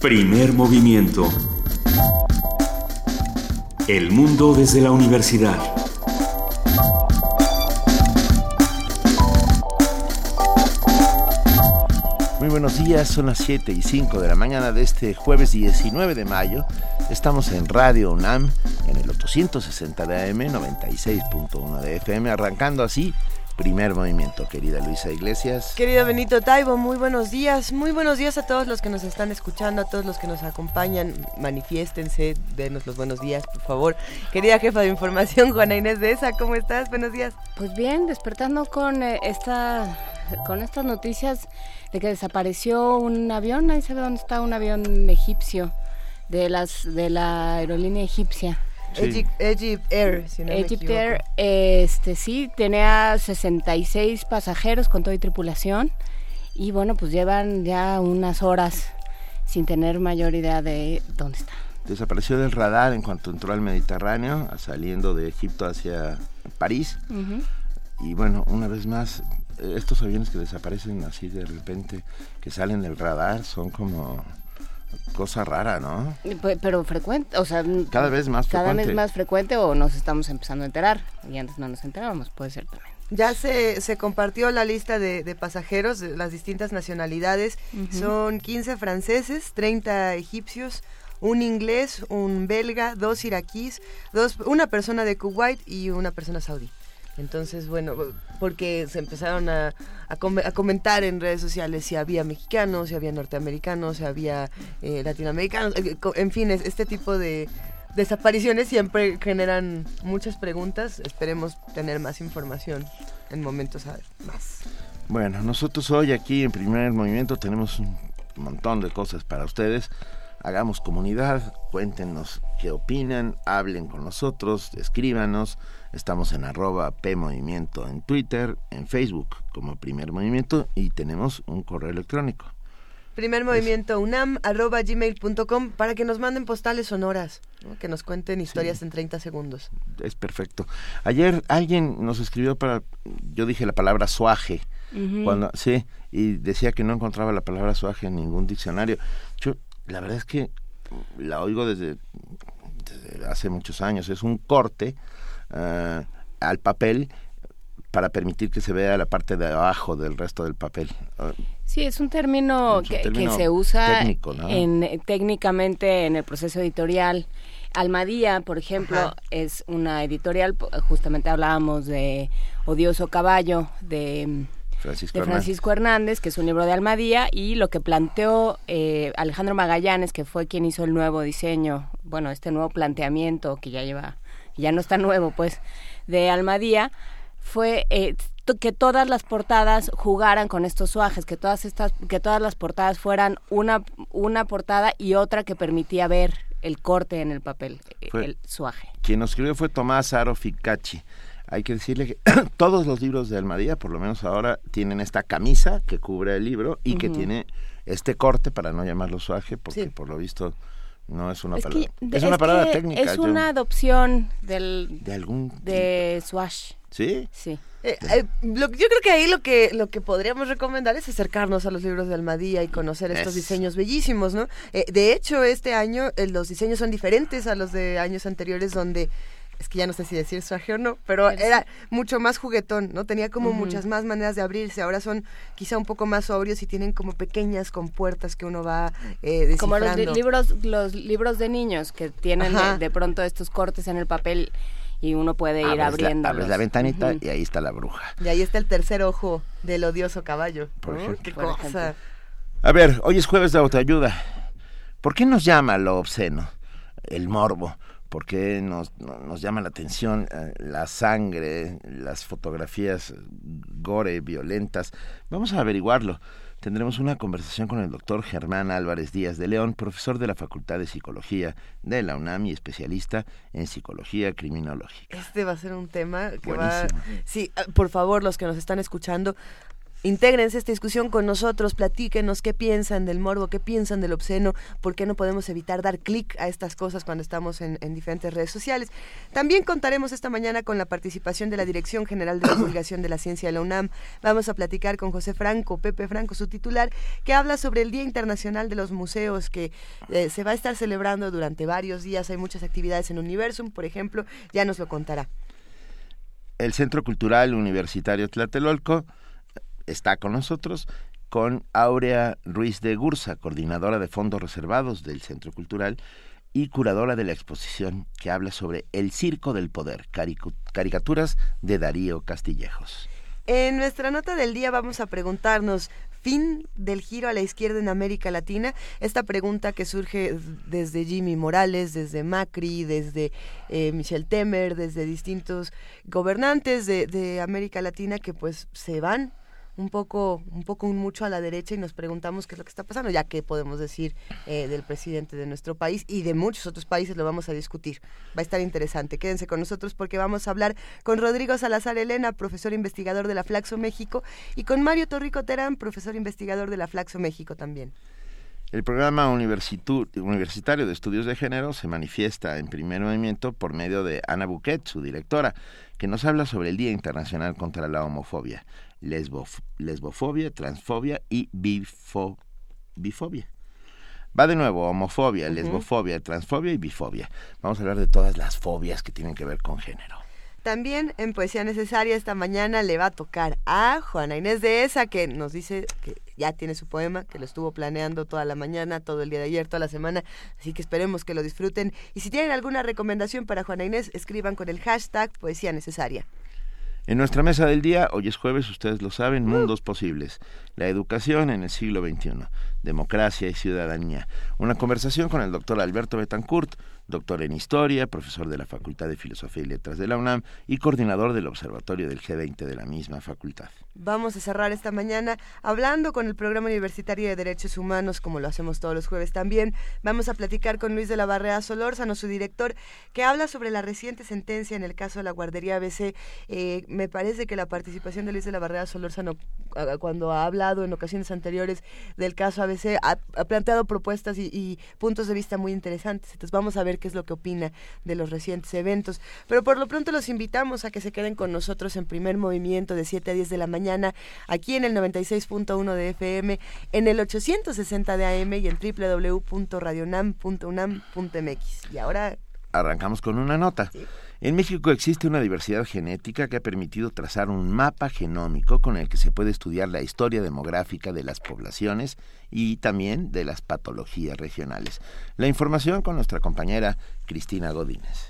Primer movimiento. El mundo desde la universidad. Muy buenos días, son las 7 y 5 de la mañana de este jueves 19 de mayo. Estamos en Radio UNAM en el 860 de AM, 96.1 de FM, arrancando así primer movimiento, querida Luisa Iglesias. Querido Benito Taibo, muy buenos días. Muy buenos días a todos los que nos están escuchando, a todos los que nos acompañan. Manifiéstense, denos los buenos días, por favor. Querida jefa de información, Juana Inés de ESA, ¿cómo estás? Buenos días. Pues bien, despertando con eh, esta con estas noticias de que desapareció un avión, ahí se ve dónde está un avión egipcio de las de la aerolínea egipcia. Egypt, Air, si no Egypt Air, este sí, tenía 66 pasajeros con toda y tripulación y bueno, pues llevan ya unas horas sin tener mayor idea de dónde está. Desapareció del radar en cuanto entró al Mediterráneo, saliendo de Egipto hacia París. Y bueno, una vez más, estos aviones que desaparecen así de repente, que salen del radar, son como cosa rara, ¿no? Pero frecuente, o sea... Cada vez más frecuente. Cada vez más frecuente o nos estamos empezando a enterar y antes no nos enterábamos, puede ser también. Ya se, se compartió la lista de, pasajeros de las distintas nacionalidades. Son 15 franceses, 30 egipcios, un inglés, un belga, dos iraquíes, dos, una persona de Kuwait y una persona saudí. Entonces, bueno, porque se empezaron a, comentar en redes sociales si había mexicanos, si había norteamericanos, si había eh, latinoamericanos, eh, en fin, este tipo de desapariciones siempre generan muchas preguntas. Esperemos tener más información en momentos más. Bueno, nosotros hoy aquí en Primer Movimiento tenemos un montón de cosas para ustedes hagamos comunidad, cuéntenos qué opinan, hablen con nosotros, escríbanos. Estamos en arroba PMovimiento en Twitter, en Facebook como Primer Movimiento y tenemos un correo electrónico. Primer movimiento unam arroba gmail.com para que nos manden postales sonoras, que nos cuenten historias en 30 segundos. Es perfecto. Ayer alguien nos escribió para, yo dije la palabra suaje, cuando, sí, y decía que no encontraba la palabra suaje en ningún diccionario. Yo la verdad es que la oigo desde, hace muchos años. Es un corte eh, al papel para permitir que se vea la parte de abajo del resto del papel. Sí, es un término, que, se usa en, técnicamente en el proceso editorial. Almadía, por ejemplo, es una editorial, justamente hablábamos de Odioso Caballo, de Francisco de Francisco Hernández. que es un libro de Almadía, y lo que planteó eh, Alejandro Magallanes, que fue quien hizo el nuevo diseño, bueno, este nuevo planteamiento que ya lleva, ya no está nuevo, pues, de Almadía, fue eh, que todas las portadas jugaran con estos suajes, que todas estas, que todas las portadas fueran una, una portada y otra que permitía ver el corte en el papel, el suaje. Quien nos escribió fue Tomás Aro Ficacci hay que decirle que todos los libros de Almadía, por lo menos ahora, tienen esta camisa que cubre el libro y que tiene este corte para no llamarlo suaje, porque por lo visto no es una palabra. es, una palabra técnica. Es una adopción del de algún de swash. ¿Sí? Sí. Eh, eh, yo creo que ahí lo que lo que podríamos recomendar es acercarnos a los libros de Almadía y conocer estos diseños bellísimos, ¿no? Eh, de hecho, este año los diseños son diferentes a los de años anteriores donde es que ya no sé si decir suaje o no, pero era mucho más juguetón, ¿no? Tenía como muchas más maneras de abrirse. Ahora son quizá un poco más sobrios y tienen como pequeñas compuertas que uno va eh, Como los libros, los libros de niños que tienen de, pronto estos cortes en el papel y uno puede ir abriendo. abres la ventanita y ahí está la bruja. Y ahí está el tercer ojo del odioso caballo. Por Qué cosa. A ver, hoy es jueves de autoayuda. ¿Por qué nos llama lo obsceno? El morbo por qué nos, nos llama la atención eh, la sangre, las fotografías gore, violentas. Vamos a averiguarlo. Tendremos una conversación con el doctor Germán Álvarez Díaz de León, profesor de la Facultad de Psicología de la UNAM y especialista en psicología criminológica. Este va a ser un tema que va... Sí, ah, por favor, los que nos están escuchando, Intégrense esta discusión con nosotros, platíquenos qué piensan del morbo, qué piensan del obsceno, por qué no podemos evitar dar clic a estas cosas cuando estamos en, diferentes redes sociales. También contaremos esta mañana con la participación de la Dirección General de Divulgación de la Ciencia de la UNAM. Vamos a platicar con José Franco, Pepe Franco, su titular, que habla sobre el Día Internacional de los Museos que eh, se va a estar celebrando durante varios días. Hay muchas actividades en Universum, por ejemplo, ya nos lo contará. El Centro Cultural Universitario Tlatelolco está con nosotros con Aurea Ruiz de Gursa, coordinadora de fondos reservados del Centro Cultural y curadora de la exposición que habla sobre El Circo del Poder, caricaturas de Darío Castillejos. En nuestra nota del día vamos a preguntarnos, fin del giro a la izquierda en América Latina? Esta pregunta que surge desde Jimmy Morales, desde Macri, desde eh, Michel Temer, desde distintos gobernantes de, de América Latina que pues se van un poco, un poco mucho a la derecha y nos preguntamos qué es lo que está pasando, ya que podemos decir eh, del presidente de nuestro país y de muchos otros países lo vamos a discutir. Va a estar interesante. Quédense con nosotros porque vamos a hablar con Rodrigo Salazar Elena, profesor investigador de la Flaxo México, y con Mario Torrico Terán, profesor investigador de la Flaxo México también. El programa universitario de estudios de género se manifiesta en primer movimiento por medio de Ana Buquet, su directora, que nos habla sobre el Día Internacional contra la Homofobia lesbofobia, transfobia y bifobia. Va de nuevo, homofobia, lesbofobia, transfobia y bifobia. Vamos a hablar de todas las fobias que tienen que ver con género. También en Poesía Necesaria esta mañana le va a tocar a Juana Inés de Esa, que nos dice que ya tiene su poema, que lo estuvo planeando toda la mañana, todo el día de ayer, toda la semana, así que esperemos que lo disfruten. Y si tienen alguna recomendación para Juana Inés, escriban con el hashtag Poesía Necesaria. En nuestra mesa del día, hoy es jueves, ustedes lo saben, mundos posibles. La educación en el siglo XXI, democracia y ciudadanía. Una conversación con el doctor Alberto Betancourt, doctor en Historia, profesor de la Facultad de Filosofía y Letras de la UNAM y coordinador del Observatorio del G20 de la misma facultad. Vamos a cerrar esta mañana hablando con el Programa Universitario de Derechos Humanos, como lo hacemos todos los jueves también. Vamos a platicar con Luis de la Barrera Solórzano, su director, que habla sobre la reciente sentencia en el caso de la guardería ABC. Eh, me parece que la participación de Luis de la Barrera Solórzano, cuando ha hablado en ocasiones anteriores del caso ABC, ha, planteado propuestas y, y puntos de vista muy interesantes. Entonces vamos a ver qué es lo que opina de los recientes eventos. Pero por lo pronto los invitamos a que se queden con nosotros en primer movimiento de 7 a 10 de la mañana, aquí en el 96.1 de FM, en el 860 de AM y en www.radionam.unam.mx. Y ahora... Arrancamos con una nota. En México existe una diversidad genética que ha permitido trazar un mapa genómico con el que se puede estudiar la historia demográfica de las poblaciones y también de las patologías regionales. La información con nuestra compañera Cristina Godínez.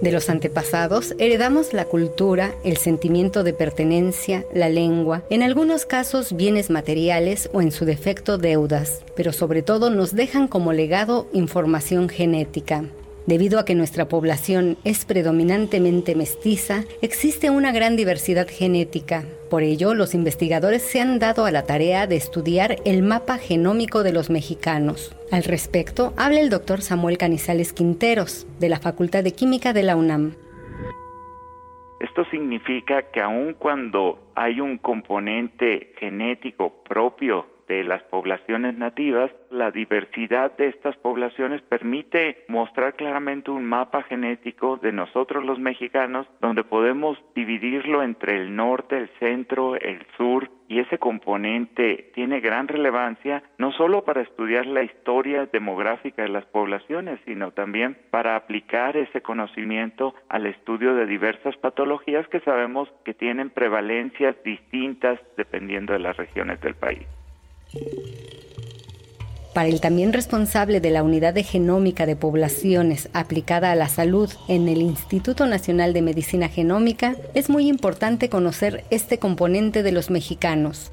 De los antepasados heredamos la cultura, el sentimiento de pertenencia, la lengua, en algunos casos bienes materiales o en su defecto deudas, pero sobre todo nos dejan como legado información genética. Debido a que nuestra población es predominantemente mestiza, existe una gran diversidad genética. Por ello, los investigadores se han dado a la tarea de estudiar el mapa genómico de los mexicanos. Al respecto, habla el doctor Samuel Canizales Quinteros, de la Facultad de Química de la UNAM. Esto significa que aun cuando hay un componente genético propio de las poblaciones nativas, la diversidad de estas poblaciones permite mostrar claramente un mapa genético de nosotros los mexicanos, donde podemos dividirlo entre el norte, el centro, el sur, y ese componente tiene gran relevancia no solo para estudiar la historia demográfica de las poblaciones, sino también para aplicar ese conocimiento al estudio de diversas patologías que sabemos que tienen prevalencias distintas dependiendo de las regiones del país. Para el también responsable de la Unidad de Genómica de Poblaciones aplicada a la salud en el Instituto Nacional de Medicina Genómica, es muy importante conocer este componente de los mexicanos.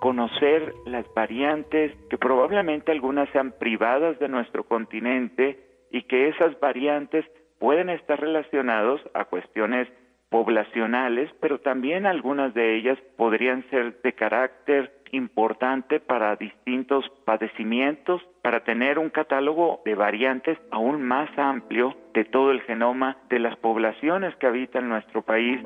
Conocer las variantes que probablemente algunas sean privadas de nuestro continente y que esas variantes pueden estar relacionados a cuestiones poblacionales, pero también algunas de ellas podrían ser de carácter importante para distintos padecimientos, para tener un catálogo de variantes aún más amplio de todo el genoma de las poblaciones que habitan nuestro país.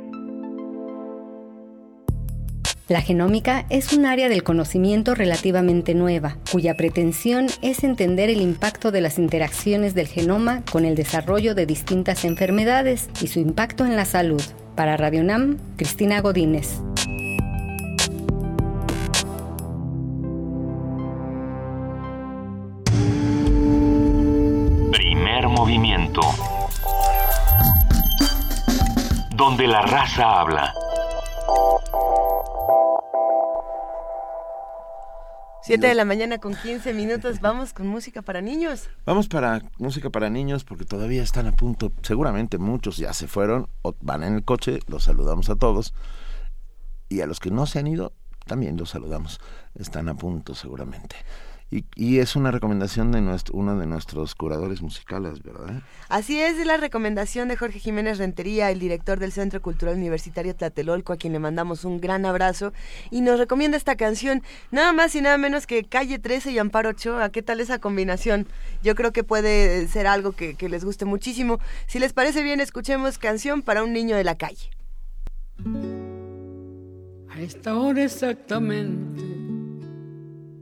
La genómica es un área del conocimiento relativamente nueva, cuya pretensión es entender el impacto de las interacciones del genoma con el desarrollo de distintas enfermedades y su impacto en la salud. Para Radio Nam, Cristina Godínez. Movimiento. Donde la raza habla. Siete de la mañana con 15 minutos, vamos con música para niños. Vamos para música para niños porque todavía están a punto, seguramente muchos ya se fueron o van en el coche, los saludamos a todos. Y a los que no se han ido, también los saludamos. Están a punto seguramente. Y, es una recomendación de nuestro, uno de nuestros curadores musicales, ¿verdad? Así es, es la recomendación de Jorge Jiménez Rentería, el director del Centro Cultural Universitario Tlatelolco, a quien le mandamos un gran abrazo, y nos recomienda esta canción, nada más y nada menos que Calle 13 y Amparo Ochoa. ¿Qué tal esa combinación? Yo creo que puede ser algo que, que les guste muchísimo. Si les parece bien, escuchemos Canción para un niño de la calle. A esta hora exactamente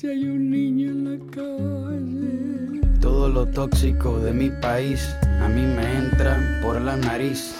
si hay un niño en la calle. Todo lo tóxico de mi país a mí me entra por la nariz.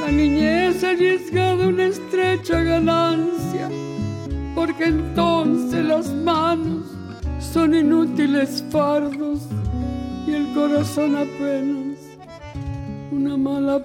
la niñez arriesgada una estrecha ganancia, porque entonces las manos son inútiles fardos y el corazón apenas una mala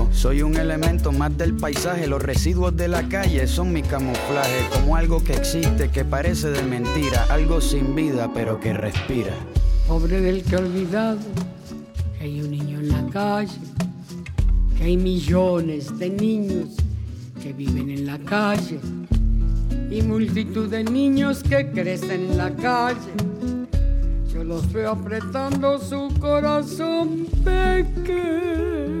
soy un elemento más del paisaje. Los residuos de la calle son mi camuflaje. Como algo que existe, que parece de mentira. Algo sin vida, pero que respira. Pobre del que ha olvidado que hay un niño en la calle. Que hay millones de niños que viven en la calle. Y multitud de niños que crecen en la calle. Yo los veo apretando su corazón pequeño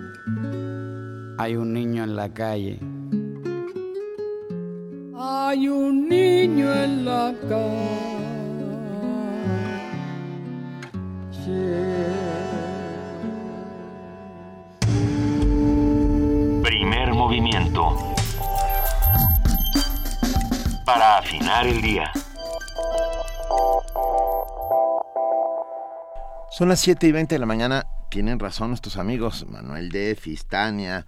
hay un niño en la calle. Hay un niño en la calle. Primer movimiento. Para afinar el día. Son las 7 y 20 de la mañana. Tienen razón nuestros amigos Manuel de Fistania.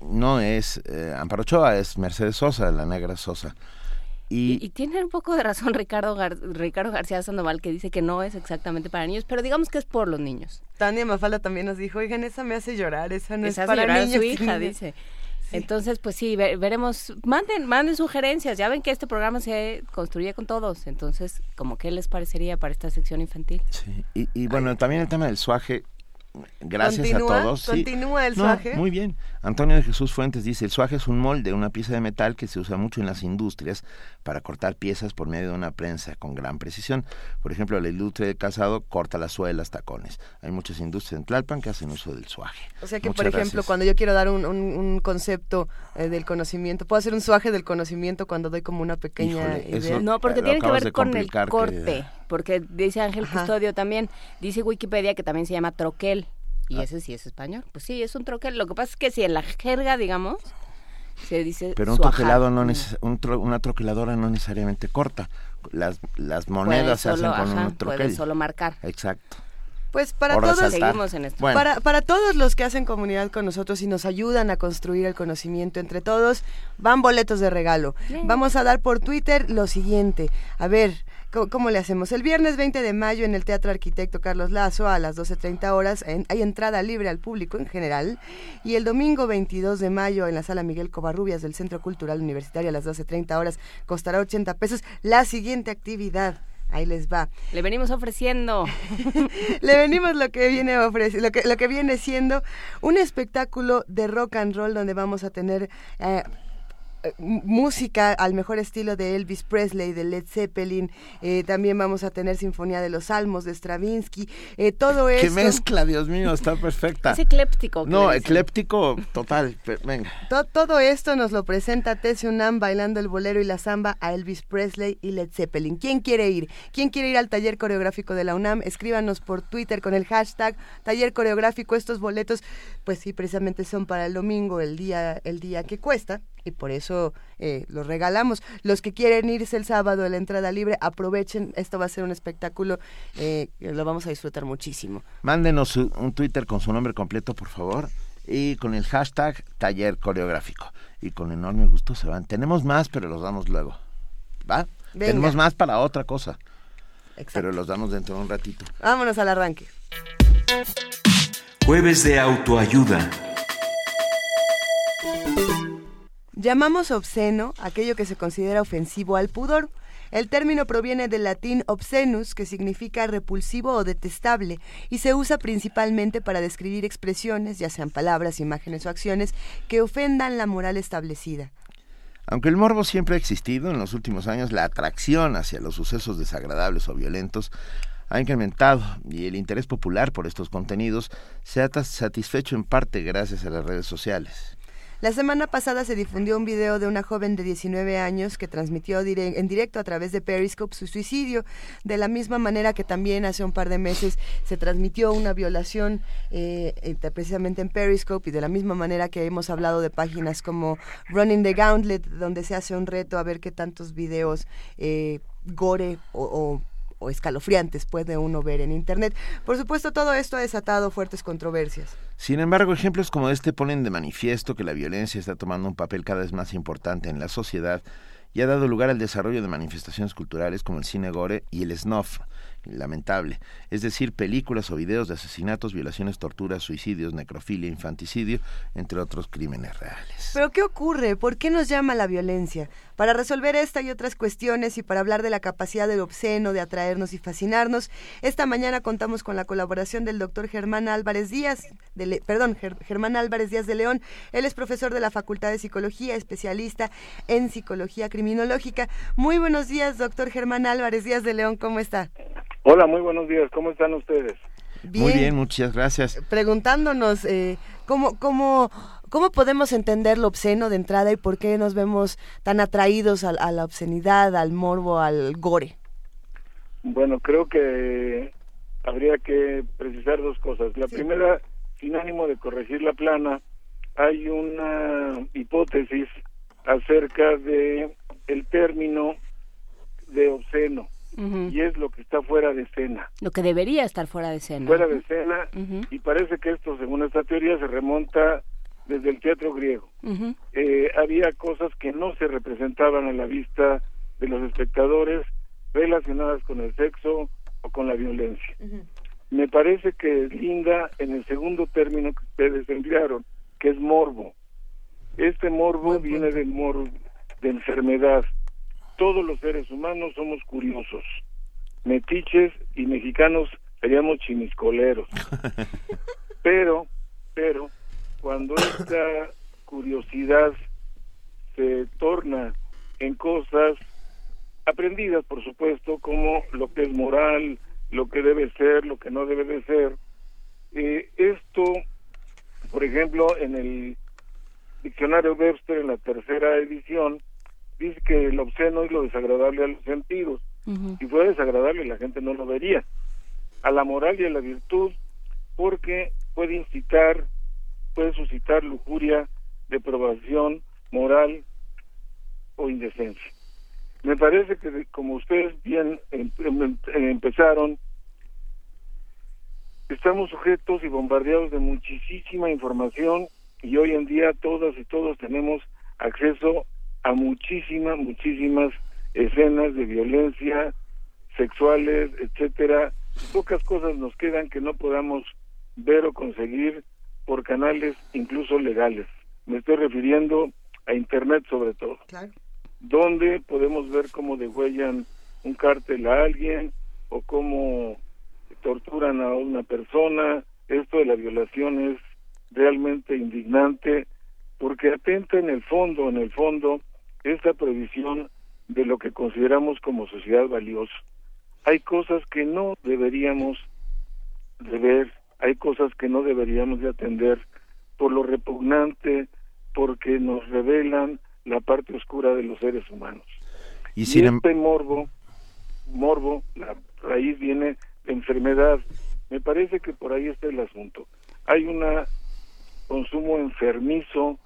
No es eh, Amparo Ochoa, es Mercedes Sosa, la negra Sosa. Y, Y, y tiene un poco de razón Ricardo, Gar- Ricardo García Sandoval que dice que no es exactamente para niños, pero digamos que es por los niños. Tania Mafalda también nos dijo, oigan, esa me hace llorar, esa no Esa es para niños. su y hija, niñas". dice. Entonces, pues sí, ve- veremos, manden, manden sugerencias. Ya ven que este programa se construye con todos. Entonces, como qué les parecería para esta sección infantil. sí, y, y bueno, también el tema del suaje. Gracias a todos. sí. continúa No, suaje. Muy bien. Antonio de Jesús Fuentes dice, el suaje es un molde, una pieza de metal que se usa mucho en las industrias para cortar piezas por medio de una prensa con gran precisión. Por ejemplo, la industria de calzado corta las suelas, tacones. Hay muchas industrias en Tlalpan que hacen uso del suaje. O sea que, Muchas por ejemplo, gracias. cuando yo quiero dar un, un- un concepto eh, del conocimiento, puedo hacer un suaje del conocimiento cuando doy como una pequeña Híjole, idea. No, porque Lo tiene que ver con el corte. querida. Porque dice Ángel Ajá. Custodio también, dice Wikipedia que también se llama troquel. Ah. Y ese sí es español. Pues sí, es un troquel. Lo que pasa es que si en la jerga, digamos, se dice Pero un troquelado no neces- un tro- una troqueladora no necesariamente corta. Las, las monedas se hacen con ajá, un troquel. solo marcar. Exacto. Pues para todos, resaltar. Seguimos en esto. Bueno, para, para todos los que hacen comunidad con nosotros y nos ayudan a construir el conocimiento entre todos, van boletos de regalo. Bien. Vamos a dar por Twitter lo siguiente. A ver, ¿cómo, le hacemos? El viernes 20 de mayo en el Teatro Arquitecto Carlos Lazo a las 12.30 horas en- hay entrada libre al público en general. Y el domingo 22 de mayo en la Sala Miguel Covarrubias del Centro Cultural Universitario a las 12.30 horas costará 80 pesos. La siguiente actividad. Ahí les va. Le venimos ofreciendo. Le venimos lo que viene ofreci- lo que, lo que viene siendo un espectáculo de rock and roll donde vamos a tener eh, música al mejor estilo de Elvis Presley, de Led Zeppelin, eh, también vamos a tener Sinfonía de los Salmos de Stravinsky, eh, todo qué esto, mezcla, Dios mío, está perfecta. Es ecléptico. No, ecléptico total. pero venga. to- todo esto nos lo presenta Tessio Unam bailando el bolero y la samba a Elvis Presley y Led Zeppelin. ¿Quién quiere ir? ¿Quién quiere ir al taller coreográfico de la UNAM? Escríbanos por Twitter con el hashtag taller coreográfico. Estos boletos, pues sí, precisamente son para el domingo, el día, el día que cuesta. Y por eso eh, los regalamos. Los que quieren irse el sábado a la entrada libre, aprovechen. Esto va a ser un espectáculo eh, lo vamos a disfrutar muchísimo. Mándenos un Twitter con su nombre completo, por favor, y con el hashtag taller coreográfico. Y con enorme gusto se van. Tenemos más, pero los damos luego. ¿Va? Venga. Tenemos más para otra cosa, Exacto. pero los damos dentro de un ratito. Vámonos al arranque. Jueves de autoayuda. Llamamos obsceno aquello que se considera ofensivo al pudor. El término proviene del latín obscenus, que significa repulsivo o detestable, y se usa principalmente para describir expresiones, ya sean palabras, imágenes o acciones, que ofendan la moral establecida. Aunque el morbo siempre ha existido, en los últimos años la atracción hacia los sucesos desagradables o violentos ha incrementado y el interés popular por estos contenidos se ha satisfecho en parte gracias a las redes sociales. La semana pasada se difundió un video de una joven de 19 años que transmitió dire- en directo a través de Periscope su suicidio, de la misma manera que también hace un par de meses se transmitió una violación eh, precisamente en Periscope y de la misma manera que hemos hablado de páginas como Running the Gauntlet, donde se hace un reto a ver qué tantos videos eh, gore o escalofriantes puede uno ver en Internet. Por supuesto, todo esto ha desatado fuertes controversias. Sin embargo, ejemplos como este ponen de manifiesto que la violencia está tomando un papel cada vez más importante en la sociedad y ha dado lugar al desarrollo de manifestaciones culturales como el cine gore y el snuff, lamentable, es decir, películas o videos de asesinatos, violaciones, torturas, suicidios, necrofilia, infanticidio, entre otros crímenes reales. Pero ¿qué ocurre? ¿Por qué nos llama la violencia? Para resolver esta y otras cuestiones y para hablar de la capacidad del obsceno de atraernos y fascinarnos, esta mañana contamos con la colaboración del doctor Germán Álvarez Díaz, de perdón, Germán Álvarez Díaz de León. Él es profesor de la Facultad de Psicología, especialista en psicología criminológica. Muy buenos días, doctor Germán Álvarez Díaz de León, ¿cómo está? Hola, muy buenos días, ¿cómo están ustedes? Muy bien, muchas gracias. Preguntándonos eh, cómo, cómo, cómo podemos entender lo obsceno de entrada y por qué nos vemos tan atraídos a, la obscenidad, al morbo, al gore. Bueno, creo que habría que precisar dos cosas. La primera, sin ánimo de corregir la plana, hay una hipótesis acerca de el término de obsceno y es lo que está fuera de escena. Lo que debería estar fuera de escena. Fuera de escena y parece que esto, según esta teoría, se remonta desde el teatro griego. Eh, había cosas que no se representaban a la vista de los espectadores relacionadas con el sexo o con la violencia. Me parece que linda en el segundo término que ustedes enviaron, que es morbo. Este morbo viene del morbo de enfermedad todos los seres humanos somos curiosos, metiches y mexicanos seríamos chimiscoleros. pero, pero, cuando esta curiosidad se torna en cosas aprendidas, por supuesto, como lo que es moral, lo que debe ser, lo que no debe de ser, eh, esto, por ejemplo, en el diccionario Webster, en la tercera edición, dice que el obsceno es lo desagradable a los sentidos. Si fuera desagradable, la gente no lo vería. A la moral y a la virtud, porque puede incitar, puede suscitar lujuria, deprobación moral o indecencia. Me parece que, como ustedes bien em, em, em, empezaron, estamos sujetos y bombardeados de muchísima información y hoy en día todas y todos tenemos acceso a muchísimas, muchísimas escenas de violencia sexuales, etcétera. Pocas cosas nos quedan que no podamos ver o conseguir por canales incluso legales. Me estoy refiriendo a Internet sobre todo, donde podemos ver cómo degüellan un cártel a alguien o cómo torturan a una persona. Esto de la violación es realmente indignante porque atenta en el fondo, en el fondo, esta prohibición de lo que consideramos como sociedad valioso. Hay cosas que no deberíamos de ver, hay cosas que no deberíamos de atender por lo repugnante, porque nos revelan la parte oscura de los seres humanos. Y, em- este morbo, morbo, la raíz viene de enfermedad. Me parece que por ahí está el asunto. Hay un consumo enfermizo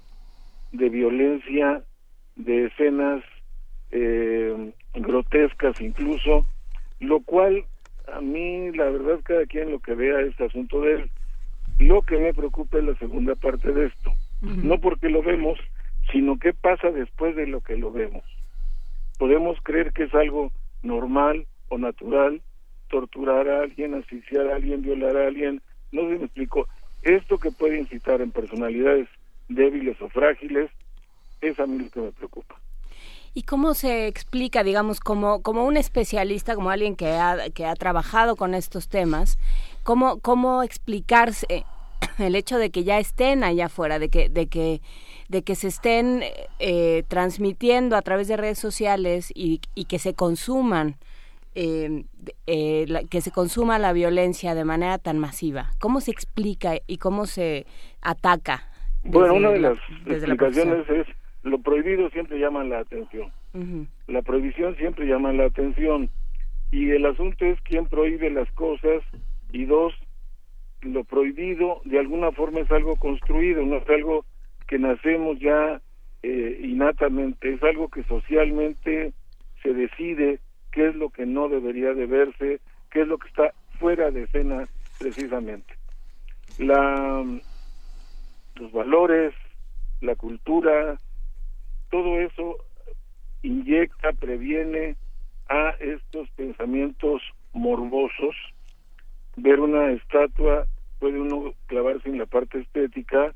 de violencia de escenas eh, grotescas incluso, lo cual a mí la verdad cada quien lo que vea este asunto de él. Lo que me preocupa es la segunda parte de esto, no porque lo vemos, sino qué pasa después de lo que lo vemos. Podemos creer que es algo normal o natural torturar a alguien, asfixiar a alguien, violar a alguien, no se me explico. Esto que puede incitar en personalidades débiles o frágiles es a mí lo que me preocupa. ¿Y cómo se explica, digamos, como, como un especialista, como alguien que ha, que ha trabajado con estos temas, cómo, cómo explicarse el hecho de que ya estén allá afuera, de que, de que, de que se estén eh, transmitiendo a través de redes sociales y, y que se consuman, eh, eh, que se consuma la violencia de manera tan masiva? ¿Cómo se explica y cómo se ataca? Bueno, una de las explicaciones es lo prohibido siempre llama la atención. La prohibición siempre llama la atención. Y el asunto es quién prohíbe las cosas y dos, lo prohibido de alguna forma es algo construido, no es algo que nacemos ya eh, innatamente, es algo que socialmente se decide qué es lo que no debería de verse, qué es lo que está fuera de escena precisamente. La, los valores, la cultura, todo eso inyecta, previene a estos pensamientos morbosos. Ver una estatua puede uno clavarse en la parte estética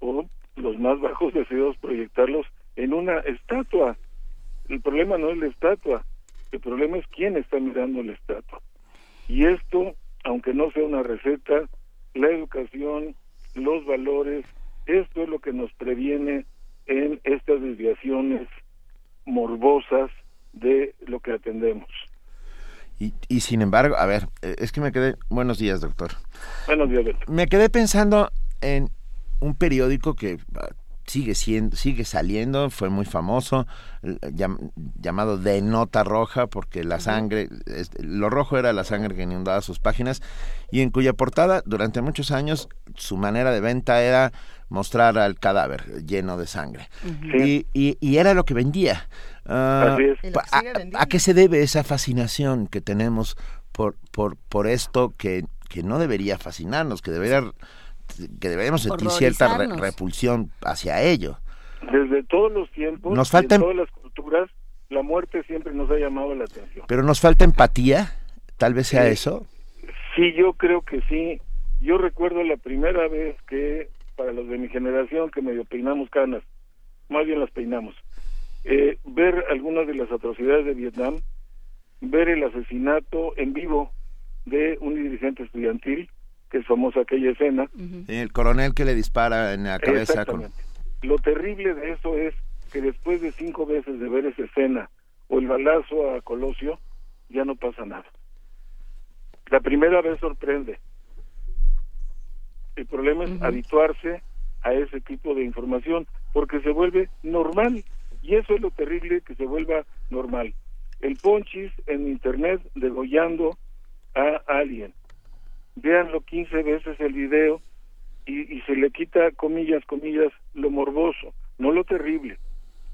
o los más bajos deseos proyectarlos en una estatua. el problema no es la estatua, el problema es quién está mirando la estatua. Y esto, aunque no sea una receta, la educación, los valores, esto es lo que nos previene en estas desviaciones morbosas de lo que atendemos. Y, y sin embargo, a ver, eh, es que me quedé... Buenos días, doctor. Buenos días, Me quedé pensando en un periódico que ah, sigue siendo, sigue saliendo, fue muy famoso, llamado de nota roja, porque la sangre, lo rojo era la sangre que inundaba sus páginas, y en cuya portada, durante muchos años, su manera de venta era mostrar al cadáver lleno de sangre. y, y, era lo que vendía. Ah, a, qué se debe esa fascinación que tenemos por, por, por esto que, que no debería fascinarnos, que debería que deberíamos sentir cierta repulsión hacia ello. Desde todos los tiempos, nos falta, en todas las culturas, la muerte siempre nos ha llamado la atención. Pero nos falta empatía, tal vez sea eso. Sí, yo creo que sí. Yo recuerdo la primera vez que, para los de mi generación, que medio peinamos canas, más bien las peinamos, eh, ver algunas de las atrocidades de Vietnam, ver el asesinato en vivo de un dirigente estudiantil, que es famosa aquella escena. El coronel que le dispara en la cabeza. Lo terrible de eso es que después de cinco veces de ver esa escena o el balazo a Colosio, ya no pasa nada. La primera vez sorprende. El problema es habituarse a ese tipo de información porque se vuelve normal y eso es lo terrible que se vuelva normal. El ponchis en internet degollando a alguien véanlo 15 veces el video y, se le quita, comillas, comillas, lo morboso, no lo terrible,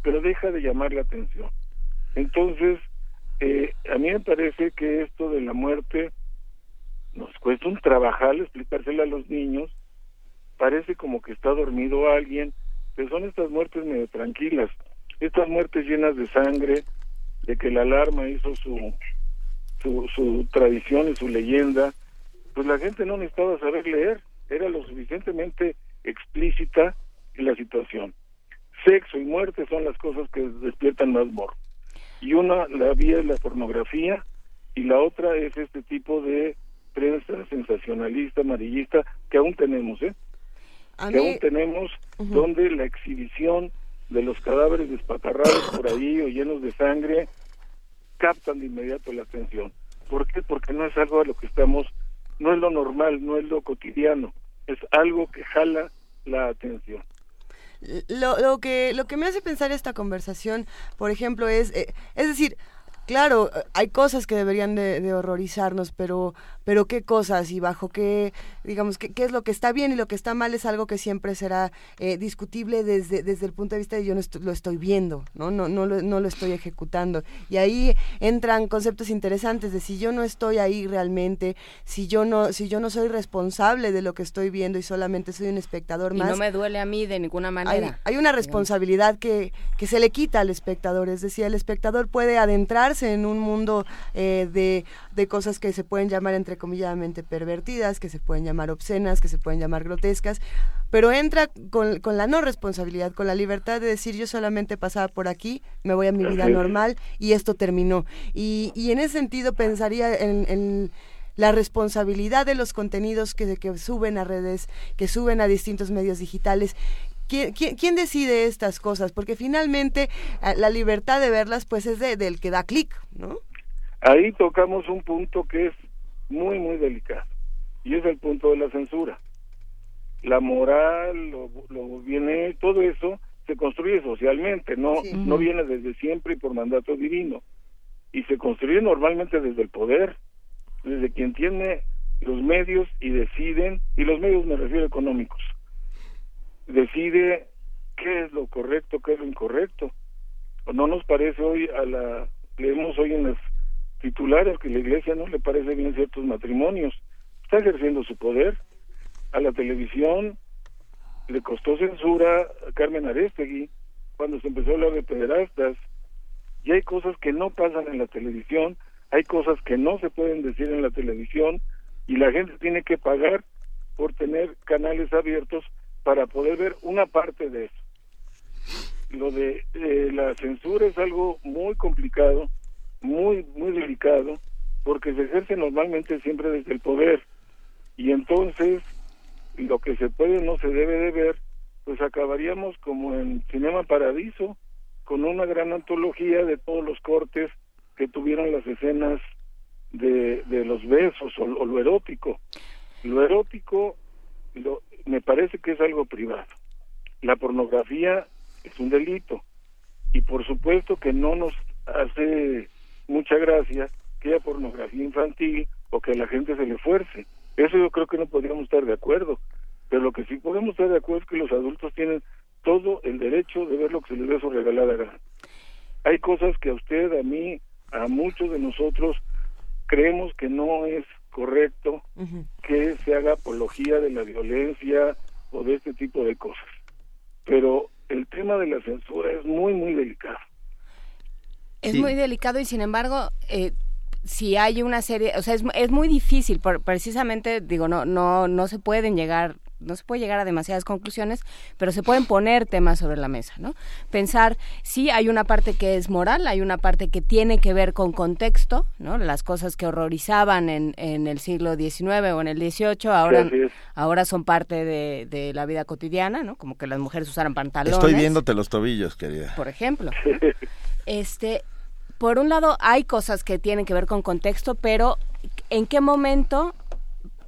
pero deja de llamar la atención. Entonces, eh, a mí me parece que esto de la muerte nos cuesta un trabajar explicárselo a los niños, parece como que está dormido alguien, pero son estas muertes medio tranquilas, estas muertes llenas de sangre, de que la alarma hizo su, su, su tradición y su leyenda, pues la gente no necesitaba saber leer, era lo suficientemente explícita en la situación. Sexo y muerte son las cosas que despiertan más morro. Y una, la vía es la pornografía, y la otra es este tipo de prensa sensacionalista, amarillista, que aún tenemos, ¿eh? que aún tenemos, donde la exhibición de los cadáveres despatarrados por ahí o llenos de sangre captan de inmediato la atención. ¿Por qué? Porque no es algo a lo que estamos no es lo normal, no es lo cotidiano, es algo que jala la atención. Lo, lo que lo que me hace pensar esta conversación, por ejemplo, es eh, es decir, claro, hay cosas que deberían de, horrorizarnos, pero, pero qué cosas y bajo qué, digamos, qué, qué, es lo que está bien y lo que está mal es algo que siempre será eh, discutible desde, desde el punto de vista de yo no lo estoy viendo, ¿no? No, no, lo, no lo estoy ejecutando. Y ahí entran conceptos interesantes de si yo no estoy ahí realmente, si yo no, si yo no soy responsable de lo que estoy viendo y solamente soy un espectador más. Y no me duele a mí de ninguna manera. Hay, hay una responsabilidad que, que se le quita al espectador, es decir, el espectador puede adentrar en un mundo eh, de, de, cosas que se pueden llamar entre comilladamente pervertidas, que se pueden llamar obscenas, que se pueden llamar grotescas, pero entra con, con, la no responsabilidad, con la libertad de decir yo solamente pasaba por aquí, me voy a mi vida normal y esto terminó. Y, y en ese sentido pensaría en, en la responsabilidad de los contenidos que, que, suben a redes, que suben a distintos medios digitales, ¿Quién, decide estas cosas? Porque finalmente eh, la libertad de verlas pues es de, del que da clic, ¿no? Ahí tocamos un punto que es muy, muy delicado y es el punto de la censura. La moral, lo, viene, todo eso se construye socialmente, no, no viene desde siempre y por mandato divino. Y se construye normalmente desde el poder, desde quien tiene los medios y deciden, y los medios me refiero económicos, decide qué es lo correcto, qué es lo incorrecto. No nos parece hoy a la leemos hoy en los titulares que la iglesia no le parece bien ciertos matrimonios. Está ejerciendo su poder. A la televisión le costó censura a Carmen Arestegui cuando se empezó a hablar de pederastas. Y hay cosas que no pasan en la televisión, hay cosas que no se pueden decir en la televisión y la gente tiene que pagar por tener canales abiertos para poder ver una parte de eso. lo de eh, la censura es algo muy complicado, muy, muy delicado, porque se ejerce normalmente siempre desde el poder. Y entonces, lo que se puede no se debe de ver, pues acabaríamos como en Cinema Paradiso, con una gran antología de todos los cortes que tuvieron las escenas de, de los besos o, lo erótico. Lo erótico lo, me parece que es algo privado. La pornografía es un delito y por supuesto que no nos hace mucha gracia que haya pornografía infantil o que a la gente se le fuerce. Eso yo creo que no podríamos estar de acuerdo. Pero lo que sí podemos estar de acuerdo es que los adultos tienen todo el derecho de ver lo que se les dé su regalada. Hay cosas que a usted, a mí, a muchos de nosotros creemos que no es correcto que se haga apología de la violencia o de este tipo de cosas. Pero el tema de la censura es muy, muy delicado. Es muy delicado y sin embargo, eh, si hay una serie, o sea, es, es muy difícil, por, precisamente, digo, no, no, no se pueden llegar no se puede llegar a demasiadas conclusiones, pero se pueden poner temas sobre la mesa, ¿no? Pensar, sí, hay una parte que es moral, hay una parte que tiene que ver con contexto, ¿no? Las cosas que horrorizaban en, en el siglo XIX o en el XVIII ahora, ahora son parte de, de, la vida cotidiana, ¿no? Como que las mujeres usaran pantalones. Estoy viéndote los tobillos, querida. Por ejemplo. Este, por un lado hay cosas que tienen que ver con contexto, pero ¿en qué momento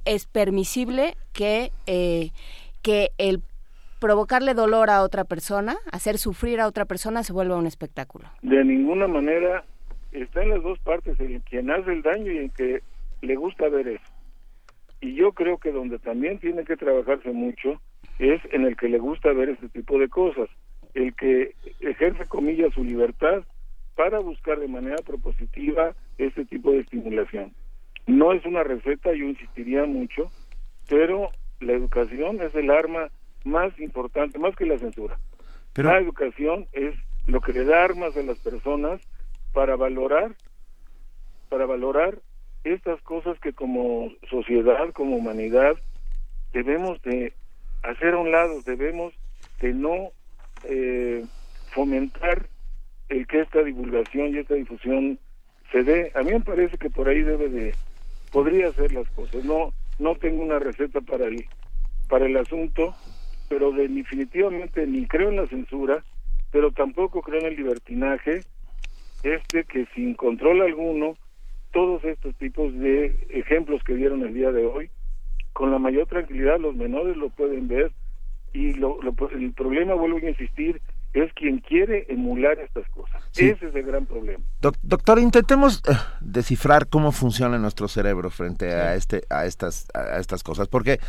es permisible que, eh, que el provocarle dolor a otra persona, hacer sufrir a otra persona, se vuelva un espectáculo. De ninguna manera está en las dos partes, en quien hace el daño y en que le gusta ver eso. Y yo creo que donde también tiene que trabajarse mucho es en el que le gusta ver este tipo de cosas, el que ejerce comillas su libertad para buscar de manera propositiva este tipo de estimulación. No es una receta, yo insistiría mucho, pero la educación es el arma más importante, más que la censura. Pero... La educación es lo que le da armas a las personas para valorar, para valorar estas cosas que como sociedad, como humanidad, debemos de hacer a un lado, debemos de no eh, fomentar el que esta divulgación y esta difusión se dé. A mí me parece que por ahí debe de podría hacer las cosas. No, no tengo una receta para el, para el asunto, pero definitivamente ni creo en la censura, pero tampoco creo en el libertinaje, este que sin control alguno, todos estos tipos de ejemplos que dieron el día de hoy, con la mayor tranquilidad los menores lo pueden ver y lo, el problema, vuelvo a insistir, es quien quiere emular estas cosas. Ese es el gran problema. doctor, intentemos eh, descifrar cómo funciona nuestro cerebro frente a este a estas a estas cosas, porque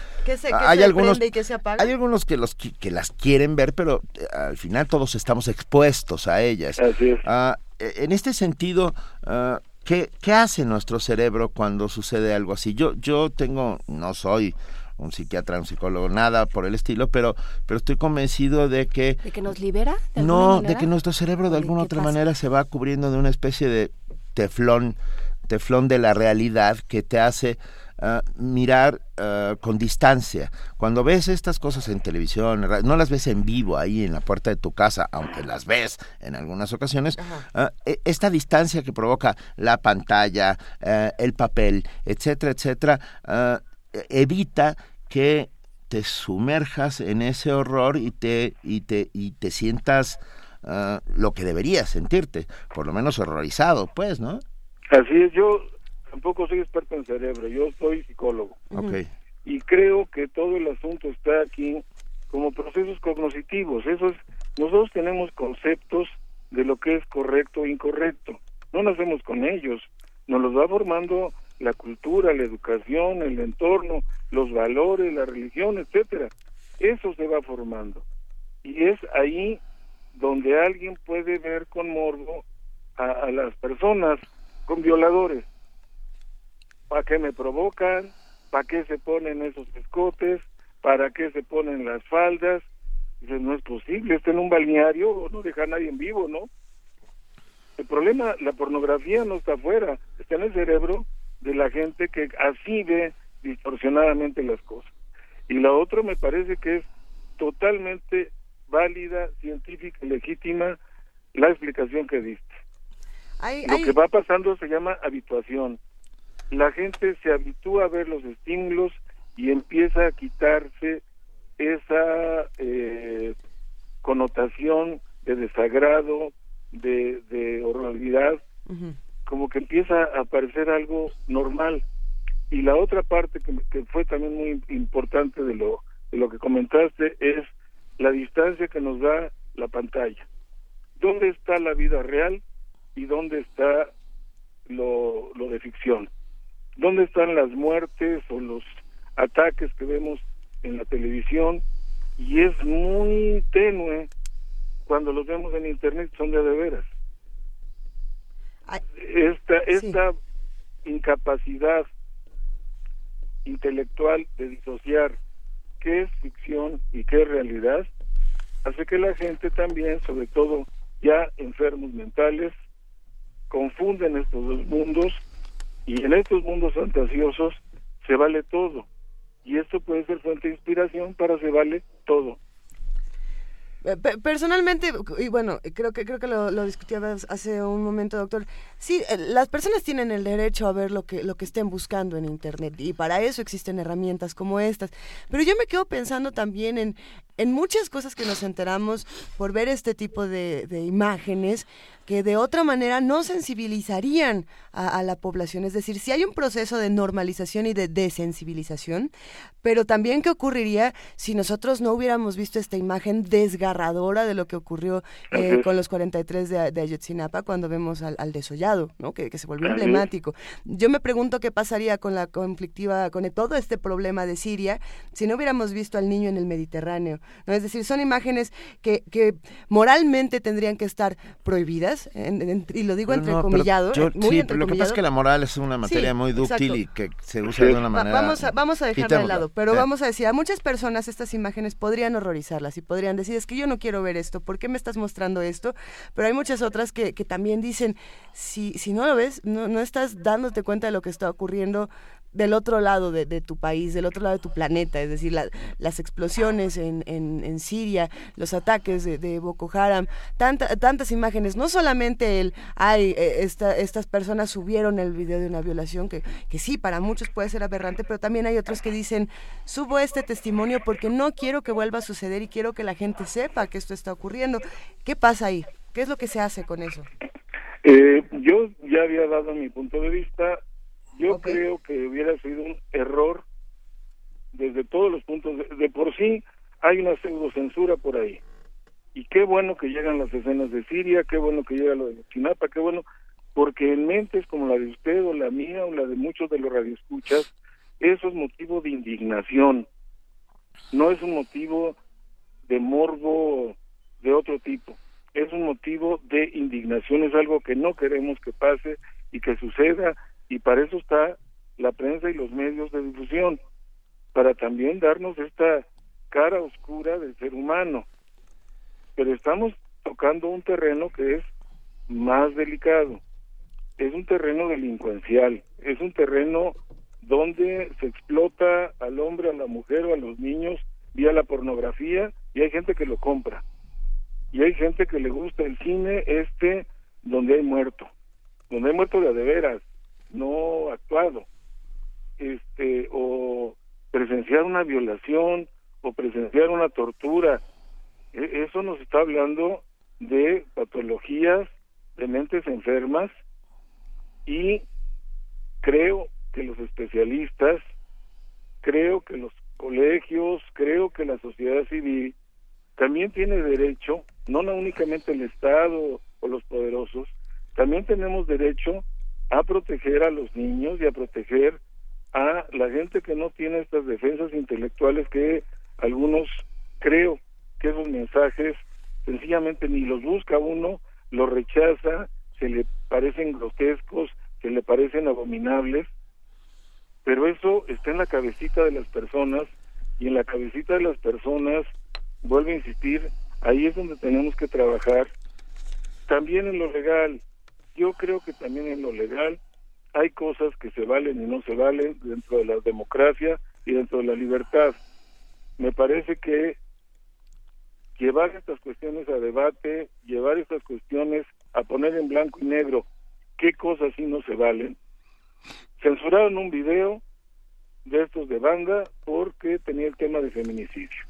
hay algunos y se apaga? hay algunos que los que las quieren ver, pero eh, al final todos estamos expuestos a ellas. Así es. Ah, e, en este sentido, ah, ¿qué, ¿qué hace nuestro cerebro cuando sucede algo así? Yo yo tengo no soy un psiquiatra, un psicólogo, nada por el estilo, pero, pero estoy convencido de que... ¿De que nos libera? no, de que nuestro cerebro de alguna otra manera se va cubriendo de una especie de teflón, teflón de la realidad que te hace ah, mirar ah, con distancia. Cuando ves estas cosas en televisión, no las ves en vivo ahí en la puerta de tu casa, aunque las ves en algunas ocasiones, ah, e, esta distancia que provoca la pantalla, el papel, etcétera, etcétera, evita que te sumerjas en ese horror y te y te y te sientas ah, lo que deberías sentirte, por lo menos horrorizado, pues, ¿no? Así es, yo tampoco soy experto en cerebro, yo soy psicólogo. Okay. Y creo que todo el asunto está aquí como procesos cognitivos. Eso es, nosotros tenemos conceptos de lo que es correcto e incorrecto. No nacemos con ellos, nos los va formando la cultura, la educación, el entorno, los valores, la religión, etcétera. Eso se va formando. Y es ahí donde alguien puede ver con morbo a, las personas con violadores. ¿Para qué me provocan? ¿Para qué se ponen esos escotes? ¿Para qué se ponen las faldas? Dice, no es posible, está en un balneario, no deja a nadie en vivo, ¿no? El problema, la pornografía no está afuera, está en el cerebro de la gente que así ve distorsionadamente las cosas. Y la otra me parece que es totalmente válida, científica y legítima la explicación que diste. Lo que va pasando se llama habituación. La gente se habitúa a ver los estímulos y empieza a quitarse esa eh, connotación de desagrado, de, de horroridad, Ujú. Como que empieza a parecer algo normal. Y la otra parte que, que fue también muy importante de lo, de lo que comentaste es la distancia que nos da la pantalla. ¿Dónde está la vida real y dónde está lo, lo de ficción? ¿Dónde están las muertes o los ataques que vemos en la televisión? Y es muy tenue cuando los vemos en internet, son de veras. Esta, esta incapacidad intelectual de disociar qué es ficción y qué es realidad hace que la gente también, sobre todo ya enfermos mentales, confunden estos dos mundos y en estos mundos fantasiosos se vale todo. Y esto puede ser fuente de inspiración para se vale todo. Eh, pe- Personalmente, y bueno, creo que creo que lo, lo discutíamos hace un momento, doctor. Sí, eh, las personas tienen el derecho a ver lo que lo que estén buscando en internet y para eso existen herramientas como estas. Pero yo me quedo pensando también en en muchas cosas que nos enteramos por ver este tipo de, de imágenes que de otra manera no sensibilizarían a, a la población. Es decir, si hay un proceso de normalización y de desensibilización, pero también qué ocurriría si nosotros no hubiéramos visto esta imagen desgarradora de lo que ocurrió eh, con los 43 de, de Ayotzinapa cuando vemos al, al desollado, ¿no? que, que se volvió Así emblemático. Yo me pregunto qué pasaría con la conflictiva, con todo este problema de Siria si no hubiéramos visto al niño en el Mediterráneo. ¿no? Es decir, son imágenes que, que moralmente tendrían que estar prohibidas, en- en- y lo digo Pero no, pero entrecomillado. yo- eh, muy sí, lo que pasa es que la moral es una materia Sí, muy dúctil y que se usa de una Va- manera. Vamos a, vamos a dejarla de lado, pero vamos a decir, a muchas personas estas imágenes podrían horrorizarlas y podrían decir, es que yo no quiero ver esto, ¿por qué me estás mostrando esto? Pero hay muchas otras que, que también dicen, si, si no lo ves, no, no estás dándote cuenta de lo que está ocurriendo del otro lado de, de tu país, del otro lado de tu planeta, es decir, la- las explosiones en, en, en Siria, los ataques de, Boko Haram, tanta- tantas imágenes, no solamente el, ay, eh, esta- estas personas subieron el video de una violación, que, que sí, para muchos puede ser aberrante, pero también hay otros que dicen, subo este testimonio porque no quiero que vuelva a suceder y quiero que la gente sepa que esto está ocurriendo. ¿Qué pasa ahí? ¿Qué es lo que se hace con eso? Eh, yo ya había dado mi punto de vista. Yo creo que hubiera sido un error desde todos los puntos. De, de por sí hay una pseudocensura por ahí. Y qué bueno que llegan las escenas de Siria, qué bueno que llega lo de Chinapa, qué bueno, porque en mentes como la de usted o la mía o la de muchos de los radioescuchas, eso es motivo de indignación. No es un motivo de morbo de otro tipo. Es un motivo de indignación, es algo que no queremos que pase y que suceda, y para eso está la prensa y los medios de difusión, para también darnos esta cara oscura del ser humano. Pero estamos tocando un terreno que es más delicado, es un terreno delincuencial, es un terreno donde se explota al hombre, a la mujer o a los niños vía la pornografía y hay gente que lo compra. Y hay gente que le gusta el cine este donde hay muerto, donde hay muerto de veras, no actuado. Este o presenciar una violación o presenciar una tortura. E- Eso nos está hablando de patologías de mentes enfermas y creo que los especialistas, creo que los colegios, creo que la sociedad civil también tiene derecho, no no únicamente el Estado o los poderosos, también tenemos derecho a proteger a los niños y a proteger a la gente que no tiene estas defensas intelectuales que algunos creo que esos mensajes sencillamente ni los busca uno, los rechaza, se le parecen grotescos, se le parecen abominables, pero eso está en la cabecita de las personas y en la cabecita de las personas, vuelvo a insistir, ahí es donde tenemos que trabajar. También en lo legal, yo creo que también en lo legal hay cosas que se valen y no se valen dentro de la democracia y dentro de la libertad. Me parece que llevar estas cuestiones a debate, llevar estas cuestiones a poner en blanco y negro qué cosas sí no se valen. Censuraron un video de estos de banda porque tenía el tema de feminicidio.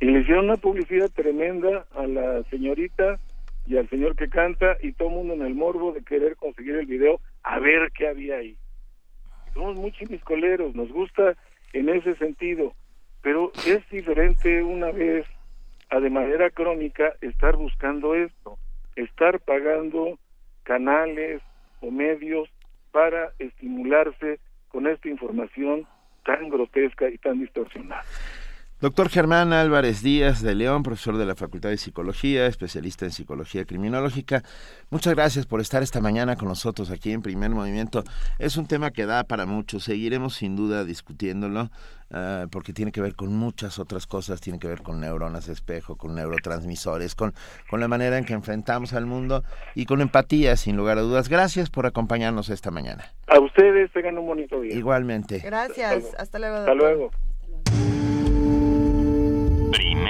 Y le hicieron una publicidad tremenda a la señorita y al señor que canta y todo el mundo en el morbo de querer conseguir el video a ver qué había ahí. Somos muy chimiscoleros, nos gusta en ese sentido, pero es diferente una vez a de manera crónica estar buscando esto, estar pagando canales o medios para estimularse con esta información tan grotesca y tan distorsionada. Doctor Germán Álvarez Díaz de León, profesor de la Facultad de Psicología, especialista en psicología criminológica. Muchas gracias por estar esta mañana con nosotros aquí en Primer Movimiento. Es un tema que da para mucho. Seguiremos sin duda discutiéndolo uh, porque tiene que ver con muchas otras cosas. Tiene que ver con neuronas de espejo, con neurotransmisores, con, con la manera en que enfrentamos al mundo y con empatía, sin lugar a dudas. Gracias por acompañarnos esta mañana. A ustedes tengan un bonito día. Igualmente. Gracias. Hasta luego. Hasta luego.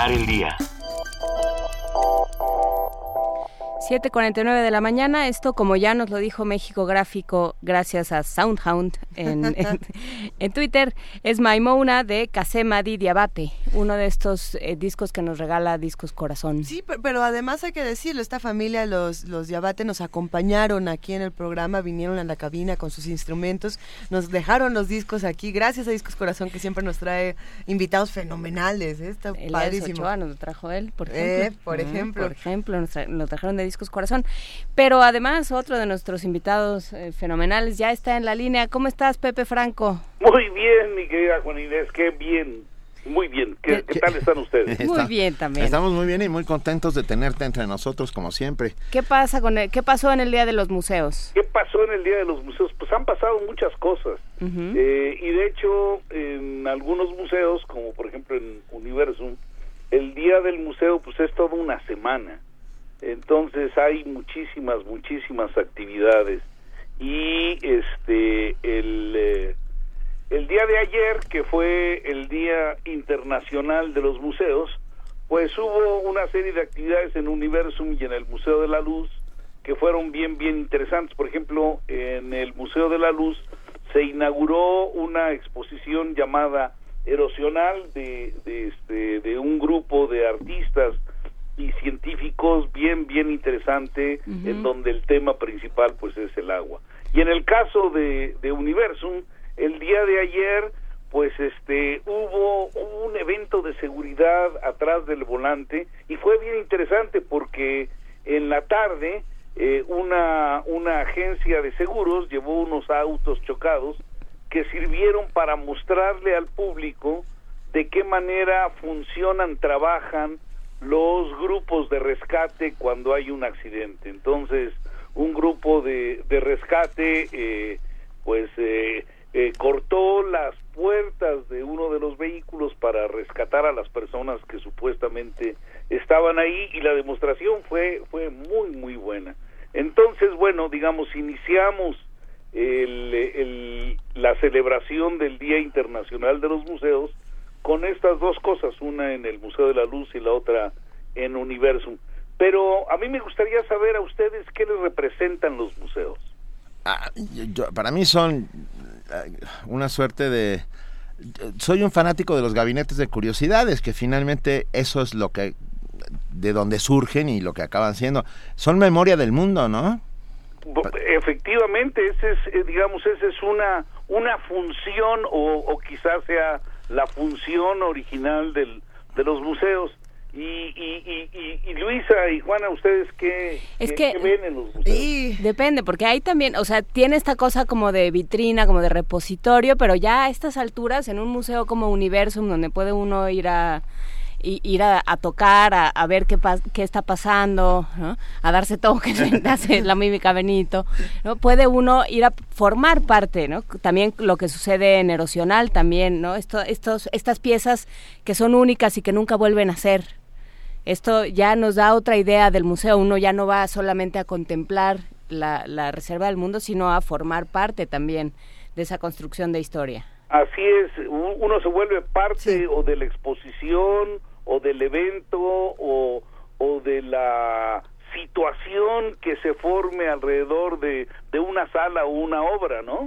Para afinar el día. 7.49 de la mañana, esto como ya nos lo dijo México Gráfico gracias a Soundhound en, en, en Twitter, es Maimona de Casemadi Diabate, uno de estos eh, discos que nos regala Discos Corazón. Sí, pero, pero, además hay que decirlo, esta familia, los, los Diabate nos acompañaron aquí en el programa, vinieron a la cabina con sus instrumentos, nos dejaron los discos aquí, gracias a Discos Corazón que siempre nos trae invitados fenomenales, ¿eh? está Elias padrísimo. Ochoa nos lo trajo él, por ejemplo. Eh, por ejemplo. Por ejemplo, nos, tra nos trajeron de Discos Corazón. Pero además, otro de nuestros invitados eh, fenomenales ya está en la línea. ¿Cómo estás, Pepe Franco? Muy bien, mi querida Juan Inés, qué bien. Muy bien, ¿qué, tal están ustedes? Muy bien también. Estamos muy bien y muy contentos de tenerte entre nosotros como siempre. ¿Qué pasa con el, qué pasó en el Día de los Museos? ¿Qué pasó en el Día de los Museos? Pues han pasado muchas cosas. Eh, y de hecho, en algunos museos, como por ejemplo en Universum, el Día del Museo pues es toda una semana. Entonces hay muchísimas, muchísimas actividades. Y este, el... Eh, el día de ayer, que fue el Día Internacional de los Museos, pues hubo una serie de actividades en Universum y en el Museo de la Luz que fueron bien, bien interesantes. Por ejemplo, en el Museo de la Luz se inauguró una exposición llamada Erosional de, de, este, de un grupo de artistas y científicos bien, bien interesante, en donde el tema principal pues es el agua. Y en el caso de, de Universum, el día de ayer pues este hubo un evento de seguridad atrás del volante y fue bien interesante porque en la tarde eh, una una agencia de seguros llevó unos autos chocados que sirvieron para mostrarle al público de qué manera funcionan trabajan los grupos de rescate cuando hay un accidente. Entonces un grupo de, de rescate eh, pues eh, eh, cortó las puertas de uno de los vehículos para rescatar a las personas que supuestamente estaban ahí y la demostración fue fue muy muy buena. Entonces bueno digamos iniciamos el, la celebración del Día Internacional de los Museos con estas dos cosas una en el Museo de la Luz y la otra en Universum pero a mí me gustaría saber a ustedes qué les representan los museos ah, para mí son una suerte de... Soy un fanático de los gabinetes de curiosidades, que finalmente eso es lo que de donde surgen y lo que acaban siendo. Son memoria del mundo, ¿no? Efectivamente, ese es, eh, digamos, esa es una una función o, o quizás sea la función original del, de los museos. Y, y, y, Luisa y Juana, ¿ustedes qué, ven en los museos? Depende, porque hay también, o sea, tiene esta cosa como de vitrina, como de repositorio, pero ya a estas alturas, en un museo como Universum, donde puede uno ir a ir a, tocar, a, ver qué, qué está pasando, a darse toques, hace la mímica Benito, ¿no? puede uno ir a formar parte, ¿no? también lo que sucede en Erosional también, ¿no? Esto, estos, estas piezas que son únicas y que nunca vuelven a ser, esto ya nos da otra idea del museo. Uno ya no va solamente a contemplar la, la reserva del mundo, sino a formar parte también de esa construcción de historia. Así es, uno se vuelve parte o de la exposición o del evento o, o de la situación que se forme alrededor de, de una sala o una obra, ¿no?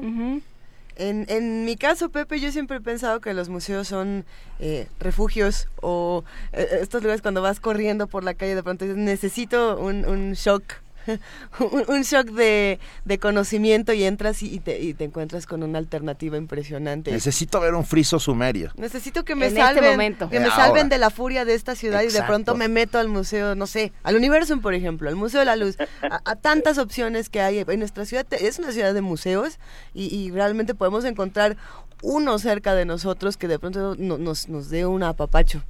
En, en mi caso, Pepe, yo siempre he pensado que los museos son eh, refugios o eh, estos lugares cuando vas corriendo por la calle de pronto necesito un, un shock un, shock de, conocimiento y entras y te, y te, encuentras con una alternativa impresionante. Necesito ver un friso sumerio. Necesito que me este salven, que me salven de la furia de esta ciudad y de pronto me meto al museo, no sé, al Universum, por ejemplo, al Museo de la Luz, a, tantas opciones que hay en nuestra ciudad. Es una ciudad de museos y, realmente podemos encontrar uno cerca de nosotros que de pronto nos, nos dé un apapacho.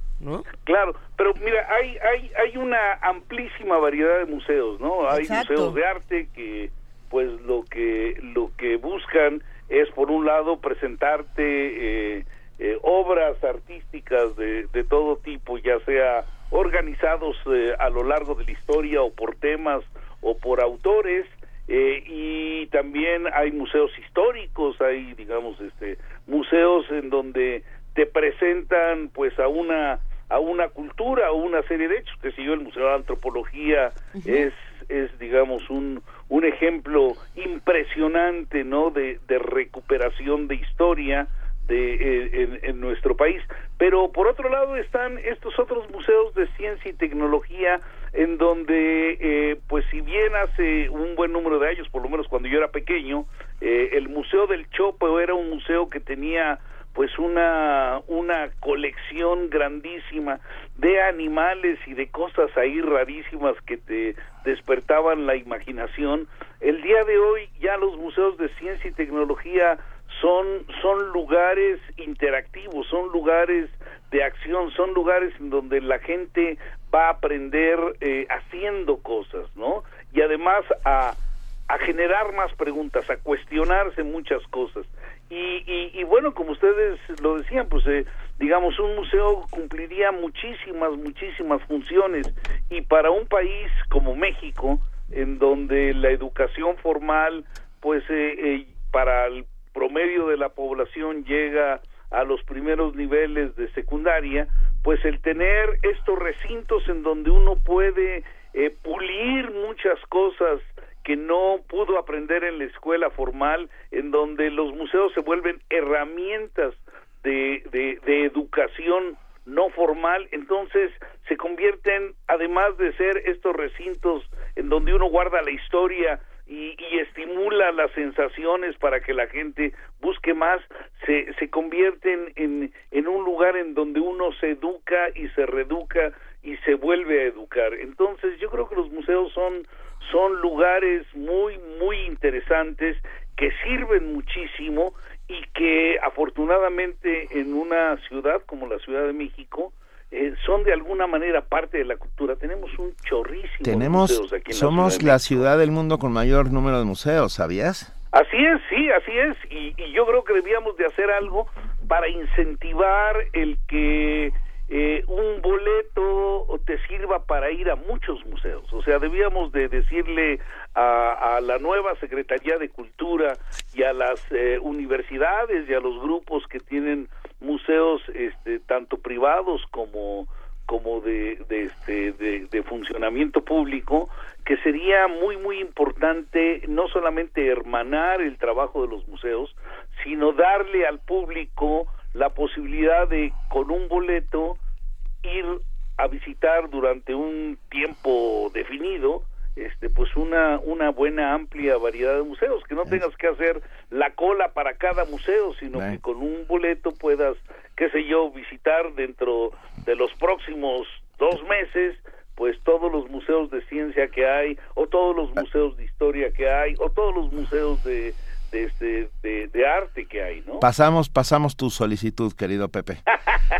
Claro, pero mira, hay, hay, hay una amplísima variedad de museos, ¿no? Hay museos de arte que, pues, lo que, lo que buscan es, por un lado, presentarte eh, eh, obras artísticas de, de todo tipo, ya sea organizados eh, a lo largo de la historia o por temas o por autores, y también hay museos históricos, hay, digamos, este, museos en donde te presentan pues a una a una cultura o una serie de hechos. Que si yo el museo de antropología es es digamos un un ejemplo impresionante no de, de recuperación de historia de eh, en, nuestro país. Pero por otro lado están estos otros museos de ciencia y tecnología en donde eh, pues si bien hace un buen número de años por lo menos cuando yo era pequeño eh, el museo del Chopo era un museo que tenía pues una una colección grandísima de animales y de cosas ahí rarísimas que te despertaban la imaginación. El día de hoy ya los museos de ciencia y tecnología son son lugares interactivos, son lugares de acción, son lugares en donde la gente va a aprender eh, haciendo cosas, ¿no? Y además a, a generar más preguntas, a cuestionarse muchas cosas. Y, y, bueno, como ustedes lo decían, pues eh, digamos, un museo cumpliría muchísimas, muchísimas funciones. Y para un país como México, en donde la educación formal, pues eh, eh, para el promedio de la población llega a los primeros niveles de secundaria, pues el tener estos recintos en donde uno puede eh, pulir muchas cosas que no pudo aprender en la escuela formal, en donde los museos se vuelven herramientas de, de, educación no formal, entonces se convierten, además de ser estos recintos en donde uno guarda la historia y, y, estimula las sensaciones para que la gente busque más, se, se convierten en, en un lugar en donde uno se educa y se reeduca y se vuelve a educar. Entonces yo creo que los museos son, son lugares muy, muy interesantes que sirven muchísimo y que afortunadamente en una ciudad como la Ciudad de México, eh, son de alguna manera parte de la cultura. Tenemos un chorrísimo Tenemos, de museos aquí en somos la, la ciudad del mundo con mayor número de museos, ¿sabías? Así es, sí, así es. Y, y yo creo que debíamos de hacer algo para incentivar el que eh, un boleto te sirva para ir a muchos museos. O sea, debíamos de decirle a, a la nueva Secretaría de Cultura y a las eh, universidades y a los grupos que tienen museos este, tanto privados como como de, de este de, de, funcionamiento público que sería muy muy importante no solamente hermanar el trabajo de los museos sino darle al público la posibilidad de con un boleto ir a visitar durante un tiempo definido este pues una una buena amplia variedad de museos que no tengas que hacer la cola para cada museo sino que con un boleto puedas qué sé yo visitar dentro de los próximos dos meses pues todos los museos de ciencia que hay o todos los museos de historia que hay o todos los museos de, este, de, de, arte que hay, ¿no? Pasamos, pasamos tu solicitud, querido Pepe.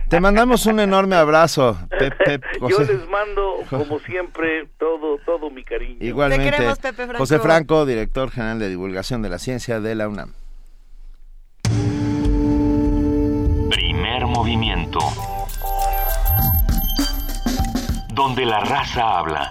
Te mandamos un enorme abrazo, Pepe. Yo les mando, como siempre, todo, todo mi cariño. Igualmente, Te queremos, Pepe Franco. José Franco, director general de divulgación de la ciencia de la UNAM. Primer movimiento. Donde la raza habla.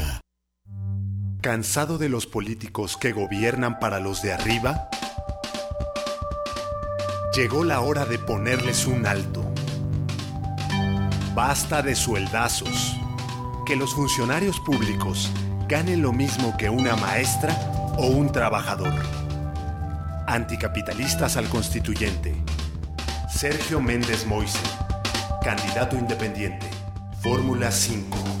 ¿Cansado de los políticos que gobiernan para los de arriba? Llegó la hora de ponerles un alto. Basta de sueldazos. Que los funcionarios públicos ganen lo mismo que una maestra o un trabajador. Anticapitalistas al constituyente. Sergio Méndez Moise, candidato independiente. Fórmula 5.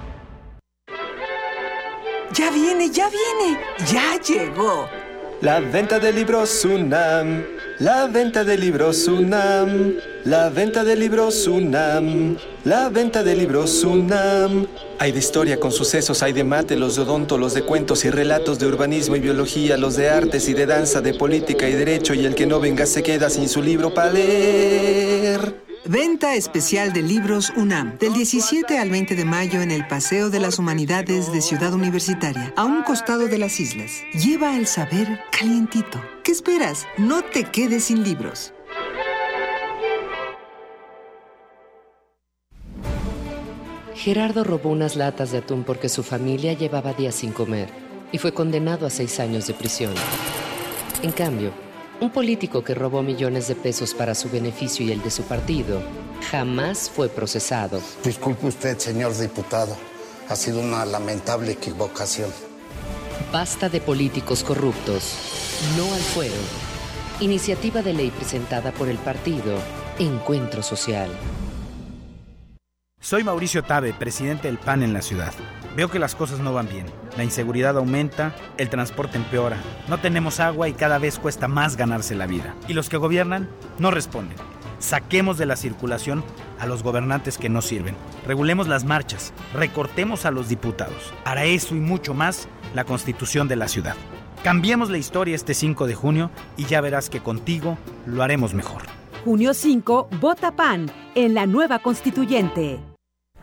Ya viene, ya viene, ya llegó. La venta de libros UNAM, la venta de libros UNAM. La venta de libros UNAM, la venta de libros UNAM. Hay de historia con sucesos, hay de mate, los de odonto, los de cuentos y relatos de urbanismo y biología, los de artes y de danza, de política y derecho, y el que no venga se queda sin su libro para leer. Venta especial de libros UNAM, del 17 al 20 de mayo en el Paseo de las Humanidades de Ciudad Universitaria, a un costado de las islas. Lleva el saber calientito. ¿Qué esperas? No te quedes sin libros. Gerardo robó unas latas de atún porque su familia llevaba días sin comer y fue condenado a seis años de prisión. En cambio, un político que robó millones de pesos para su beneficio y el de su partido jamás fue procesado. Disculpe usted, señor diputado. Ha sido una lamentable equivocación. Basta de políticos corruptos. No al fuero. Iniciativa de ley presentada por el partido Encuentro Social. Soy Mauricio Tabe, presidente del PAN en la ciudad. Veo que las cosas no van bien. La inseguridad aumenta, el transporte empeora, no tenemos agua y cada vez cuesta más ganarse la vida. Y los que gobiernan no responden. Saquemos de la circulación a los gobernantes que no sirven. Regulemos las marchas, recortemos a los diputados. Para eso y mucho más, la constitución de la ciudad. Cambiemos la historia este 5 de junio y ya verás que contigo lo haremos mejor. Junio 5, vota PAN en la nueva constituyente.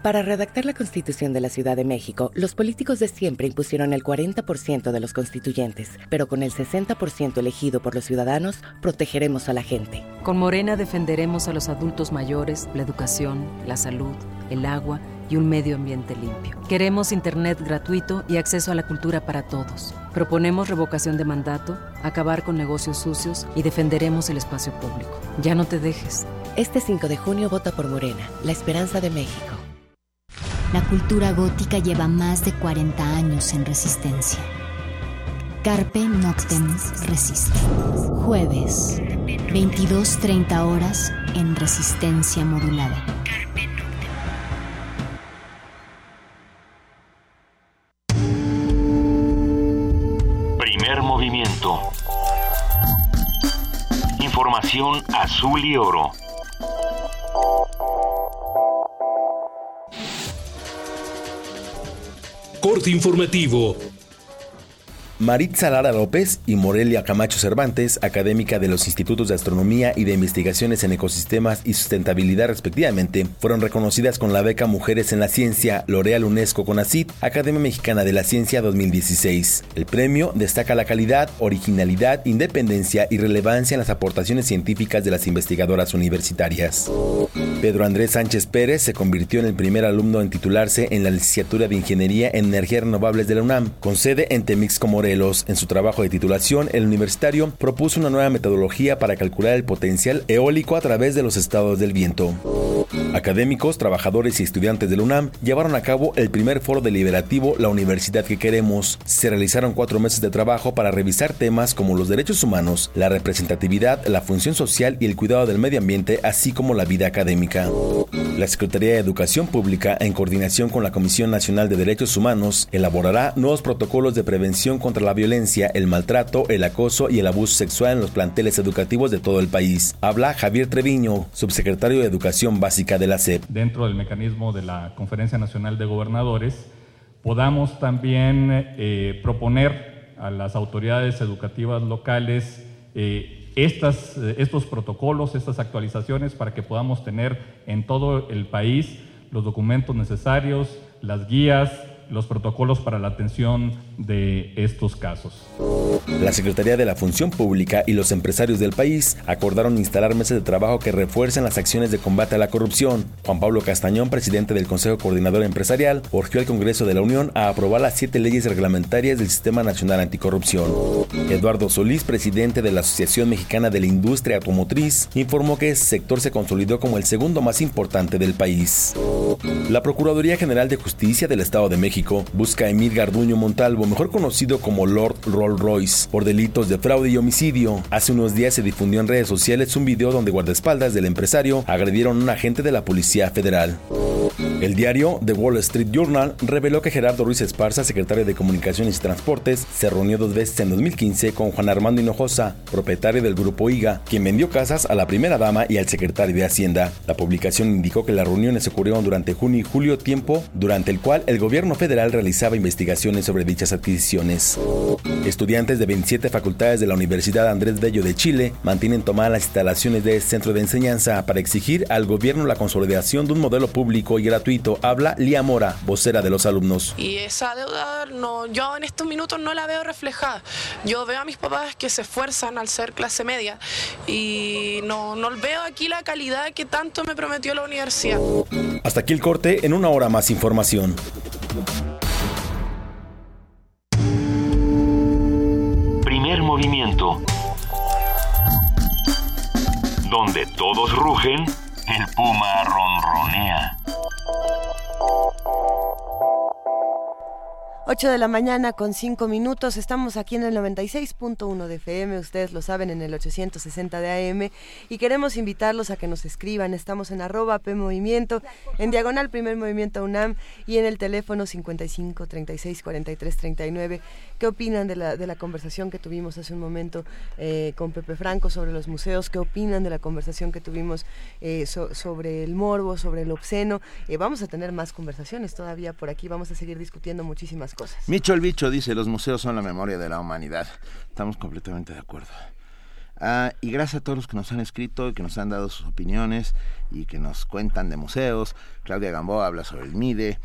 Para redactar la Constitución de la Ciudad de México, los políticos de siempre impusieron el 40% de los constituyentes, pero con el 60% elegido por los ciudadanos, protegeremos a la gente. Con Morena defenderemos a los adultos mayores, la educación, la salud, el agua y un medio ambiente limpio. Queremos Internet gratuito y acceso a la cultura para todos. Proponemos revocación de mandato, acabar con negocios sucios y defenderemos el espacio público. Ya no te dejes. Este 5 de junio vota por Morena, la esperanza de México. La cultura gótica lleva más de 40 años en resistencia. Carpe Noctem Resiste. Jueves, 22.30 horas en resistencia modulada. Primer movimiento. Información azul y oro. Corte informativo. Maritza Lara López y Morelia Camacho Cervantes, académica de los Institutos de Astronomía y de Investigaciones en Ecosistemas y Sustentabilidad respectivamente, fueron reconocidas con la beca Mujeres en la Ciencia L'Oreal UNESCO CONACYT, Academia Mexicana de la Ciencia 2016. El premio destaca la calidad, originalidad, independencia y relevancia en las aportaciones científicas de las investigadoras universitarias. Pedro Andrés Sánchez Pérez se convirtió en el primer alumno en titularse en la licenciatura de Ingeniería en Energías Renovables de la UNAM, con sede en Temixco, Morelos. En su trabajo de titulación, el universitario propuso una nueva metodología para calcular el potencial eólico a través de los estados del viento. Académicos, trabajadores y estudiantes del UNAM llevaron a cabo el primer foro deliberativo La Universidad que Queremos. Se realizaron cuatro meses de trabajo para revisar temas como los derechos humanos, la representatividad, la función social y el cuidado del medio ambiente, así como la vida académica. La Secretaría de Educación Pública, en coordinación con la Comisión Nacional de Derechos Humanos, elaborará nuevos protocolos de prevención contra la violencia, el maltrato, el acoso y el abuso sexual en los planteles educativos de todo el país. Habla Javier Treviño, subsecretario de Educación Básica de la SEP. Dentro del mecanismo de la Conferencia Nacional de Gobernadores, podamos también eh, proponer a las autoridades educativas locales eh, estas, eh, estos protocolos, estas actualizaciones para que podamos tener en todo el país los documentos necesarios, las guías, los protocolos para la atención de estos casos. La Secretaría de la Función Pública y los empresarios del país acordaron instalar meses de trabajo que refuercen las acciones de combate a la corrupción. Juan Pablo Castañón, presidente del Consejo Coordinador Empresarial, urgió al Congreso de la Unión a aprobar las siete leyes reglamentarias del Sistema Nacional Anticorrupción. Eduardo Solís, presidente de la Asociación Mexicana de la Industria Automotriz, informó que ese sector se consolidó como el segundo más importante del país. La Procuraduría General de Justicia del Estado de México busca a Emil Garduño Montalvo, mejor conocido como Lord Rolls Royce, por delitos de fraude y homicidio. Hace unos días se difundió en redes sociales un video donde guardaespaldas del empresario agredieron a un agente de la Policía Federal. El diario The Wall Street Journal reveló que Gerardo Ruiz Esparza, secretario de Comunicaciones y Transportes, se reunió dos veces en 2015 con Juan Armando Hinojosa, propietario del grupo IGA, quien vendió casas a la primera dama y al secretario de Hacienda. La publicación indicó que las reuniones ocurrieron durante junio y julio, tiempo durante el cual el gobierno federal realizaba investigaciones sobre dichas adquisiciones. Estudiantes de 27 facultades de la Universidad Andrés Bello de Chile mantienen tomadas las instalaciones de este centro de enseñanza para exigir al gobierno la consolidación de un modelo público y gratuito habla Lía Mora, vocera de los alumnos. Y esa deuda no, yo en estos minutos no la veo reflejada. Yo veo a mis papás que se esfuerzan al ser clase media y no, no veo aquí la calidad que tanto me prometió la universidad. Hasta aquí el corte, en una hora más información. Primer movimiento. Donde todos rugen, el puma ronronea. 8 de la mañana con 5 minutos. Estamos aquí en el 96.1 de FM, ustedes lo saben, en el 860 de AM. Y queremos invitarlos a que nos escriban. Estamos en arroba P Movimiento, en diagonal Primer Movimiento UNAM y en el teléfono 55 36 43 39. ¿Qué opinan de la, de la conversación que tuvimos hace un momento eh, con Pepe Franco sobre los museos? ¿Qué opinan de la conversación que tuvimos eh, sobre el morbo, sobre el obsceno? Eh, vamos a tener más conversaciones todavía por aquí. Vamos a seguir discutiendo muchísimas cosas. Micho el bicho dice, los museos son la memoria de la humanidad. Estamos completamente de acuerdo. Ah, y gracias a todos los que nos han escrito y que nos han dado sus opiniones y que nos cuentan de museos. Claudia Gamboa habla sobre el MIDE.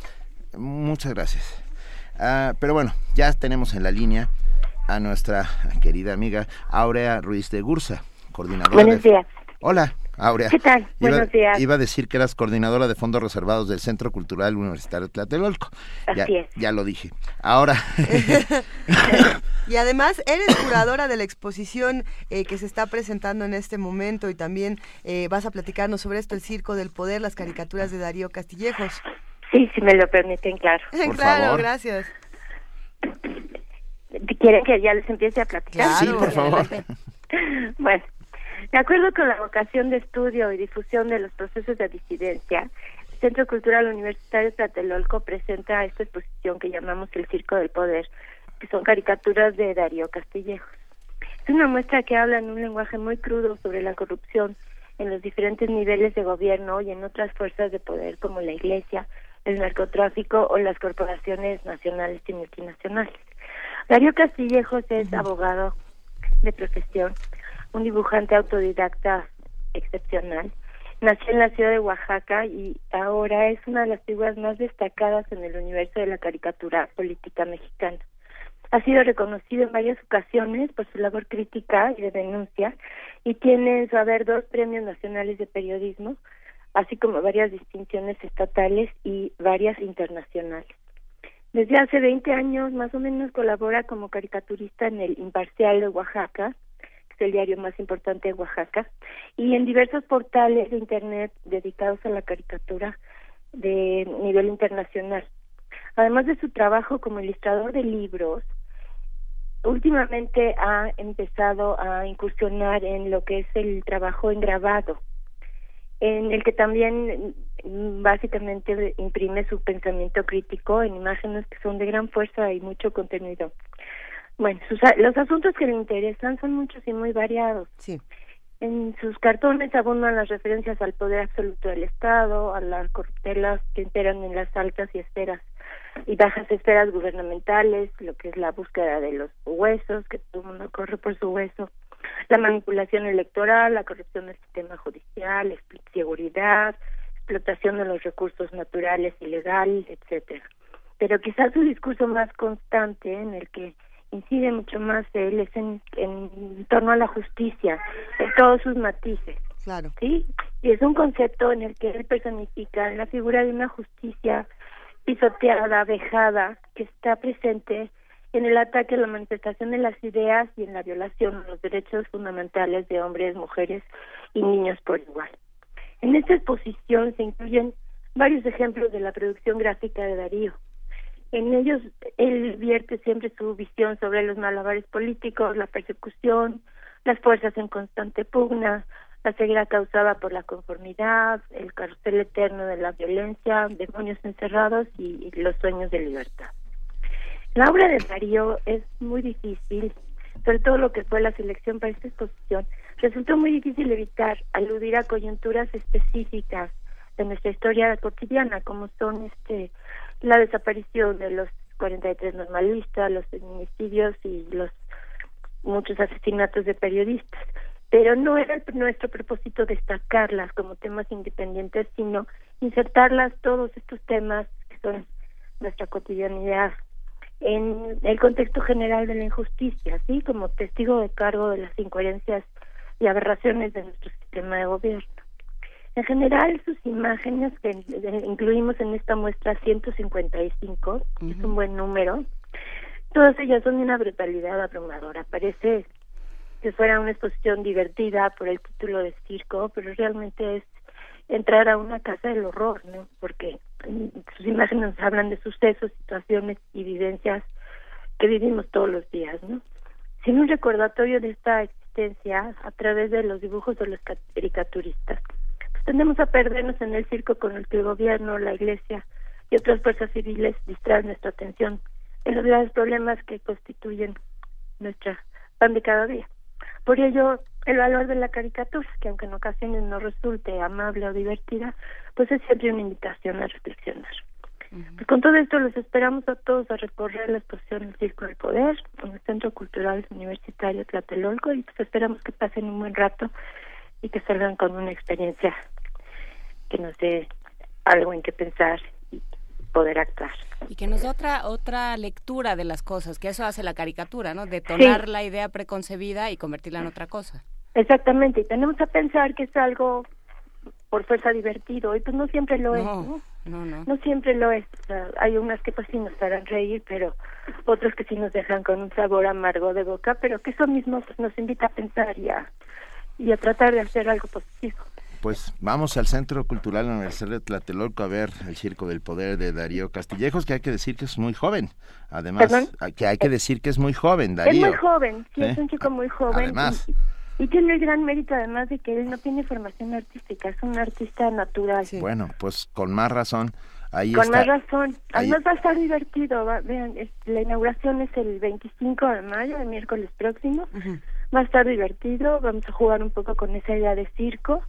Muchas gracias. Ah, pero bueno, ya tenemos en la línea a nuestra querida amiga Aurea Ruiz de Gursa, coordinadora. Buenos días. Hola. Aurea. ¿Qué tal? Buenos días. Iba a decir que eras coordinadora de fondos reservados del Centro Cultural Universitario Tlatelolco. Así ya, es. ya lo dije. Ahora. y además eres curadora de la exposición eh, que se está presentando en este momento y también eh, vas a platicarnos sobre esto, el Circo del Poder, las caricaturas de Darío Castillejos. Sí, si me lo permiten, claro. claro, gracias. ¿Quieren que ya les empiece a platicar? sí, por favor. bueno, de acuerdo con la vocación de estudio y difusión de los procesos de disidencia, el Centro Cultural Universitario Tlatelolco presenta esta exposición que llamamos El Circo del Poder, que son caricaturas de Darío Castillejos. Es una muestra que habla en un lenguaje muy crudo sobre la corrupción en los diferentes niveles de gobierno y en otras fuerzas de poder como la Iglesia, el narcotráfico o las corporaciones nacionales y multinacionales. Darío Castillejos es abogado de profesión, un dibujante autodidacta excepcional. Nació en la ciudad de Oaxaca y ahora es una de las figuras más destacadas en el universo de la caricatura política mexicana. Ha sido reconocido en varias ocasiones por su labor crítica y de denuncia y tiene en su haber dos premios nacionales de periodismo, así como varias distinciones estatales y varias internacionales. Desde hace 20 años más o menos colabora como caricaturista en el Imparcial de Oaxaca, es el diario más importante de Oaxaca, y en diversos portales de Internet dedicados a la caricatura de nivel internacional. Además de su trabajo como ilustrador de libros, últimamente ha empezado a incursionar en lo que es el trabajo en grabado, en el que también mm, básicamente imprime su pensamiento crítico en imágenes que son de gran fuerza y mucho contenido. Bueno, sus, los asuntos que le interesan son muchos y muy variados. Sí. En sus cartones abundan las referencias al poder absoluto del Estado, a las corruptelas que imperan en las altas y esferas y bajas esferas gubernamentales, lo que es la búsqueda de los huesos, que todo el mundo corre por su hueso, la manipulación electoral, la corrupción del sistema judicial, seguridad, explotación de los recursos naturales ilegales, etcétera. Pero quizás su discurso más constante, en el que incide mucho más él, es en, en torno a la justicia, en todos sus matices. Claro. ¿Sí? Y es un concepto en el que él personifica la figura de una justicia pisoteada, vejada, que está presente en el ataque a la manifestación de las ideas y en la violación de los derechos fundamentales de hombres, mujeres y niños por igual. En esta exposición se incluyen varios ejemplos de la producción gráfica de Darío. En ellos él vierte siempre su visión sobre los malabares políticos, la persecución, las fuerzas en constante pugna, la ceguera causada por la conformidad, el carrusel eterno de la violencia, demonios encerrados y, los sueños de libertad. La obra de Darío es muy difícil, sobre todo lo que fue la selección para esta exposición. Resultó muy difícil evitar aludir a coyunturas específicas de nuestra historia cotidiana, como son este la desaparición de los 43 normalistas, los feminicidios y los muchos asesinatos de periodistas pero no era nuestro propósito destacarlas como temas independientes, sino insertarlas todos estos temas que son nuestra cotidianidad en el contexto general de la injusticia, así como testigo de cargo de las incoherencias y aberraciones de nuestro sistema de gobierno. En general, sus imágenes que incluimos en esta muestra 155, es un buen número, todas ellas son de una brutalidad abrumadora. Parece que fuera una exposición divertida por el título de circo, pero realmente es entrar a una casa del horror, ¿no? Porque sus imágenes hablan de sucesos, situaciones y vivencias que vivimos todos los días, ¿no? Sin un recordatorio de esta existencia a través de los dibujos de los caricaturistas. Tendemos a perdernos en el circo con el que el gobierno, la iglesia y otras fuerzas civiles distraen nuestra atención en los graves problemas que constituyen nuestra pan de cada día. Por ello, el valor de la caricatura, que aunque en ocasiones no resulte amable o divertida, pues es siempre una invitación a reflexionar. Pues con todo esto los esperamos a todos a recorrer la exposición El Circo del Poder en el Centro Cultural Universitario Tlatelolco y pues esperamos que pasen un buen rato y que salgan con una experiencia que nos dé algo en que pensar poder actuar. Y que nos dé otra, otra lectura de las cosas, que eso hace la caricatura, ¿no? Detonar la idea preconcebida y convertirla en otra cosa. Exactamente, y tenemos a pensar que es algo por fuerza divertido, y pues no siempre lo es, ¿no? No, no. No siempre lo es. hay unas que pues sí nos harán reír, pero otros que sí nos dejan con un sabor amargo de boca, pero que eso mismo pues, nos invita a pensar y y a tratar de hacer algo positivo pues vamos al Centro Cultural Universidad de Tlatelolco a ver el Circo del Poder de Darío Castillejos, que hay que decir que es muy joven. Además, que hay que decir que es muy joven, Darío. Es muy joven, sí, es un chico muy joven. Además. Y, tiene el gran mérito, además, de que él no tiene formación artística, es un artista natural. Bueno, pues con más razón. Ahí con más razón. Además va a estar divertido. vean, la inauguración es el 25 de mayo, el miércoles próximo. Va a estar divertido. Vamos a jugar un poco con esa idea de circo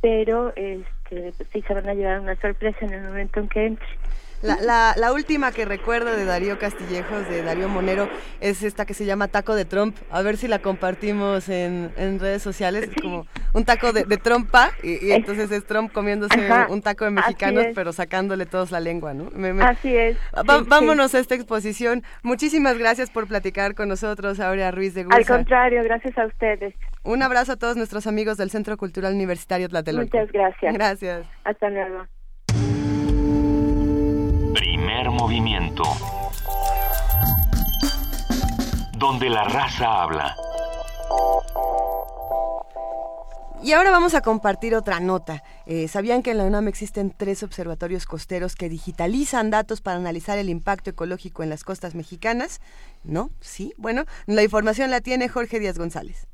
pero este, sí se van a llevar una sorpresa en el momento en que entre. La, la, última que recuerdo de Darío Castillejos, de Darío Monero, es esta que se llama Taco de Trump. A ver si la compartimos en, en redes sociales. Es como un taco de, trompa y, entonces es Trump comiéndose un taco de mexicanos, pero sacándole todos la lengua, ¿no? Así es. vámonos a esta exposición. Muchísimas gracias por platicar con nosotros, Aurea Ruiz de Gusa. Al contrario, gracias a ustedes. Un abrazo a todos nuestros amigos del Centro Cultural Universitario Tlatelolco. Muchas gracias. Gracias. Hasta luego. Movimiento. Donde la raza habla. Y ahora vamos a compartir otra nota. Eh, ¿Sabían que en la UNAM existen tres observatorios costeros que digitalizan datos para analizar el impacto ecológico en las costas mexicanas? ¿No? ¿Sí? Bueno, la información la tiene Jorge Díaz González.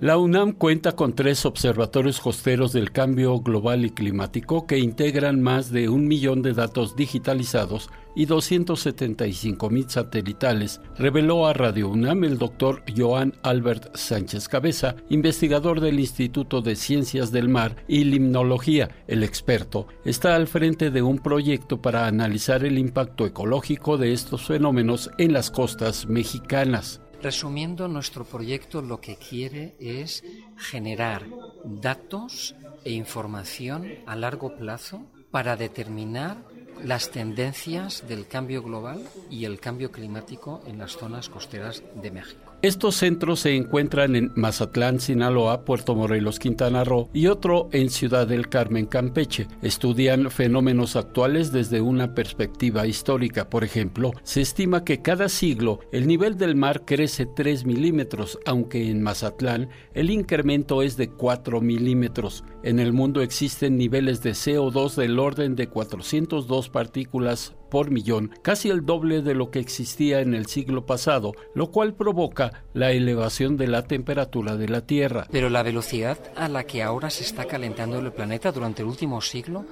La UNAM cuenta con tres observatorios costeros del cambio global y climático que integran más de un millón de datos digitalizados y 275 mil satelitales, reveló a Radio UNAM el doctor Joan Albert Sánchez Cabeza, investigador del Instituto de Ciencias del Mar y Limnología. El experto está al frente de un proyecto para analizar el impacto ecológico de estos fenómenos en las costas mexicanas. Resumiendo, nuestro proyecto lo que quiere es generar datos e información a largo plazo para determinar las tendencias del cambio global y el cambio climático en las zonas costeras de México. Estos centros se encuentran en Mazatlán, Sinaloa, Puerto Morelos, Quintana Roo y otro en Ciudad del Carmen, Campeche. Estudian fenómenos actuales desde una perspectiva histórica. Por ejemplo, se estima que cada siglo el nivel del mar crece 3 milímetros, aunque en Mazatlán el incremento es de 4 milímetros. En el mundo existen niveles de CO2 del orden de 402 partículas por millón, casi el doble de lo que existía en el siglo pasado, lo cual provoca la elevación de la temperatura de la Tierra. Pero la velocidad a la que ahora se está calentando el planeta durante el último siglo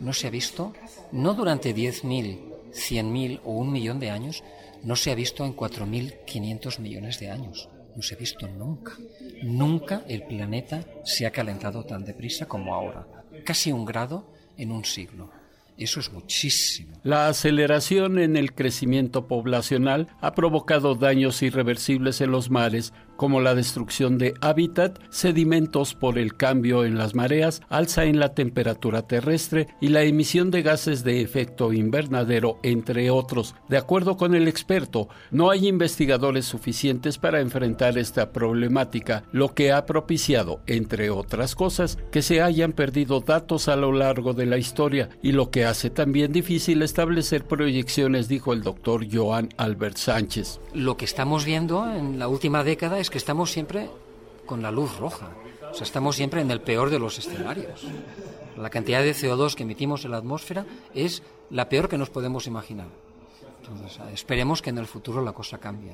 no se ha visto, no durante 10.000, 100.000 o un millón de años, no se ha visto en 4.500 millones de años. No se ha visto nunca. Nunca el planeta se ha calentado tan deprisa como ahora. Casi un grado en un siglo. Eso es muchísimo. La aceleración en el crecimiento poblacional ha provocado daños irreversibles en los mares, como la destrucción de hábitat, sedimentos por el cambio en las mareas, alza en la temperatura terrestre y la emisión de gases de efecto invernadero, entre otros. De acuerdo con el experto, no hay investigadores suficientes para enfrentar esta problemática, lo que ha propiciado, entre otras cosas, que se hayan perdido datos a lo largo de la historia y lo que hace también difícil establecer proyecciones, dijo el doctor Joan Albert Sánchez. Lo que estamos viendo en la última década es que estamos siempre con la luz roja. O sea, estamos siempre en el peor de los escenarios. La cantidad de CO2 que emitimos en la atmósfera es la peor que nos podemos imaginar. Entonces, esperemos que en el futuro la cosa cambie.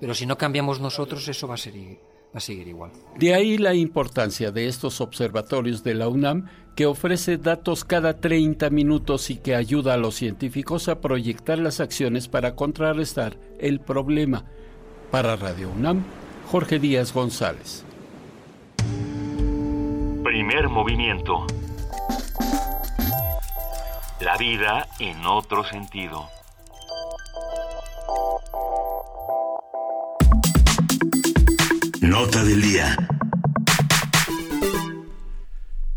Pero si no cambiamos nosotros, eso va a, seguir, va a seguir igual. De ahí la importancia de estos observatorios de la UNAM, que ofrece datos cada 30 minutos y que ayuda a los científicos a proyectar las acciones para contrarrestar el problema. Para Radio UNAM, Jorge Díaz González. Primer movimiento. La vida en otro sentido. Nota del día.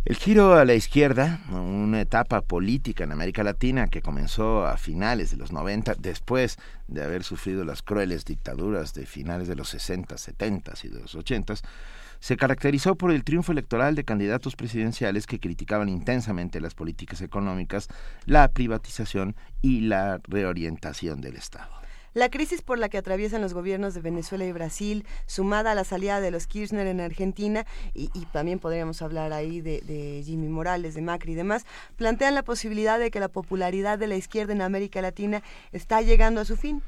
El giro a la izquierda, una etapa política en América Latina que comenzó a finales de los 90, después de haber sufrido las crueles dictaduras de finales de los 60, 70 y de los 80, se caracterizó por el triunfo electoral de candidatos presidenciales que criticaban intensamente las políticas económicas, la privatización y la reorientación del Estado. La crisis por la que atraviesan los gobiernos de Venezuela y Brasil, sumada a la salida de los Kirchner en Argentina, y, también podríamos hablar ahí de, de, Jimmy Morales, de Macri y demás, plantean la posibilidad de que la popularidad de la izquierda en América Latina está llegando a su fin.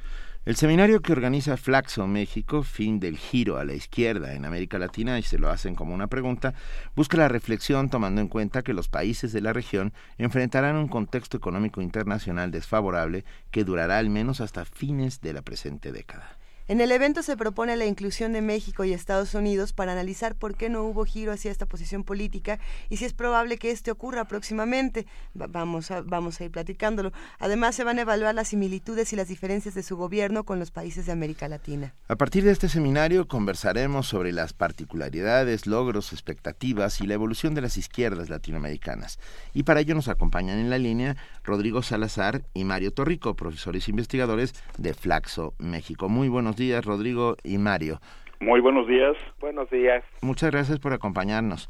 El seminario que organiza Flaxo México, fin del giro a la izquierda en América Latina, y se lo hacen como una pregunta, busca la reflexión tomando en cuenta que los países de la región enfrentarán un contexto económico internacional desfavorable que durará al menos hasta fines de la presente década. En el evento se propone la inclusión de México y Estados Unidos para analizar por qué no hubo giro hacia esta posición política y si es probable que este ocurra próximamente. vamos, a, vamos a ir platicándolo. Además, se van a evaluar las similitudes y las diferencias de su gobierno con los países de América Latina. A partir de este seminario conversaremos sobre las particularidades, logros, expectativas y la evolución de las izquierdas latinoamericanas. Y para ello nos acompañan en la línea Rodrigo Salazar y Mario Torrico, profesores e investigadores de Flaxo México. Muy buenos días, Rodrigo y Mario. Muy buenos días. Buenos días. Muchas gracias por acompañarnos.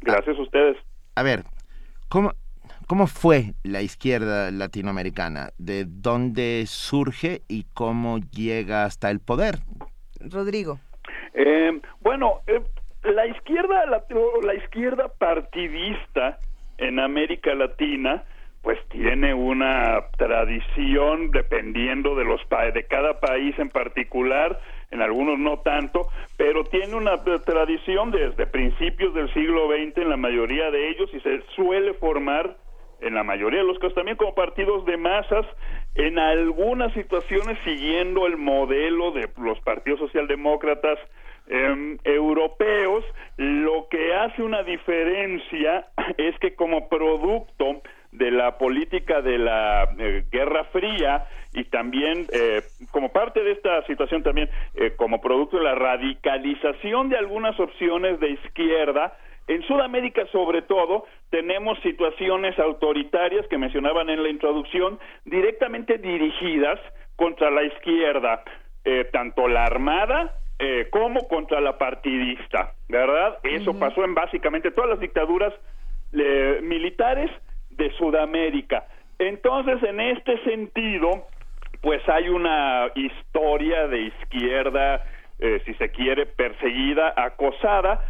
Gracias a, ustedes. A ver, ¿cómo, ¿cómo fue la izquierda latinoamericana? ¿De dónde surge y cómo llega hasta el poder? Rodrigo. Eh, bueno, eh, la izquierda, la, la izquierda partidista en América Latina pues tiene una tradición dependiendo de los de cada país en particular en algunos no tanto pero tiene una tradición desde principios del siglo XX en la mayoría de ellos y se suele formar en la mayoría de los casos también como partidos de masas en algunas situaciones siguiendo el modelo de los partidos socialdemócratas em, europeos. Lo que hace una diferencia es que como producto de la política de la eh, Guerra Fría y también eh, como parte de esta situación también eh, como producto de la radicalización de algunas opciones de izquierda en Sudamérica sobre todo tenemos situaciones autoritarias que mencionaban en la introducción directamente dirigidas contra la izquierda tanto la armada como contra la partidista, ¿verdad? Eso pasó en básicamente todas las dictaduras militares de Sudamérica. Entonces, en este sentido, pues hay una historia de izquierda, eh, si se quiere, perseguida, acosada,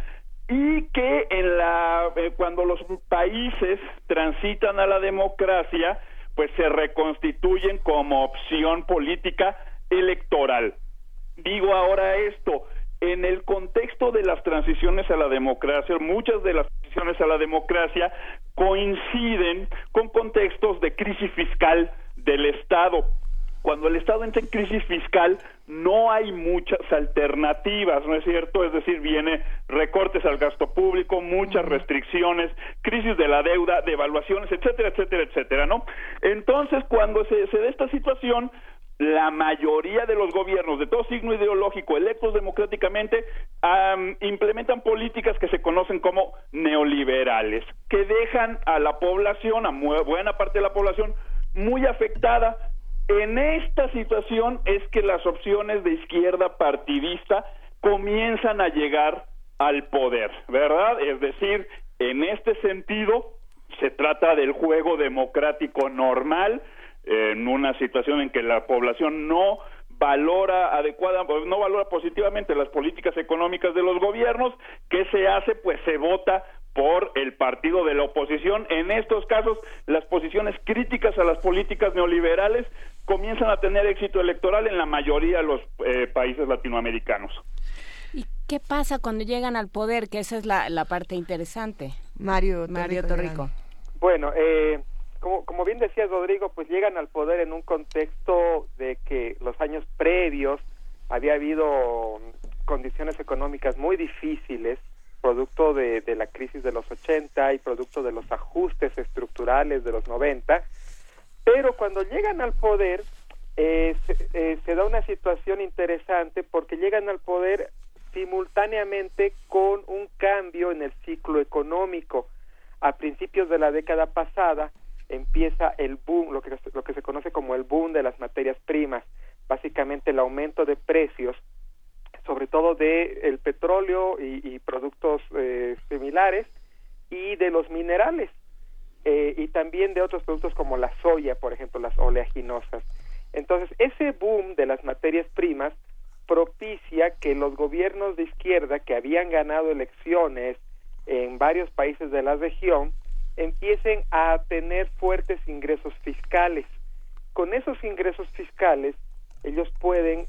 y que en la, eh, cuando los países transitan a la democracia, pues se reconstituyen como opción política electoral. Digo ahora esto, en el contexto de las transiciones a la democracia, muchas de las transiciones a la democracia coinciden con contextos de crisis fiscal del Estado. Cuando el Estado entra en crisis fiscal, no hay muchas alternativas, ¿no es cierto? Es decir, viene recortes al gasto público, muchas restricciones, crisis de la deuda, devaluaciones, etcétera, etcétera, etcétera, ¿no? Entonces, cuando se, se da esta situación, la mayoría de los gobiernos de todo signo ideológico electos democráticamente implementan políticas que se conocen como neoliberales, que dejan a la población, a buena parte de la población, muy afectada. En esta situación es que las opciones de izquierda partidista comienzan a llegar al poder, ¿verdad? Es decir, en este sentido, se trata del juego democrático normal, en una situación en que la población no valora adecuada, no valora positivamente las políticas económicas de los gobiernos, ¿qué se hace? Pues se vota por el partido de la oposición. En estos casos, las posiciones críticas a las políticas neoliberales comienzan a tener éxito electoral en la mayoría de los eh, países latinoamericanos. ¿Y qué pasa cuando llegan al poder? Que esa es la, la parte interesante. Mario, Mario Torrico. Bueno, eh, como, como bien decía Rodrigo, pues llegan al poder en un contexto de que los años previos había habido condiciones económicas muy difíciles, producto de, de la crisis de los 80 y producto de los ajustes estructurales de los 90, pero cuando llegan al poder eh, se, eh, se da una situación interesante porque llegan al poder simultáneamente con un cambio en el ciclo económico. A principios de la década pasada, empieza el boom, lo que, se conoce como el boom de las materias primas, básicamente el aumento de precios, sobre todo de el petróleo y, productos eh, similares y de los minerales eh, y también de otros productos como la soya, por ejemplo, las oleaginosas. Entonces, ese boom de las materias primas propicia que los gobiernos de izquierda que habían ganado elecciones en varios países de la región empiecen a tener fuertes ingresos fiscales. Con esos ingresos fiscales, ellos pueden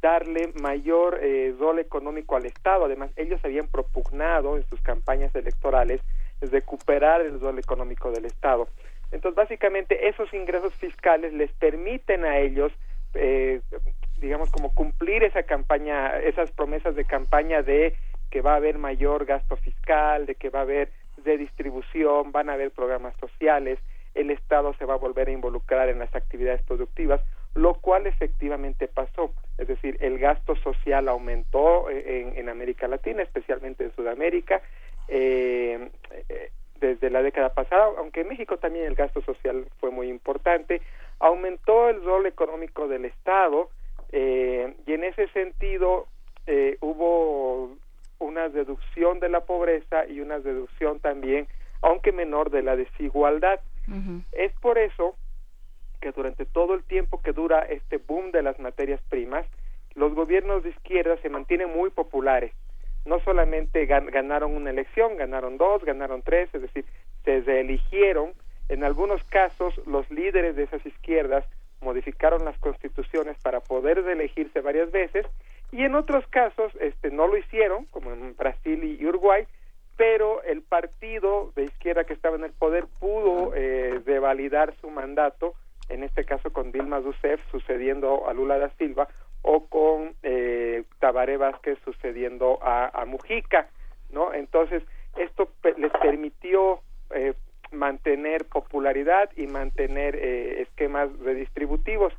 darle mayor eh, rol económico al Estado. Además, ellos habían propugnado en sus campañas electorales recuperar el rol económico del Estado. Entonces, básicamente, esos ingresos fiscales les permiten a ellos, eh, digamos, como cumplir esa campaña, esas promesas de campaña de que va a haber mayor gasto fiscal, de que va a haber de distribución, van a haber programas sociales, el Estado se va a volver a involucrar en las actividades productivas, lo cual efectivamente pasó. Es decir, el gasto social aumentó eh, en, América Latina, especialmente en Sudamérica, eh, eh, desde la década pasada, aunque en México también el gasto social fue muy importante, aumentó el rol económico del Estado y en ese sentido hubo una deducción de la pobreza y una deducción también, aunque menor, de la desigualdad. Es por eso que durante todo el tiempo que dura este boom de las materias primas, los gobiernos de izquierda se mantienen muy populares. No solamente ganaron una elección, ganaron dos, ganaron tres, es decir, se reeligieron. En algunos casos, los líderes de esas izquierdas modificaron las constituciones para poder reelegirse varias veces y en otros casos este no lo hicieron como en Brasil y Uruguay pero el partido de izquierda que estaba en el poder pudo eh, revalidar su mandato en este caso con Dilma Rousseff sucediendo a Lula da Silva o con eh, Tabaré Vázquez sucediendo a, Mujica no entonces esto les permitió eh, mantener popularidad y mantener eh, esquemas redistributivos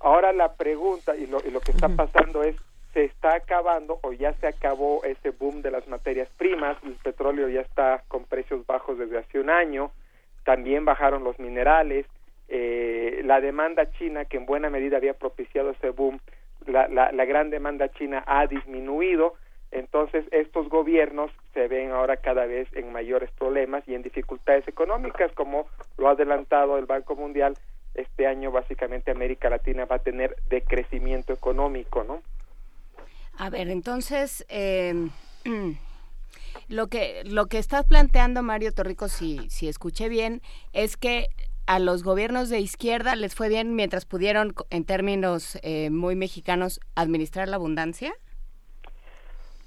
Ahora la pregunta y lo, y lo que está pasando es, ¿se está acabando o ya se acabó ese boom de las materias primas? El petróleo ya está con precios bajos desde hace un año, también bajaron los minerales, eh, la demanda china, que en buena medida había propiciado ese boom, la, la, la gran demanda china ha disminuido, entonces estos gobiernos se ven ahora cada vez en mayores problemas y en dificultades económicas, como lo ha adelantado el Banco Mundial, este año básicamente América Latina va a tener decrecimiento económico, ¿no? A ver, entonces, eh, lo que lo que estás planteando, Mario Torrico, si, si escuché bien, es que a los gobiernos de izquierda les fue bien mientras pudieron, en términos eh, muy mexicanos, administrar la abundancia?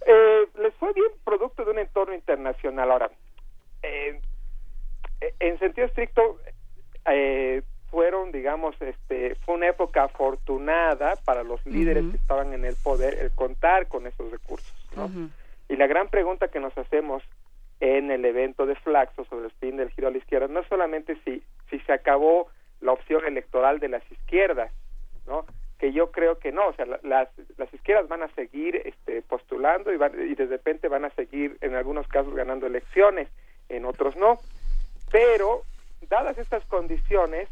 Eh, les fue bien producto de un entorno internacional. Ahora, eh, en sentido estricto, fueron, digamos, este, fue una época afortunada para los líderes que estaban en el poder el contar con esos recursos, ¿no? Y la gran pregunta que nos hacemos en el evento de Flaxo sobre el fin del giro a la izquierda no solamente si si se acabó la opción electoral de las izquierdas, ¿no? Que yo creo que no, o sea, las, las izquierdas van a seguir este, postulando y, y de repente van a seguir en algunos casos ganando elecciones, en otros no, pero dadas estas condiciones,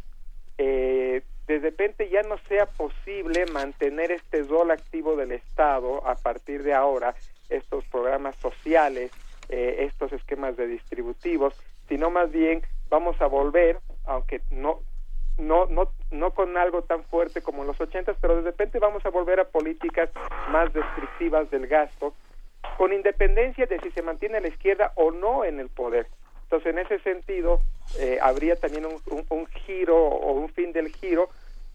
eh, de repente ya no sea posible mantener este rol activo del Estado a partir de ahora, estos programas sociales, eh, estos esquemas de distributivos, sino más bien vamos a volver, aunque no no no no con algo tan fuerte como en los ochentas, pero de repente vamos a volver a políticas más restrictivas del gasto, con independencia de si se mantiene la izquierda o no en el poder. Entonces, en ese sentido, eh, habría también un, un, giro o un fin del giro,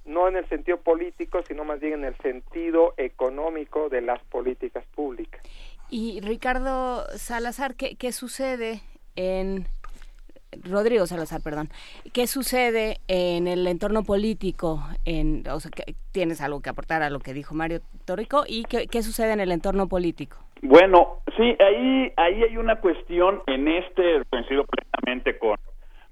no en el sentido político, sino más bien en el sentido económico de las políticas públicas. Y Ricardo Salazar, ¿qué, qué sucede en Rodrigo Salazar, perdón. ¿Qué sucede en el entorno político? En, o sea, ¿Tienes algo que aportar a lo que dijo Mario Torrico? ¿Y qué, sucede en el entorno político? Bueno, sí, ahí, ahí hay una cuestión en este, coincido plenamente con,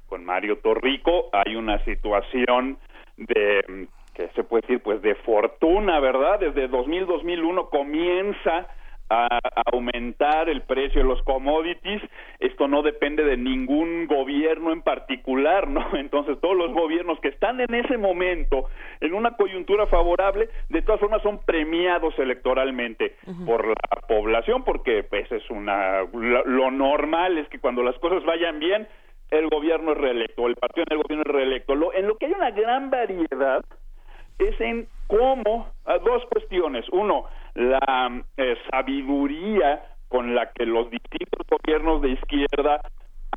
con Mario Torrico, hay una situación de, que se puede decir, pues de fortuna, ¿verdad? Desde 2000-2001 comienza a aumentar el precio de los commodities. Esto no depende de ningún gobierno en particular, ¿no? Entonces, todos los gobiernos que están en ese momento en una coyuntura favorable, de todas formas son premiados electoralmente por la población, porque pues es una lo, normal es que cuando las cosas vayan bien, el gobierno es reelecto, el partido en el gobierno es reelecto. Lo, en lo que hay una gran variedad es en cómo, dos cuestiones. Uno, la eh, sabiduría con la que los distintos gobiernos de izquierda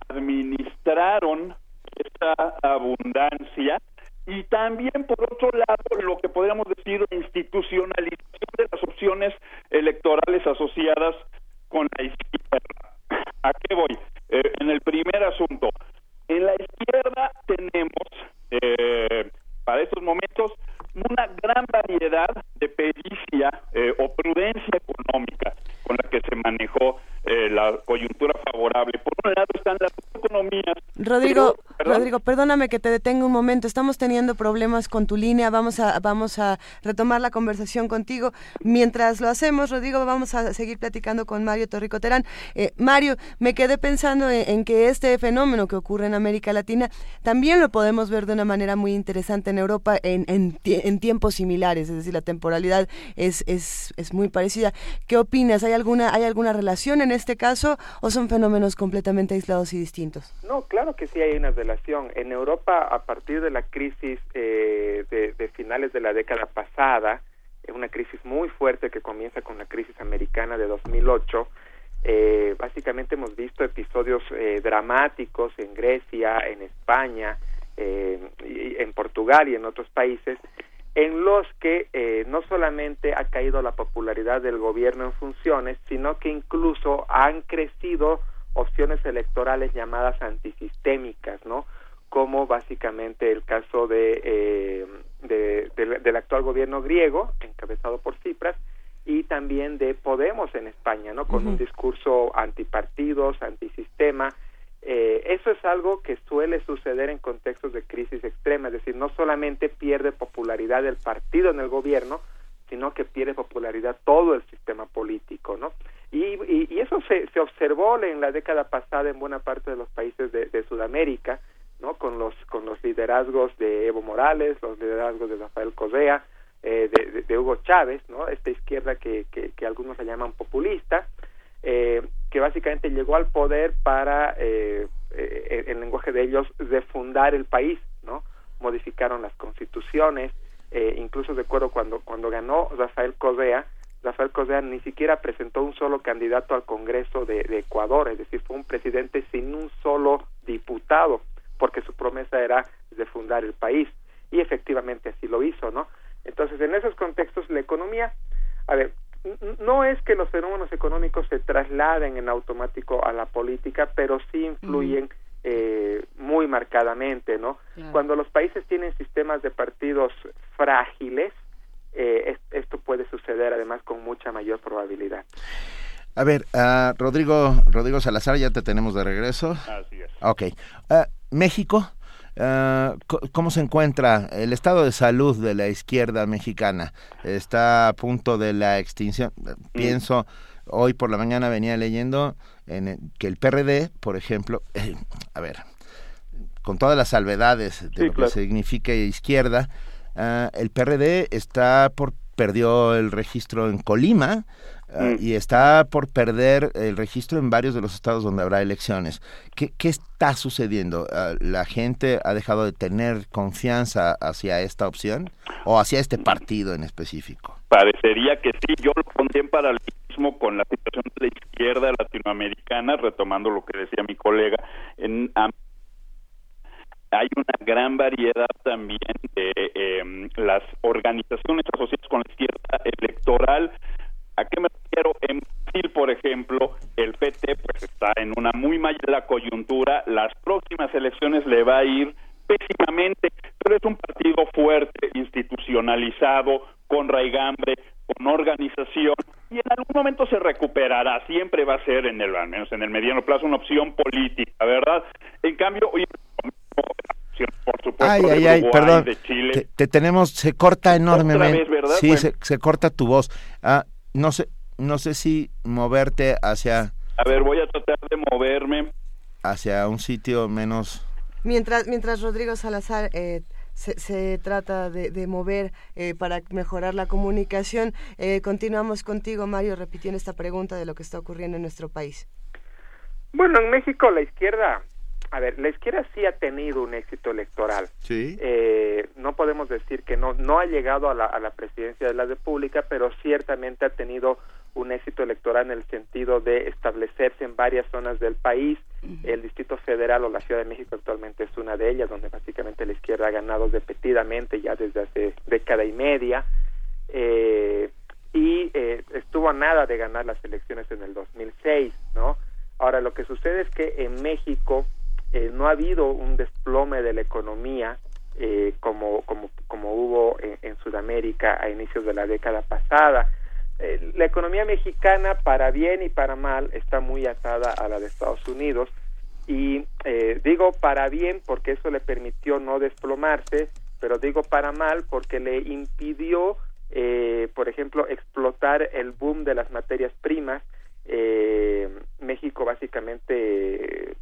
administraron esta abundancia y también por otro lado lo que podríamos decir la institucionalización de las opciones electorales asociadas con la izquierda. ¿A qué voy? Eh, en el primer asunto, en la izquierda tenemos eh, para estos momentos una gran variedad de pericia eh, o prudencia económica con la que se manejó eh, la coyuntura favorable. Por un lado están las economías. Rodrigo, Rodrigo, perdóname que te detenga un momento. Estamos teniendo problemas con tu línea. Vamos a vamos a retomar la conversación contigo. Mientras lo hacemos, Rodrigo, vamos a seguir platicando con Mario Torrico Terán. Eh, Mario, me quedé pensando en, que este fenómeno que ocurre en América Latina también lo podemos ver de una manera muy interesante en Europa en, en, en tiempos similares, es decir, la temporalidad es, es, es muy parecida. ¿Qué opinas? ¿Hay alguna, ¿Hay alguna relación en este caso o son fenómenos completamente aislados y distintos? No, claro que sí hay una relación. En Europa, a partir de la crisis eh, de, finales de la década pasada, una crisis muy fuerte que comienza con la crisis americana de 2008, eh, básicamente hemos visto episodios eh, dramáticos en Grecia, en España, en Portugal y en otros países en los que eh, no solamente ha caído la popularidad del gobierno en funciones, sino que incluso han crecido opciones electorales llamadas antisistémicas, ¿no? Como básicamente el caso de, eh, del actual gobierno griego, encabezado por Cipras, y también de Podemos en España, ¿no? Con un discurso antipartidos, antisistema, eh, eso es algo que suele suceder en contextos de crisis extrema, es decir, no solamente pierde popularidad el partido en el gobierno, sino que pierde popularidad todo el sistema político, ¿no? Y, y, eso se, se, observó en la década pasada en buena parte de los países de, Sudamérica, ¿no? Con los con los liderazgos de Evo Morales, los liderazgos de Rafael Correa, eh, de, de, Hugo Chávez, ¿no? Esta izquierda que, que, que algunos la llaman populista, eh, que básicamente llegó al poder para, eh, eh, en lenguaje de ellos, refundar el país, ¿no? Modificaron las constituciones, eh, incluso de acuerdo cuando, cuando ganó Rafael Correa, Rafael Correa ni siquiera presentó un solo candidato al Congreso de, Ecuador, es decir, fue un presidente sin un solo diputado, porque su promesa era de fundar el país y efectivamente así lo hizo, ¿no? Entonces, en esos contextos, la economía, a ver, no es que los fenómenos económicos se trasladen en automático a la política, pero sí influyen eh, muy marcadamente, ¿no? Cuando los países tienen sistemas de partidos frágiles, eh, esto puede suceder además con mucha mayor probabilidad. A ver, uh, Rodrigo, Rodrigo Salazar, ya te tenemos de regreso. Así es. Ok. Uh, México, uh, ¿cómo se encuentra el estado de salud de la izquierda mexicana? ¿Está a punto de la extinción? Pienso, hoy por la mañana venía leyendo en que el PRD, por ejemplo, eh, a ver, con todas las salvedades de lo que significa izquierda, el PRD está por perdió el registro en Colima, Ah, mm. y está por perder el registro en varios de los estados donde habrá elecciones. ¿Qué, qué está sucediendo? Ah, ¿La gente ha dejado de tener confianza hacia esta opción o hacia este partido en específico? Parecería que sí. Yo lo pondría en paralelismo con la situación de la izquierda latinoamericana, retomando lo que decía mi colega. En, hay una gran variedad también de em, las organizaciones asociadas con la izquierda electoral ¿A qué me refiero? En Brasil, por ejemplo, el PT pues está en una muy mala coyuntura. Las próximas elecciones le va a ir pésimamente, pero es un partido fuerte, institucionalizado, con raigambre, con organización y en algún momento se recuperará. Siempre va a ser en el al menos en el mediano plazo una opción política, ¿verdad? En cambio, hoy por supuesto, ay, ay, ay, perdón. Te, tenemos, se corta enormemente. Sí, se, se, corta tu voz. Ah, no sé, no sé si moverte hacia... A ver, voy a tratar de moverme. Hacia un sitio menos... Mientras, mientras Rodrigo Salazar eh, se, trata de, mover eh, para mejorar la comunicación, eh, continuamos contigo, Mario, repitiendo esta pregunta de lo que está ocurriendo en nuestro país. Bueno, en México la izquierda a ver, la izquierda sí ha tenido un éxito electoral. Sí. Eh, no podemos decir que no, no ha llegado a la, a la presidencia de la República, pero ciertamente ha tenido un éxito electoral en el sentido de establecerse en varias zonas del país. El Distrito Federal o la Ciudad de México actualmente es una de ellas, donde básicamente la izquierda ha ganado repetidamente ya desde hace década y media. Eh, y eh, estuvo a nada de ganar las elecciones en el 2006, ¿no? Ahora, lo que sucede es que en México eh, no ha habido un desplome de la economía eh, como, como, como hubo en, Sudamérica a inicios de la década pasada. Eh, la economía mexicana, para bien y para mal, está muy atada a la de Estados Unidos. Y digo para bien porque eso le permitió no desplomarse, pero digo para mal porque le impidió, por ejemplo, explotar el boom de las materias primas. México básicamente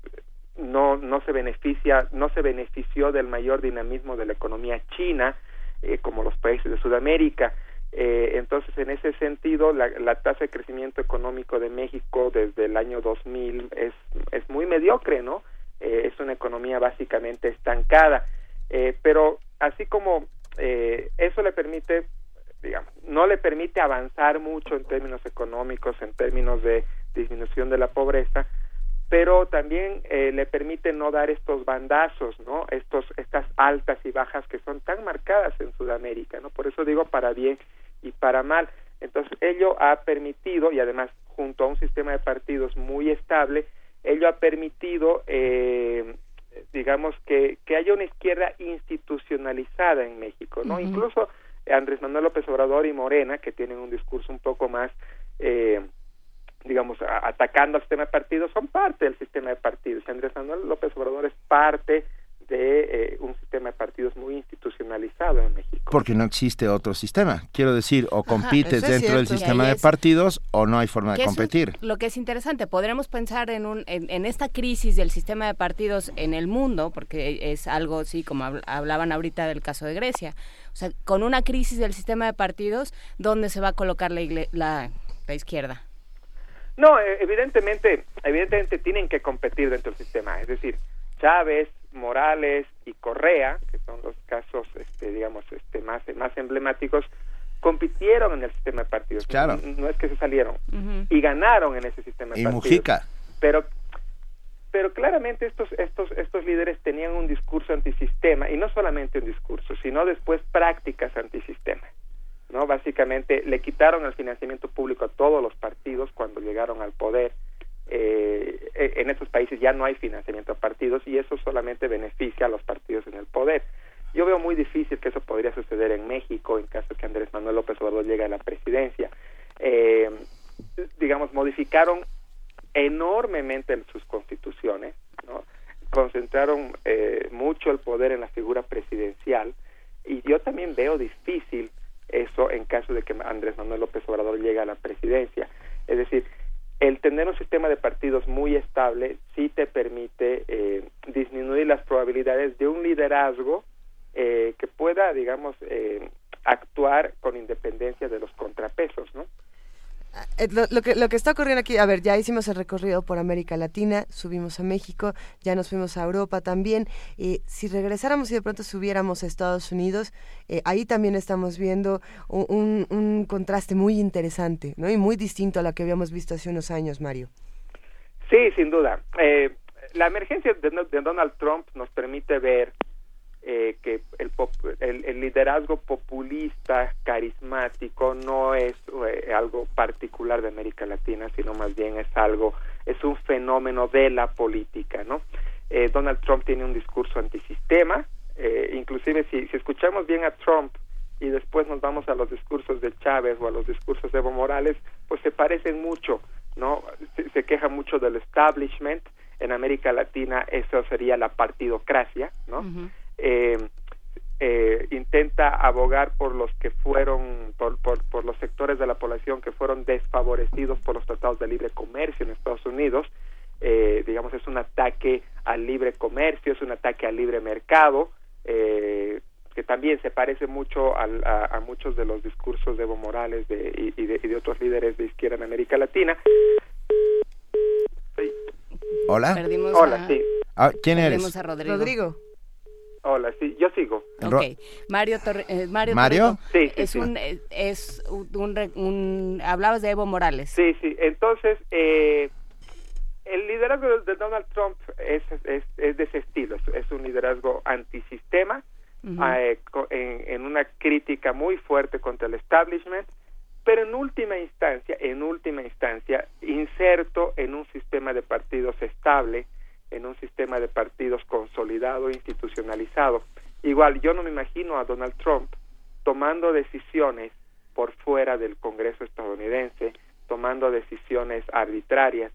no no se beneficia no se benefició del mayor dinamismo de la economía china eh, como los países de Sudamérica. Eh, entonces en ese sentido la, tasa de crecimiento económico de México desde el año 2000 es es muy mediocre no eh, es una economía básicamente estancada. Pero así como eso le permite digamos no le permite avanzar mucho en términos económicos en términos de disminución de la pobreza pero también eh, le permite no dar estos bandazos, ¿no? Estos, estas altas y bajas que son tan marcadas en Sudamérica, ¿no? Por eso digo para bien y para mal. Entonces, ello ha permitido, y además junto a un sistema de partidos muy estable, ello ha permitido, eh, digamos, que, que haya una izquierda institucionalizada en México, ¿no? Incluso Andrés Manuel López Obrador y Morena, que tienen un discurso un poco más... Eh, digamos, atacando al sistema de partidos, son parte del sistema de partidos. Andrés Manuel López Obrador es parte de eh, un sistema de partidos muy institucionalizado en México. Porque no existe otro sistema. Quiero decir, o compites dentro del sistema de partidos o no hay forma de competir. lo que es interesante, podremos pensar en, un, en, esta crisis del sistema de partidos en el mundo, porque es algo, sí, como hablaban ahorita del caso de Grecia. O sea, con una crisis del sistema de partidos, ¿dónde se va a colocar la, la, la izquierda? No, e, evidentemente, evidentemente tienen que competir dentro del sistema. Es decir, Chávez, Morales y Correa, que son los casos, este, digamos, este, más, más emblemáticos, compitieron en el sistema de partidos. Claro. No, es que se salieron. Y ganaron en ese sistema de y partidos. Mujica. Pero, pero claramente estos, estos, estos líderes tenían un discurso antisistema, y no solamente un discurso, sino después prácticas antisistema. ¿No? Básicamente le quitaron el financiamiento público a todos los partidos cuando llegaron al poder. Eh, e, en estos países ya no hay financiamiento a partidos y eso solamente beneficia a los partidos en el poder. Yo veo muy difícil que eso podría suceder en México en caso de que Andrés Manuel López Obrador llegue a la presidencia. Eh, digamos, modificaron enormemente sus constituciones, ¿no? concentraron eh, mucho el poder en la figura presidencial y yo también veo difícil eso en caso de que Andrés Manuel López Obrador llegue a la presidencia. Es decir, el tener un sistema de partidos muy estable sí te permite eh, disminuir las probabilidades de un liderazgo eh, que pueda, digamos, eh, actuar con independencia de los contrapesos, ¿no? Eh, lo, que, lo que está ocurriendo aquí, a ver, ya hicimos el recorrido por América Latina, subimos a México, ya nos fuimos a Europa también. Eh, si regresáramos y de pronto subiéramos a Estados Unidos, eh, ahí también estamos viendo un, un, contraste muy interesante ¿no? y muy distinto a lo que habíamos visto hace unos años, Mario. Sí, sin duda. la emergencia de Donald Trump nos permite ver eh, que el, el, liderazgo populista, carismático, no es eh, algo particular de América Latina, sino más bien es algo, es un fenómeno de la política, ¿no? Eh, Donald Trump tiene un discurso antisistema, inclusive si, si escuchamos bien a Trump y después nos vamos a los discursos de Chávez o a los discursos de Evo Morales, pues se parecen mucho, ¿no? Se, queja mucho del establishment, en América Latina eso sería la partidocracia, ¿no? Eh, eh, intenta abogar por los que fueron, por, por, los sectores de la población que fueron desfavorecidos por los tratados de libre comercio en Estados Unidos. Eh, digamos, es un ataque al libre comercio, es un ataque al libre mercado, eh, que también se parece mucho a, a, muchos de los discursos de Evo Morales de, y, de, y, de, otros líderes de izquierda en América Latina. Hola. Hola, sí. Ah, ¿Quién eres? Rodrigo. Hola, sí, yo sigo. Ok, Mario, Torre, eh, Mario, ¿Mario? sí, es un es un, un, hablabas de Evo Morales. Sí, sí. Entonces, eh, el liderazgo de Donald Trump es, es, es de ese estilo. Es, un liderazgo antisistema, eh, en, en una crítica muy fuerte contra el establishment, pero en última instancia, en última instancia, inserto en un sistema de partidos estable en un sistema de partidos consolidado, institucionalizado. Igual, yo no me imagino a Donald Trump tomando decisiones por fuera del Congreso estadounidense, tomando decisiones arbitrarias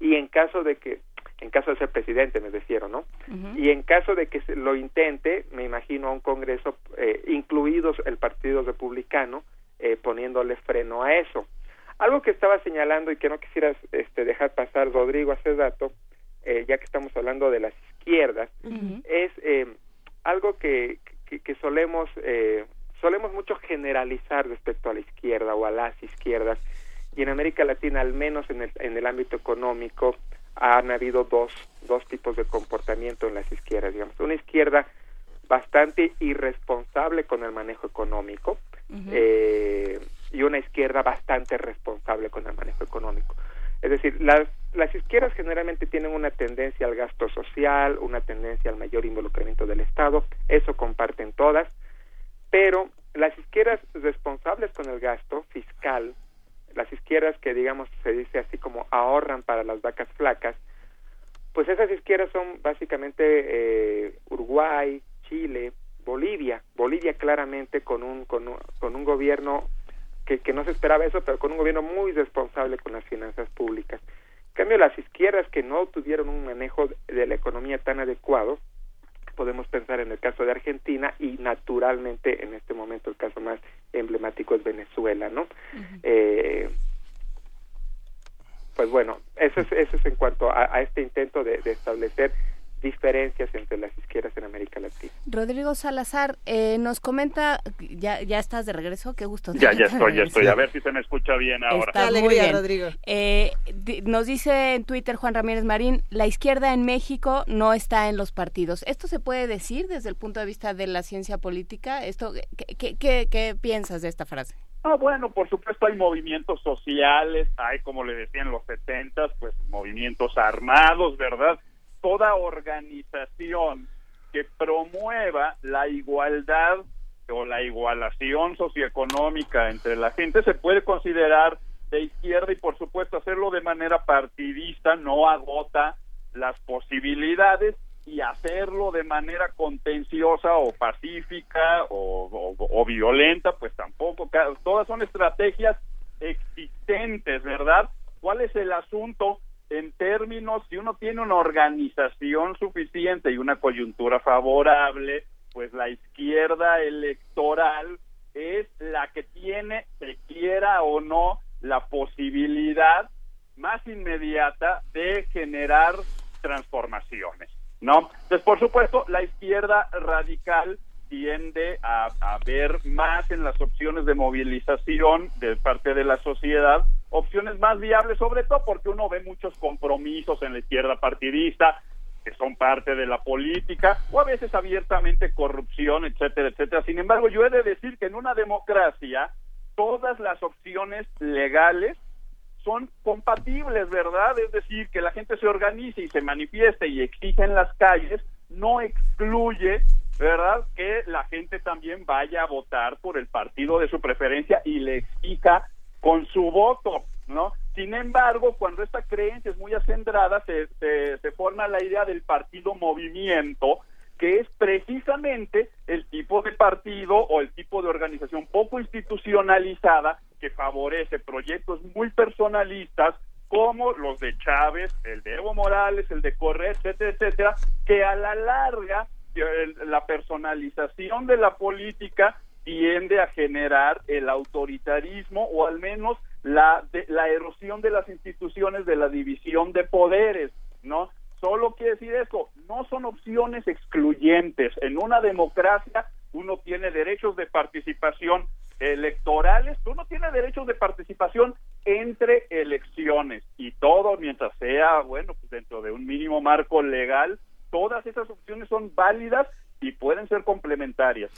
y en caso de que en caso de ser presidente me refiero, ¿no? Y en caso de que lo intente, me imagino a un Congreso, eh, incluidos el Partido Republicano, eh, poniéndole freno a eso. Algo que estaba señalando y que no quisieras este, dejar pasar, Rodrigo, hace dato, eh, ya que estamos hablando de las izquierdas, es eh, algo que, que, solemos, eh, solemos mucho generalizar respecto a la izquierda o a las izquierdas. Y en América Latina, al menos en el, en el ámbito económico, han habido dos, dos tipos de comportamiento en las izquierdas, digamos. Una izquierda bastante irresponsable con el manejo económico y una izquierda bastante responsable con el manejo económico. Es decir, las, las izquierdas generalmente tienen una tendencia al gasto social, una tendencia al mayor involucramiento del Estado, eso comparten todas, pero las izquierdas responsables con el gasto fiscal, las izquierdas que digamos se dice así como ahorran para las vacas flacas, pues esas izquierdas son básicamente eh, Uruguay, Chile, Bolivia, Bolivia claramente con un, con un, con un gobierno que, que no se esperaba eso, pero con un gobierno muy responsable con las finanzas públicas. En cambio, las izquierdas que no tuvieron un manejo de la economía tan adecuado, podemos pensar en el caso de Argentina y naturalmente en este momento el caso más emblemático es Venezuela, ¿no? eh, pues bueno, eso es, eso es en cuanto a, a este intento de, de establecer diferencias entre las izquierdas en América Latina. Rodrigo Salazar eh, nos comenta, ya, ya estás de regreso, qué gusto. Ya, ya estoy, ya estoy, a ver si se me escucha bien ahora. Está muy bien. Rodrigo. Eh, nos dice en Twitter Juan Ramírez Marín, la izquierda en México no está en los partidos. ¿Esto se puede decir desde el punto de vista de la ciencia política? Esto, ¿Qué, qué, qué, piensas de esta frase? Ah, bueno, por supuesto hay movimientos sociales, hay, como le decían los setentas, pues movimientos armados, ¿verdad? Toda organización que promueva la igualdad o la igualación socioeconómica entre la gente se puede considerar de izquierda y por supuesto hacerlo de manera partidista no agota las posibilidades y hacerlo de manera contenciosa o pacífica o, violenta pues tampoco. Todas son estrategias existentes verdad cuál es el asunto en términos si uno tiene una organización suficiente y una coyuntura favorable pues la izquierda electoral es la que tiene, se quiera o no, la posibilidad más inmediata de generar transformaciones, ¿no? Entonces, por supuesto, la izquierda radical tiende a, a, ver más en las opciones de movilización de parte de la sociedad, opciones más viables, sobre todo porque uno ve muchos compromisos en la izquierda partidista, que son parte de la política, o a veces abiertamente corrupción, etcétera, etcétera. Sin embargo, yo he de decir que en una democracia todas las opciones legales son compatibles, ¿verdad? Es decir, que la gente se organice y se manifieste y exija en las calles, no excluye, ¿verdad? Que la gente también vaya a votar por el partido de su preferencia y le exija con su voto, ¿no? Sin embargo, cuando esta creencia es muy acendrada, se, se, forma la idea del partido movimiento, que es precisamente el tipo de partido o el tipo de organización poco institucionalizada que favorece proyectos muy personalistas como los de Chávez, el de Evo Morales, el de Correa, etcétera, etcétera, que a la larga la personalización de la política tiende a generar el autoritarismo o al menos la, la erosión de las instituciones de la división de poderes, ¿no? Solo quiere decir eso, no son opciones excluyentes. En una democracia uno tiene derechos de participación electorales, uno tiene derechos de participación entre elecciones y todo mientras sea, bueno, pues dentro de un mínimo marco legal, todas esas opciones son válidas y pueden ser complementarias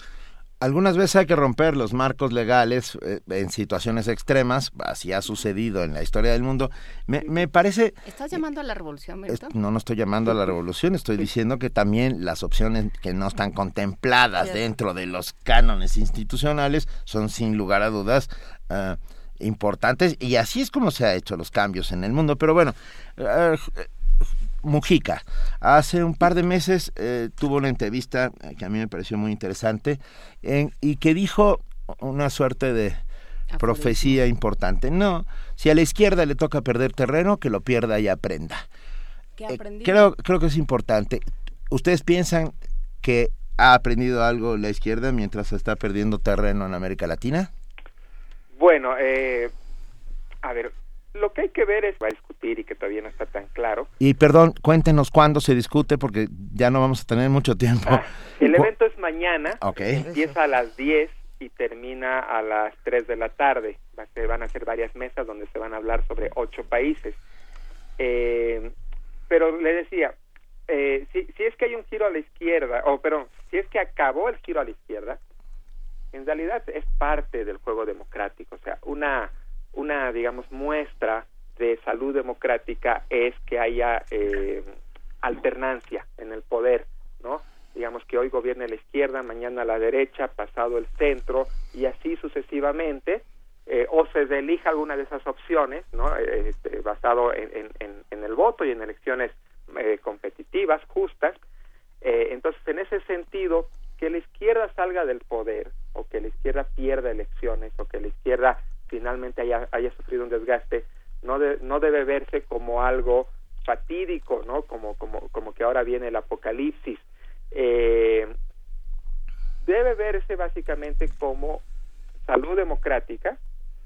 algunas veces hay que romper los marcos legales eh, en situaciones extremas, así ha sucedido en la historia del mundo. Me, me parece... ¿Estás llamando a la revolución, No, no estoy llamando a la revolución, estoy diciendo que también las opciones que no están contempladas dentro de los cánones institucionales son sin lugar a dudas ah, importantes y así es como se ha hecho los cambios en el mundo. Pero bueno, uh, Mujica. Hace un par de meses eh, tuvo una entrevista que a mí me pareció muy interesante y que dijo una suerte de profecía importante. No, si a la izquierda le toca perder terreno, que lo pierda y aprenda. Eh, creo, creo que es importante. ¿Ustedes piensan que ha aprendido algo la izquierda mientras está perdiendo terreno en América Latina? Bueno, eh, a ver, lo que hay que ver es, va a discutir y que todavía no está tan claro. Y perdón, cuéntenos cuándo se discute porque ya no vamos a tener mucho tiempo. Ah, el evento es mañana, empieza a las 10 y termina a las 3 de la tarde. Se van a hacer varias mesas donde se van a hablar sobre ocho países. Eh, pero le decía, eh, si, si es que hay un giro a la izquierda, o perdón, si es que acabó el giro a la izquierda, en realidad es parte del juego democrático, o sea, una una, digamos, muestra de salud democrática es que haya eh, alternancia en el poder, ¿no? Digamos que hoy gobierne la izquierda, mañana la derecha, pasado el centro y así sucesivamente, eh, o se elija alguna de esas opciones, ¿no? Eh, este, basado en, en, el voto y en elecciones competitivas, justas. entonces, en ese sentido, que la izquierda salga del poder o que la izquierda pierda elecciones o que la izquierda finalmente haya, haya sufrido un desgaste, no, no debe verse como algo fatídico, ¿no? Como, como, como que ahora viene el apocalipsis. Eh, debe verse básicamente como salud democrática,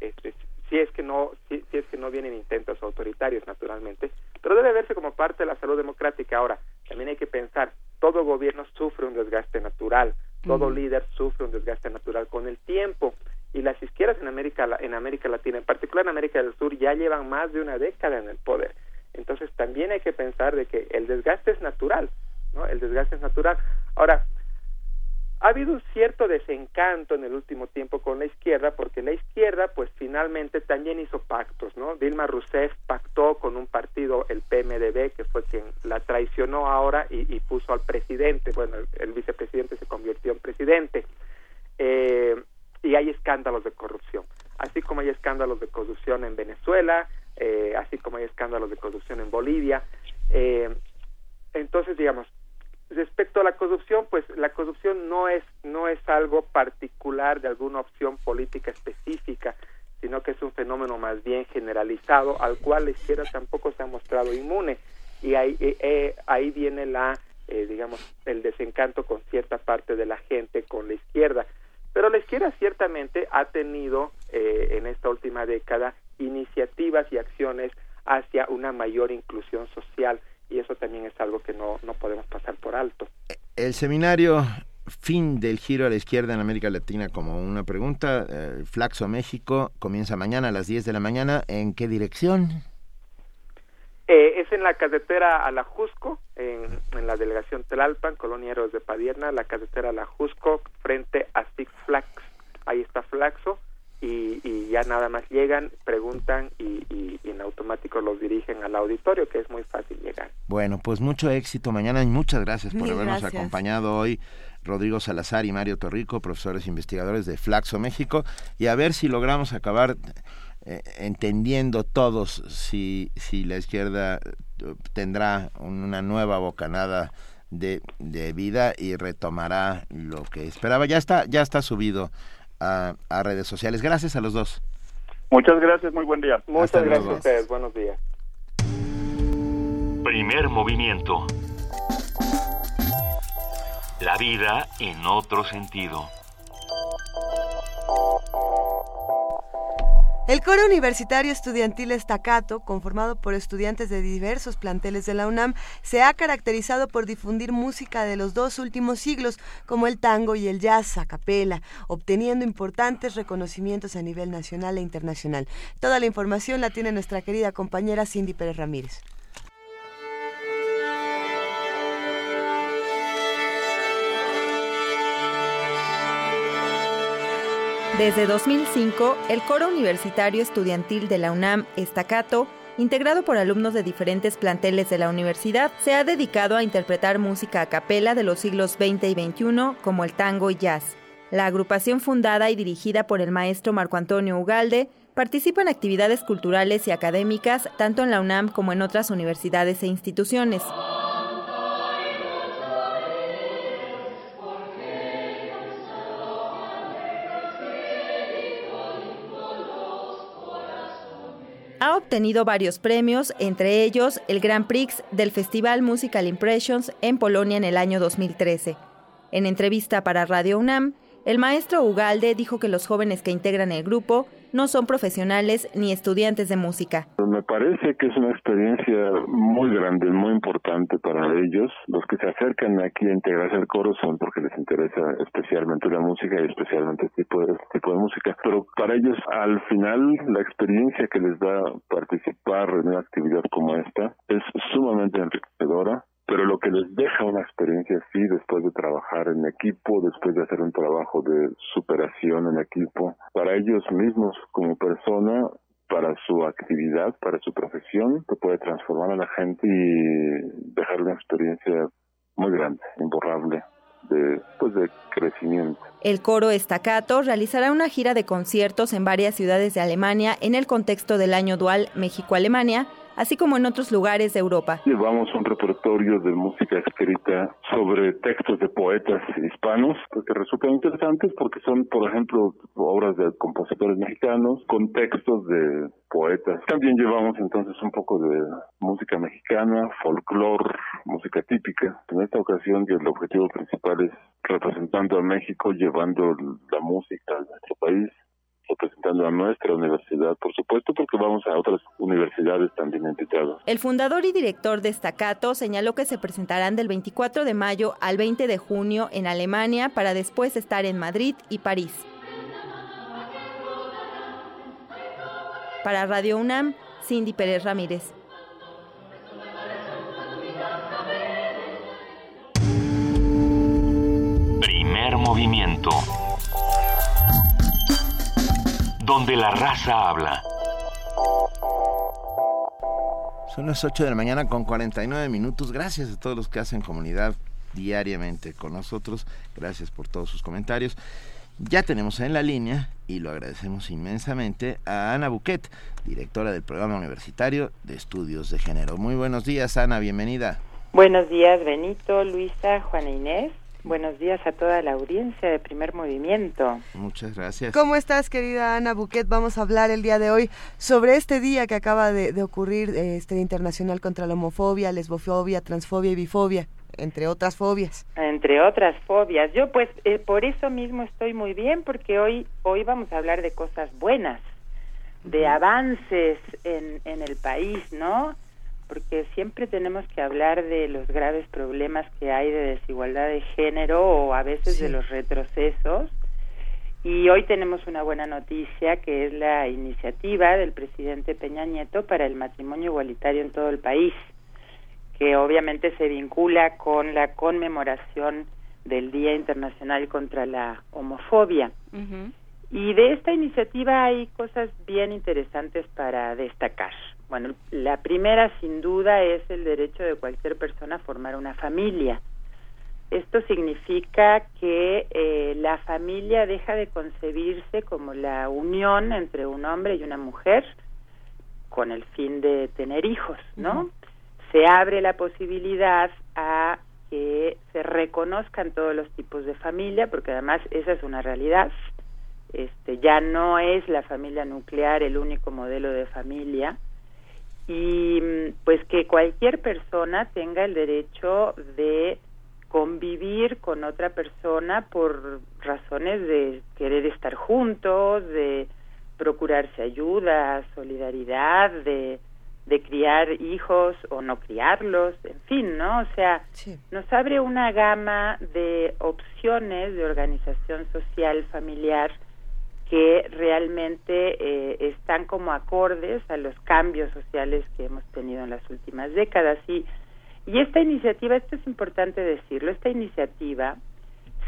este, si es que no si, es que no vienen intentos autoritarios naturalmente, pero debe verse como parte de la salud democrática. Ahora, también hay que pensar, todo gobierno sufre un desgaste natural, todo líder sufre un desgaste natural con el tiempo y las izquierdas en América en América Latina, en particular en América del Sur, ya llevan más de una década en el poder. Entonces también hay que pensar de que el desgaste es natural, ¿no? El desgaste es natural. Ahora, ha habido un cierto desencanto en el último tiempo con la izquierda porque la izquierda pues finalmente también hizo pactos, ¿no? Dilma Rousseff pactó con un partido, el PMDB, que fue quien la traicionó ahora y, puso al presidente, bueno, el, vicepresidente se convirtió en presidente. Eh, y hay escándalos de corrupción, así como hay escándalos de corrupción en Venezuela, eh, así como hay escándalos de corrupción en Bolivia. Eh, entonces, digamos, respecto a la corrupción, pues la corrupción no es no es algo particular de alguna opción política específica, sino que es un fenómeno más bien generalizado al cual la izquierda tampoco se ha mostrado inmune. Y ahí eh, eh, ahí viene la eh, digamos el desencanto con cierta parte de la gente con la izquierda, pero la izquierda ciertamente ha tenido en esta última década iniciativas y acciones hacia una mayor inclusión social y eso también es algo que no, no podemos pasar por alto. El seminario fin del giro a la izquierda en América Latina como una pregunta, eh, Flaxo México comienza mañana a las 10 de la mañana, ¿en qué dirección? Eh, es en la carretera a la Jusco, en, en, la delegación Telalpan, Colonia Héroes de Padierna, la carretera a la Jusco, frente a Six Flags. Ahí está Flaxo y, ya nada más llegan, preguntan y, en automático los dirigen al auditorio, que es muy fácil llegar. Bueno, pues mucho éxito mañana y muchas gracias por habernos acompañado hoy. Rodrigo Salazar y Mario Torrico, profesores investigadores de Flaxo México, y a ver si logramos acabar eh, entendiendo todos si, si la izquierda eh, tendrá una nueva bocanada de, de vida y retomará lo que esperaba. Ya está, ya está subido a, redes sociales. Gracias a los dos. Muchas gracias, muy buen día. Muchas gracias a ustedes, buenos días. Primer movimiento. La vida en otro sentido. El coro universitario estudiantil Estacato, conformado por estudiantes de diversos planteles de la UNAM, se ha caracterizado por difundir música de los dos últimos siglos, como el tango y el jazz a capela, obteniendo importantes reconocimientos a nivel nacional e internacional. Toda la información la tiene nuestra querida compañera Cindy Pérez Ramírez. Desde 2005, el coro universitario estudiantil de la UNAM, Estacato, integrado por alumnos de diferentes planteles de la universidad, se ha dedicado a interpretar música a capela de los siglos XX y XXI, como el tango y jazz. La agrupación fundada y dirigida por el maestro Marco Antonio Ugalde participa en actividades culturales y académicas tanto en la UNAM como en otras universidades e instituciones. Ha obtenido varios premios, entre ellos el Grand Prix del Festival Musical Impressions en Polonia en el año 2013. En entrevista para Radio UNAM, el maestro Ugalde dijo que los jóvenes que integran el grupo no son profesionales ni estudiantes de música. Me parece que es una experiencia muy grande, muy importante para ellos. Los que se acercan aquí a integrarse al coro son porque les interesa especialmente la música y especialmente este tipo de, este tipo de música. Pero para ellos, al final, la experiencia que les da participar en una actividad como esta es sumamente enriquecedora pero lo que les deja una experiencia así después de trabajar en equipo, después de hacer un trabajo de superación en equipo, para ellos mismos como persona, para su actividad, para su profesión, que puede transformar a la gente y dejar una experiencia muy grande, imborrable. De, pues de crecimiento. El coro Estacato realizará una gira de conciertos en varias ciudades de Alemania en el contexto del año dual México-Alemania así como en otros lugares de Europa. Llevamos un repertorio de música escrita sobre textos de poetas hispanos que resultan interesantes porque son, por ejemplo, obras de compositores mexicanos con textos de poetas. También llevamos entonces un poco de música mexicana, folclore, música típica. En esta ocasión el objetivo principal es representando a México, llevando la música a nuestro país representando a nuestra universidad, por supuesto, porque vamos a otras universidades también invitadas. El fundador y director de Staccato señaló que se presentarán del 24 de mayo al 20 de junio en Alemania para después estar en Madrid y París. Para Radio UNAM, Cindy Pérez Ramírez. Primer movimiento movimiento. Donde la raza habla. Son las 8 de la mañana con 49 minutos. Gracias a todos los que hacen comunidad diariamente con nosotros. Gracias por todos sus comentarios. Ya tenemos en la línea, y lo agradecemos inmensamente, a Ana Buquet, directora del Programa Universitario de Estudios de Género. Muy buenos días, Ana, bienvenida. Buenos días, Benito, Luisa, Juana Inés. Buenos días a toda la audiencia de Primer Movimiento. Muchas gracias. ¿Cómo estás, querida Ana Buquet? Vamos a hablar el día de hoy sobre este día que acaba de, ocurrir, este Internacional contra la Homofobia, Lesbofobia, Transfobia y Bifobia entre otras fobias. Entre otras fobias. Yo pues eh, por eso mismo estoy muy bien porque hoy hoy vamos a hablar de cosas buenas, de avances en, en el país, ¿no? Porque siempre tenemos que hablar de los graves problemas que hay de desigualdad de género o a veces de los retrocesos. Y hoy tenemos una buena noticia que es la iniciativa del presidente Peña Nieto para el matrimonio igualitario en todo el país, que obviamente se vincula con la conmemoración del Día Internacional contra la Homofobia. Y de esta iniciativa hay cosas bien interesantes para destacar. Bueno, la primera sin duda es el derecho de cualquier persona a formar una familia. Esto significa que eh, la familia deja de concebirse como la unión entre un hombre y una mujer con el fin de tener hijos, ¿no? Se abre la posibilidad a que se reconozcan todos los tipos de familia, porque además esa es una realidad. Este, ya no es la familia nuclear el único modelo de familia, y pues que cualquier persona tenga el derecho de convivir con otra persona por razones de querer estar juntos, de procurarse ayuda, solidaridad, de, de criar hijos o no criarlos, en fin, ¿no? O sea, nos abre una gama de opciones de organización social familiar que realmente eh, están como acordes a los cambios sociales que hemos tenido en las últimas décadas. Y, y esta iniciativa, esto es importante decirlo, esta iniciativa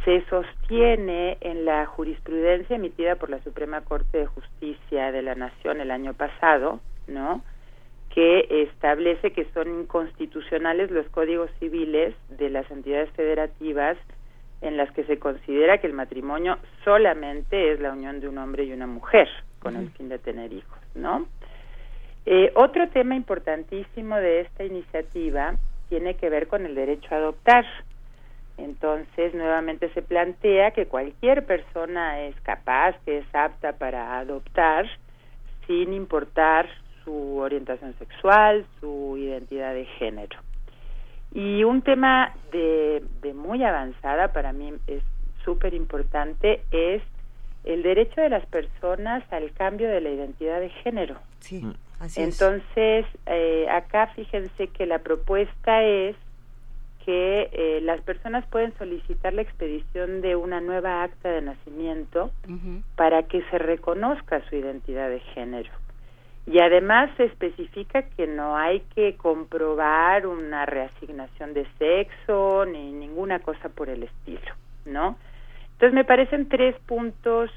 se sostiene en la jurisprudencia emitida por la Suprema Corte de Justicia de la Nación el año pasado, ¿no? que establece que son inconstitucionales los códigos civiles de las entidades federativas en las que se considera que el matrimonio solamente es la unión de un hombre y una mujer con el fin de tener hijos, ¿no? Eh, otro tema importantísimo de esta iniciativa tiene que ver con el derecho a adoptar. Entonces, nuevamente se plantea que cualquier persona es capaz, que es apta para adoptar, sin importar su orientación sexual, su identidad de género. Y un tema de, muy avanzada, para mí es súper importante, es el derecho de las personas al cambio de la identidad de género. Sí, mm. así Entonces, eh, acá fíjense que la propuesta es que eh, las personas pueden solicitar la expedición de una nueva acta de nacimiento para que se reconozca su identidad de género. Y además se especifica que no hay que comprobar una reasignación de sexo ni ninguna cosa por el estilo, ¿no? Entonces me parecen tres puntos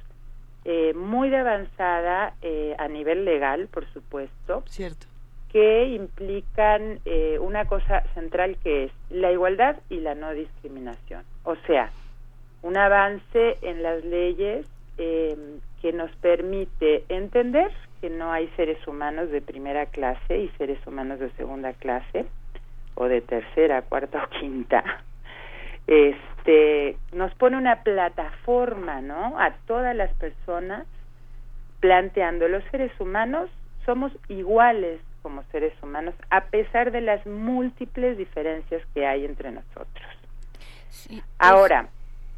eh, muy de avanzada eh, a nivel legal, por supuesto. Cierto. Que implican eh, una cosa central que es la igualdad y la no discriminación. O sea, un avance en las leyes que nos permite entender que no hay seres humanos de primera clase y seres humanos de segunda clase o de tercera, cuarta o quinta. Este nos pone una plataforma, ¿no? A todas las personas planteando los seres humanos somos iguales como seres humanos a pesar de las múltiples diferencias que hay entre nosotros. Ahora,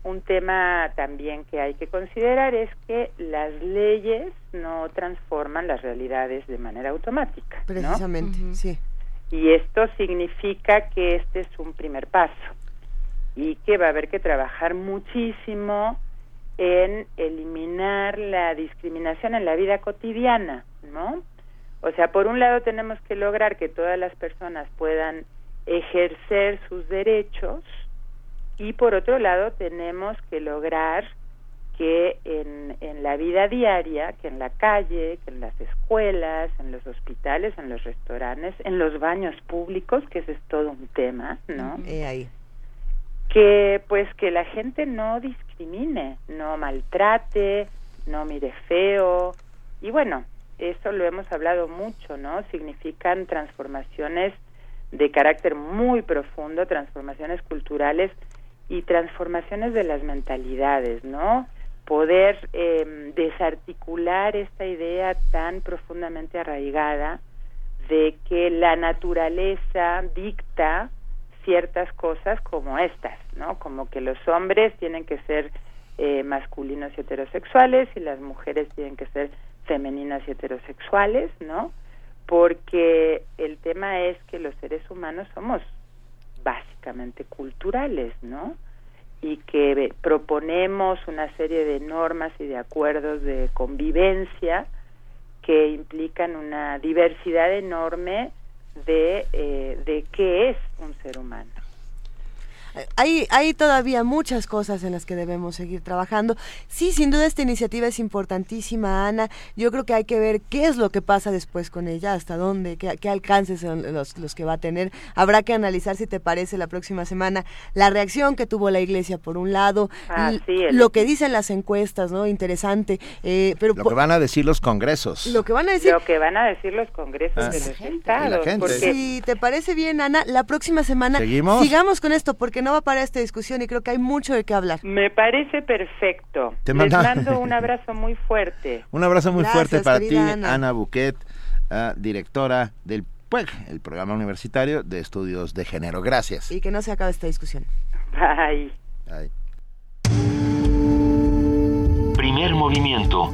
un tema también que hay que considerar es que las leyes no transforman las realidades de manera automática. Precisamente, sí. Y esto significa que este es un primer paso y que va a haber que trabajar muchísimo en eliminar la discriminación en la vida cotidiana, ¿no? O sea, por un lado tenemos que lograr que todas las personas puedan ejercer sus derechos, y por otro lado tenemos que lograr que en, en la vida diaria, que en la calle, que en las escuelas, en los hospitales, en los restaurantes, en los baños públicos, que ese es todo un tema, ¿no? ahí. Que pues que la gente no discrimine, no maltrate, no mire feo y bueno, eso lo hemos hablado mucho, ¿no? Significan transformaciones de carácter muy profundo, transformaciones culturales y transformaciones de las mentalidades, ¿no? Poder eh, desarticular esta idea tan profundamente arraigada de que la naturaleza dicta ciertas cosas como estas, ¿no? Como que los hombres tienen que ser eh, masculinos y heterosexuales y las mujeres tienen que ser femeninas y heterosexuales, ¿no? Porque el tema es que los seres humanos somos básicamente culturales, ¿no? Y que proponemos una serie de normas y de acuerdos de convivencia que implican una diversidad enorme de, eh, de qué es un ser humano hay, hay todavía muchas cosas en las que debemos seguir trabajando. Sí, sin duda esta iniciativa es importantísima, Ana. Yo creo que hay que ver qué es lo que pasa después con ella, hasta dónde, qué, qué alcances son los, los que va a tener. Habrá que analizar, si te parece, la próxima semana la reacción que tuvo la Iglesia, por un lado, ah, lo que dicen las encuestas, ¿no? Interesante. Eh, pero lo que van a decir los congresos. Lo que van a decir... Lo que van a decir los congresos Ah. de La los gente, estados. porque- Si te parece bien, Ana, la próxima semana ¿Seguimos? sigamos con esto, porque no va a parar esta discusión y creo que hay mucho de qué hablar. Me parece perfecto. Te Les manda- mando un abrazo muy fuerte. Un abrazo muy Gracias, fuerte para ti, Ana. Ana Buquet, ah, directora del PUEG, el Programa Universitario de Estudios de Género. Gracias. Y que no se acabe esta discusión. Bye. Ay. Primer movimiento.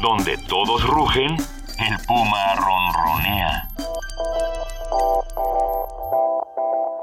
Donde todos rugen, el puma ronronea.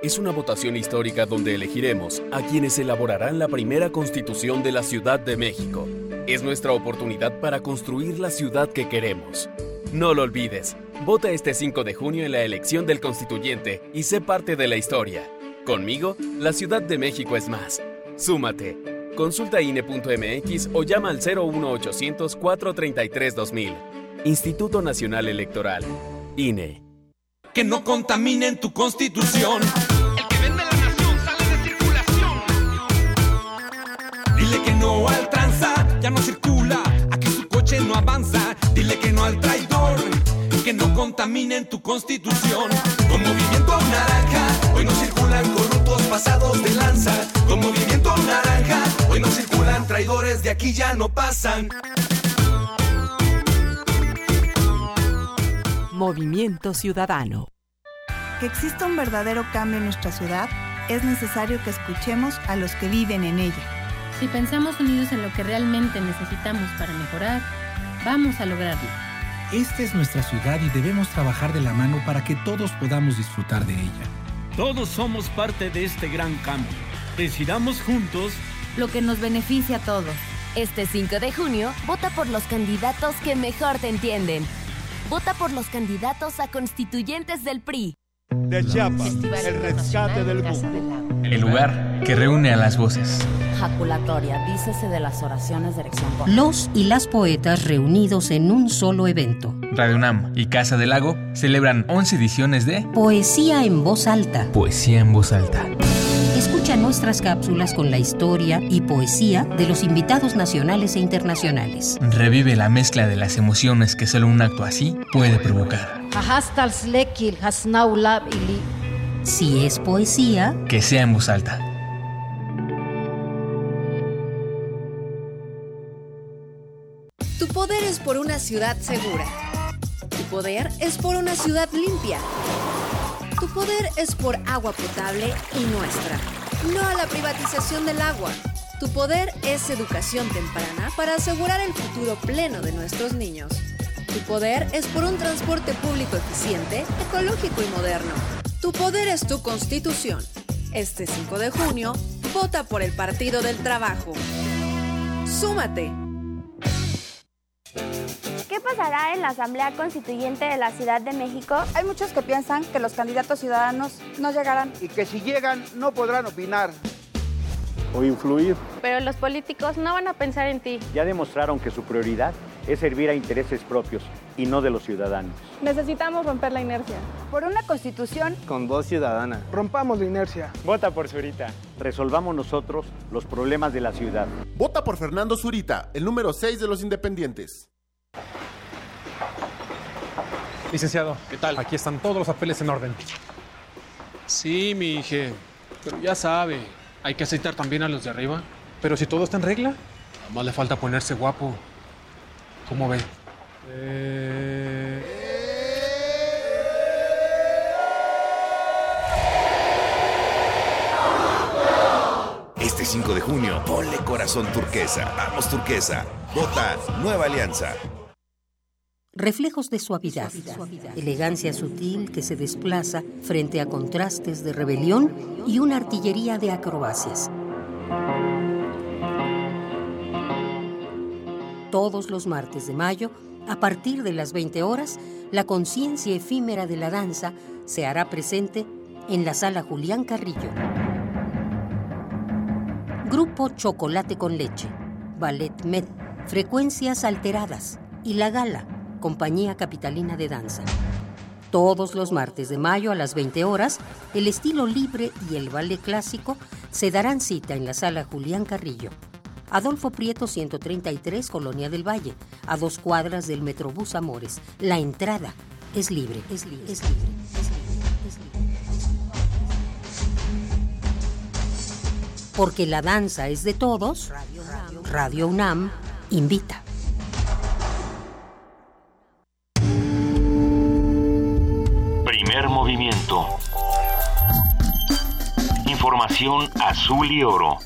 Es una votación histórica donde elegiremos a quienes elaborarán la primera constitución de la Ciudad de México. Es nuestra oportunidad para construir la ciudad que queremos. No lo olvides, vota este 5 de junio en la elección del constituyente y sé parte de la historia. Conmigo, la Ciudad de México es más. Súmate. Consulta INE.mx o llama al 01800 433 2000. Instituto Nacional Electoral. INE. Que no contaminen tu constitución. El que vende la nación sale de circulación. Dile que no al tranza, ya no circula. Aquí su coche no avanza. Dile que no al traidor. Que no contaminen tu constitución. Con movimiento naranja, hoy no circulan corruptos pasados de lanza. Con movimiento naranja, hoy no circulan traidores, de aquí ya no pasan. Movimiento Ciudadano. Que exista un verdadero cambio en nuestra ciudad, es necesario que escuchemos a los que viven en ella. Si pensamos unidos en lo que realmente necesitamos para mejorar, vamos a lograrlo. Esta es nuestra ciudad y debemos trabajar de la mano para que todos podamos disfrutar de ella. Todos somos parte de este gran cambio. Decidamos juntos lo que nos beneficia a todos. Este 5 de junio, vota por los candidatos que mejor te entienden. Vota por los candidatos a constituyentes del PRI. De Chiapas, el rescate del mundo. El lugar que reúne a las voces. Jaculatoria, dícese de las oraciones de erección. Los y las poetas reunidos en un solo evento. Radio UNAM y Casa del Lago celebran 11 ediciones de Poesía en voz alta. Poesía en voz alta. Escucha nuestras cápsulas con la historia y poesía de los invitados nacionales e internacionales. Revive la mezcla de las emociones que solo un acto así puede provocar. Si es poesía, que sea en voz alta. Tu poder es por una ciudad segura. Tu poder es por una ciudad limpia. Tu poder es por agua potable y nuestra. No a la privatización del agua. Tu poder es educación temprana para asegurar el futuro pleno de nuestros niños. Tu poder es por un transporte público eficiente, ecológico y moderno. Tu poder es tu constitución. Este 5 de junio, vota por el Partido del Trabajo. Súmate. ¿Qué pasará en la Asamblea Constituyente de la Ciudad de México? Hay muchos que piensan que los candidatos ciudadanos no llegarán. Y que si llegan no podrán opinar. O influir. Pero los políticos no van a pensar en ti. Ya demostraron que su prioridad es servir a intereses propios y no de los ciudadanos. Necesitamos romper la inercia. Por una constitución con voz ciudadana. Rompamos la inercia. Vota por Zurita. Resolvamos nosotros los problemas de la ciudad. Vota por Fernando Zurita, el número 6 de los independientes. Licenciado, ¿qué tal? Aquí están todos los papeles en orden. Sí, mi hija, pero ya sabe, hay que aceitar también a los de arriba. Pero si todo está en regla. Nada más le falta ponerse guapo. ¿Cómo ve? Eh... Este 5 de junio, ponle corazón turquesa. Vamos turquesa. Vota Nueva Alianza. Reflejos de suavidad, elegancia sutil que se desplaza frente a contrastes de rebelión y una artillería de acrobacias. Todos los martes de mayo, a partir de las 20 horas, la conciencia efímera de la danza se hará presente en la sala Julián Carrillo. Grupo Chocolate con Leche, Ballet Med, Frecuencias Alteradas y La Gala, Compañía Capitalina de Danza. Todos los martes de mayo a las 20 horas, el estilo libre y el ballet clásico se darán cita en la sala Julián Carrillo. Adolfo Prieto 133, Colonia del Valle, a dos cuadras del Metrobús Amores. La entrada es libre, es libre, es libre. Es libre, es libre. Porque la danza es de todos, Radio UNAM invita. Primer movimiento. Información azul y oro.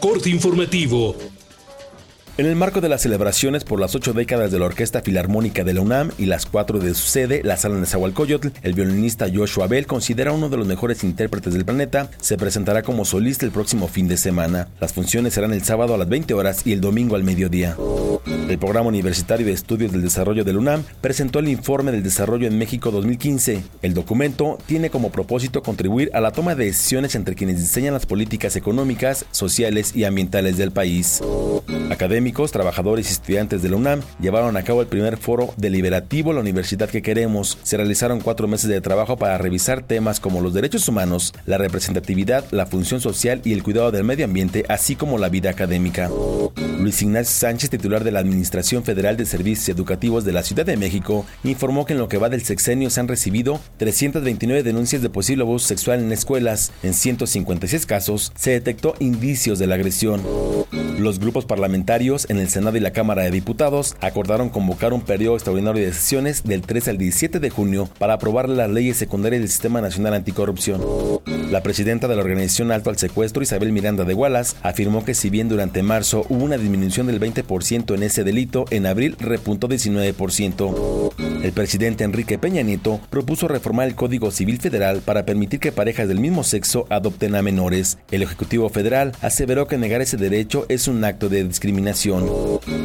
Corte informativo. En el marco de las celebraciones por las ocho décadas de la Orquesta Filarmónica de la UNAM y las cuatro de su sede, la Sala de Zahualcoyotl, el violinista Joshua Bell, considera uno de los mejores intérpretes del planeta, se presentará como solista el próximo fin de semana. Las funciones serán el sábado a las 20 horas y el domingo al mediodía. El Programa Universitario de Estudios del Desarrollo de la UNAM presentó el Informe del Desarrollo en México 2015. El documento tiene como propósito contribuir a la toma de decisiones entre quienes diseñan las políticas económicas, sociales y ambientales del país. Académicos trabajadores y estudiantes de la UNAM llevaron a cabo el primer foro deliberativo La Universidad que Queremos. Se realizaron cuatro meses de trabajo para revisar temas como los derechos humanos, la representatividad, la función social y el cuidado del medio ambiente, así como la vida académica. Luis Ignacio Sánchez, titular de la Administración Federal de Servicios Educativos de la Ciudad de México, informó que en lo que va del sexenio se han recibido 329 denuncias de posible abuso sexual en escuelas. En 156 casos se detectó indicios de la agresión. Los grupos parlamentarios en el Senado y la Cámara de Diputados acordaron convocar un periodo extraordinario de sesiones del 3 al 17 de junio para aprobar las leyes secundarias del Sistema Nacional Anticorrupción. La presidenta de la organización Alto al Secuestro, Isabel Miranda de Wallace, afirmó que si bien durante marzo hubo una disminución del 20% en ese delito, en abril repuntó 19%. El presidente Enrique Peña Nieto propuso reformar el Código Civil Federal para permitir que parejas del mismo sexo adopten a menores. El Ejecutivo Federal aseveró que negar ese derecho es un acto de discriminación.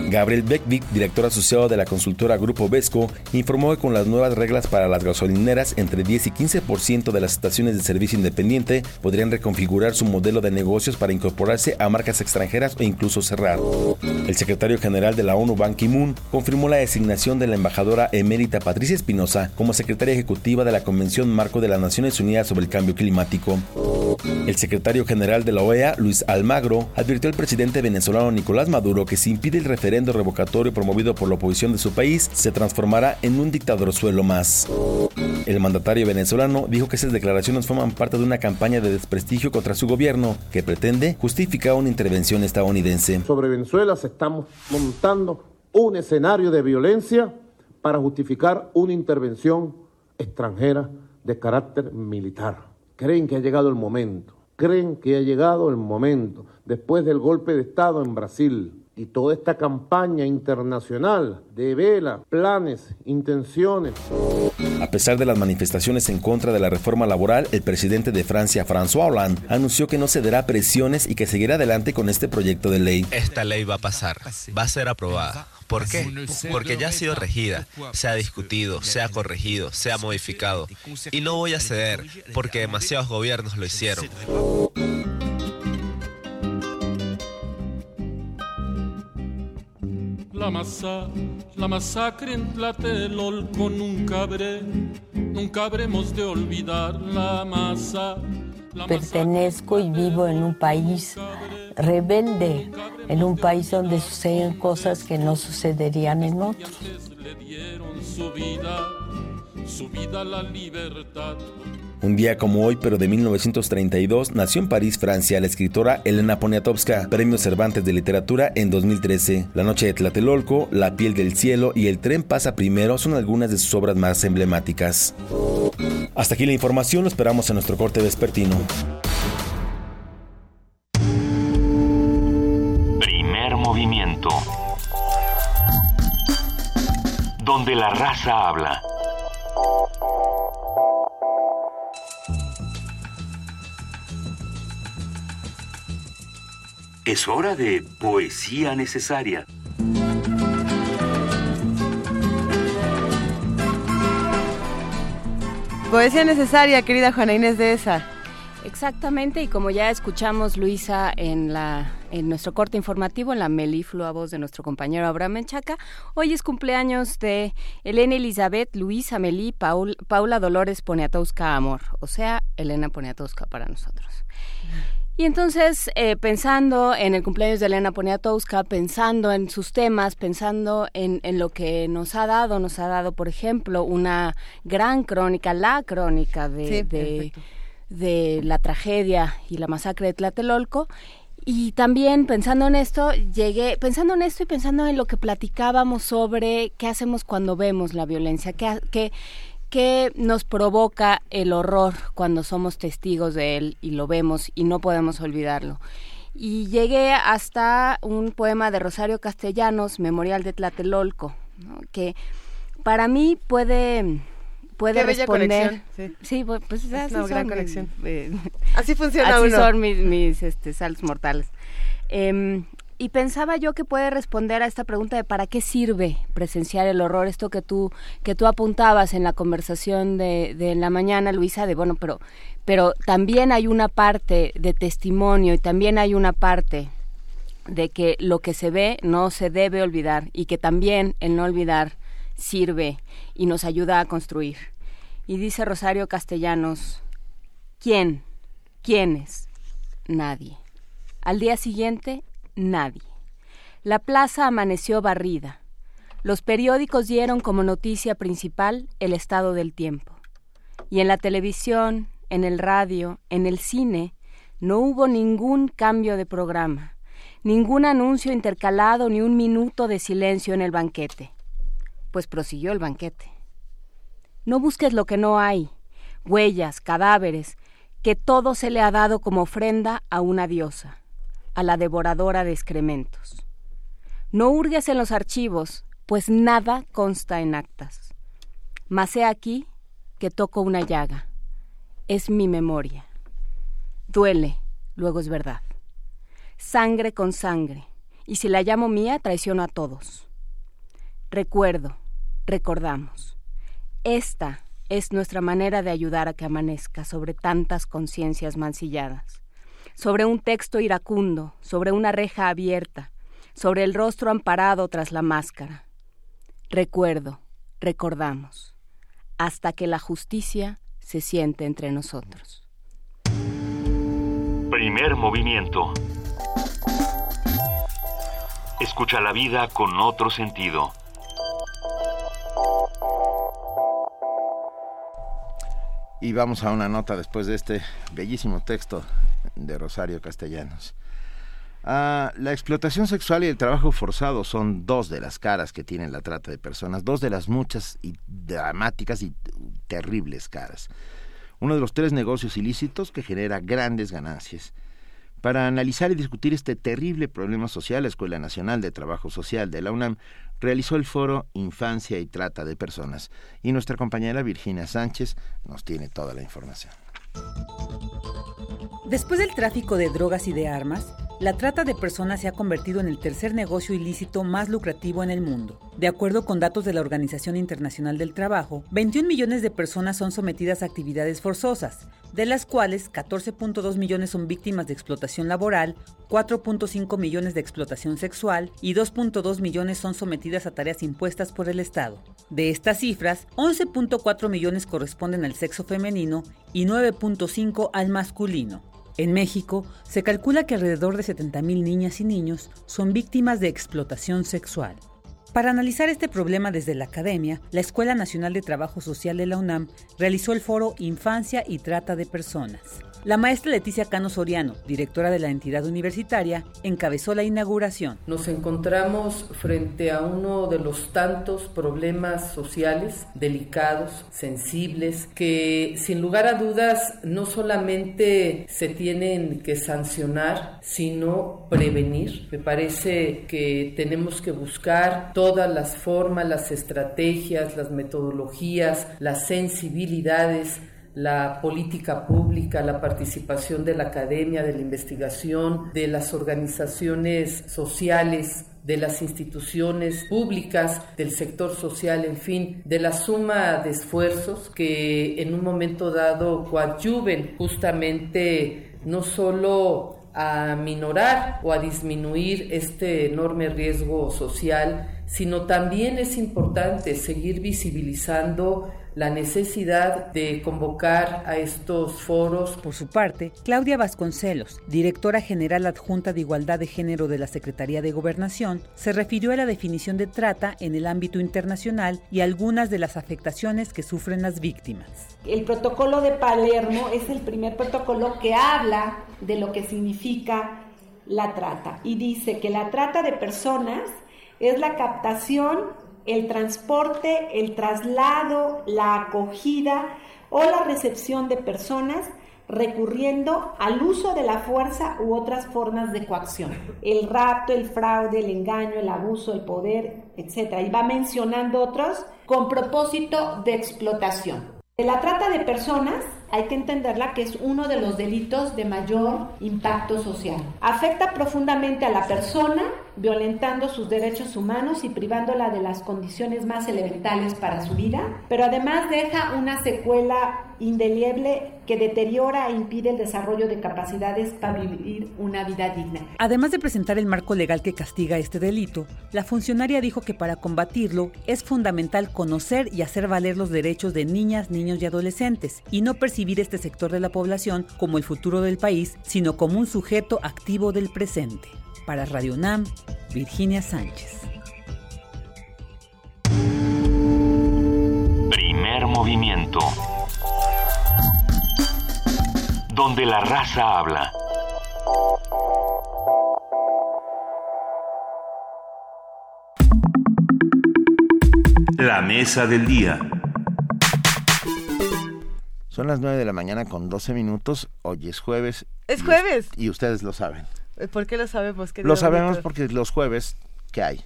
Gabriel Beckvik, director asociado de la consultora Grupo Vesco, informó que con las nuevas reglas para las gasolineras, entre 10 y 15% de las estaciones de servicio independiente podrían reconfigurar su modelo de negocios para incorporarse a marcas extranjeras o incluso cerrar. El secretario general de la ONU, Ban Ki-moon, confirmó la designación de la embajadora emérita Patricia Espinosa como secretaria ejecutiva de la Convención Marco de las Naciones Unidas sobre el Cambio Climático. El secretario general de la OEA, Luis Almagro, advirtió al presidente venezolano Nicolás Maduro que si impide el referendo revocatorio promovido por la oposición de su país, se transformará en un dictadorzuelo más. El mandatario venezolano dijo que esas declaraciones forman parte de una campaña de desprestigio contra su gobierno que pretende justificar una intervención estadounidense. Sobre Venezuela se está montando un escenario de violencia para justificar una intervención extranjera de carácter militar. Creen que ha llegado el momento creen que ha llegado el momento, después del golpe de Estado en Brasil, y toda esta campaña internacional de vela, planes, intenciones. A pesar de las manifestaciones en contra de la reforma laboral, el presidente de Francia, François Hollande, anunció que no cederá presiones y que seguirá adelante con este proyecto de ley. Esta ley va a pasar, va a ser aprobada. ¿Por qué? Porque ya ha sido regida, se ha discutido, se ha corregido, se ha modificado. Y no voy a ceder porque demasiados gobiernos lo hicieron. La masa, la masacre en Tlatelolco nunca habré, nunca habremos de olvidar la masa. Pertenezco y vivo en un país rebelde, en un país donde suceden cosas que no sucederían en otros. Le dieron su vida, su vida la libertad. Un día como hoy, pero de 1932, nació en París, Francia, la escritora Elena Poniatowska, Premio Cervantes de Literatura en 2013. La Noche de Tlatelolco, La piel del cielo y El tren pasa primero son algunas de sus obras más emblemáticas. Hasta aquí la información, lo esperamos en nuestro corte vespertino. Primer movimiento. Donde la raza habla. Es hora de poesía necesaria. Poesía necesaria, querida Juana Inés de esa. Exactamente, y como ya escuchamos, Luisa, en, la, en nuestro corte informativo, en la meliflua voz de nuestro compañero Abraham Menchaca, hoy es cumpleaños de Elena Elizabeth Luisa Melí Paul, Paula Dolores Poniatowska Amor, o sea, Elena Poniatowska para nosotros. Y entonces, eh, pensando en el cumpleaños de Elena Poniatowska, pensando en sus temas, pensando en, en, lo que nos ha dado, nos ha dado, por ejemplo, una gran crónica, la crónica de, Sí, de, de la tragedia y la masacre de Tlatelolco. Y también pensando en esto, llegué, pensando en esto y pensando en lo que platicábamos sobre qué hacemos cuando vemos la violencia, qué, qué, qué nos provoca el horror cuando somos testigos de él y lo vemos y no podemos olvidarlo. Y llegué hasta un poema de Rosario Castellanos, Memorial de Tlatelolco, ¿no? que para mí puede puede Qué responder. conexión, sí. Sí, pues, Es así una gran conexión. eh, Así funciona así uno. son mis, mis este, saltos mortales. Em, y pensaba yo que puede responder a esta pregunta de para qué sirve presenciar el horror, esto que tú, que tú apuntabas en la conversación de, de la mañana, Luisa, de bueno, pero, pero también hay una parte de testimonio y también hay una parte de que lo que se ve no se debe olvidar y que también el no olvidar sirve y nos ayuda a construir. Y dice Rosario Castellanos, ¿quién? ¿Quiénes? Nadie. Al día siguiente, nadie. La plaza amaneció barrida. Los periódicos dieron como noticia principal el estado del tiempo. Y en la televisión, en el radio, en el cine, no hubo ningún cambio de programa, ningún anuncio intercalado ni un minuto de silencio en el banquete. Pues prosiguió el banquete. No busques lo que no hay, huellas, cadáveres, que todo se le ha dado como ofrenda a una diosa, a la devoradora de excrementos. No hurgues en los archivos, pues nada consta en actas. Mas he aquí que toco una llaga. Es mi memoria. Duele, luego es verdad. Sangre con sangre, y si la llamo mía, traiciono a todos. Recuerdo, recordamos. Esta es nuestra manera de ayudar a que amanezca sobre tantas conciencias mancilladas, sobre un texto iracundo, sobre una reja abierta, sobre el rostro amparado tras la máscara. Recuerdo, recordamos, hasta que la justicia se siente entre nosotros. Primer movimiento. Escucha la vida con otro sentido. Y vamos a una nota después de este bellísimo texto de Rosario Castellanos. Ah, la explotación sexual y el trabajo forzado son dos de las caras que tiene la trata de personas, dos de las muchas y dramáticas y terribles caras. uno de los tres negocios ilícitos que genera grandes ganancias. Para analizar y discutir este terrible problema social, la Escuela Nacional de Trabajo Social de la UNAM realizó el foro Infancia y Trata de Personas y nuestra compañera Virginia Sánchez nos tiene toda la información. Después del tráfico de drogas y de armas, la trata de personas se ha convertido en el tercer negocio ilícito más lucrativo en el mundo. De acuerdo con datos de la Organización Internacional del Trabajo, 21 millones de personas son sometidas a actividades forzosas, de las cuales 14.2 millones son víctimas de explotación laboral, 4.5 millones de explotación sexual y 2.2 millones son sometidas a tareas impuestas por el Estado. De estas cifras, 11.4 millones corresponden al sexo femenino y 9.5 al masculino. En México, se calcula que alrededor de 70.000 niñas y niños son víctimas de explotación sexual. Para analizar este problema desde la academia, la Escuela Nacional de Trabajo Social de la UNAM realizó el foro Infancia y Trata de Personas. La maestra Leticia Cano Soriano, directora de la entidad universitaria, encabezó la inauguración. Nos encontramos frente a uno de los tantos problemas sociales delicados, sensibles, que sin lugar a dudas no solamente se tienen que sancionar, sino prevenir. Me parece que tenemos que buscar todas las formas, las estrategias, las metodologías, las sensibilidades la política pública, la participación de la academia, de la investigación, de las organizaciones sociales, de las instituciones públicas, del sector social, en fin, de la suma de esfuerzos que en un momento dado coadyuven justamente no solo a minorar o a disminuir este enorme riesgo social, sino también es importante seguir visibilizando la necesidad de convocar a estos foros. Por su parte, Claudia Vasconcelos, directora general adjunta de Igualdad de Género de la Secretaría de Gobernación, se refirió a la definición de trata en el ámbito internacional y algunas de las afectaciones que sufren las víctimas. El protocolo de Palermo es el primer protocolo que habla de lo que significa la trata y dice que la trata de personas es la captación el transporte, el traslado, la acogida o la recepción de personas recurriendo al uso de la fuerza u otras formas de coacción. El rapto, el fraude, el engaño, el abuso, el poder, etc. Y va mencionando otros con propósito de explotación. La trata de personas hay que entenderla que es uno de los delitos de mayor impacto social. Afecta profundamente a la persona, violentando sus derechos humanos y privándola de las condiciones más elementales para su vida, pero además deja una secuela indeleble que deteriora e impide el desarrollo de capacidades para vivir una vida digna. Además de presentar el marco legal que castiga este delito, la funcionaria dijo que para combatirlo es fundamental conocer y hacer valer los derechos de niñas, niños y adolescentes y no percibir este sector de la población como el futuro del país, sino como un sujeto activo del presente. Para Radio UNAM, Virginia Sánchez. Primer movimiento. Donde la raza habla. La mesa del día. Son las 9 de la mañana con 12 minutos. Hoy es jueves. ¿Es jueves? Y, ustedes lo saben. ¿Por qué lo sabemos? Lo sabemos porque los jueves, ¿qué hay?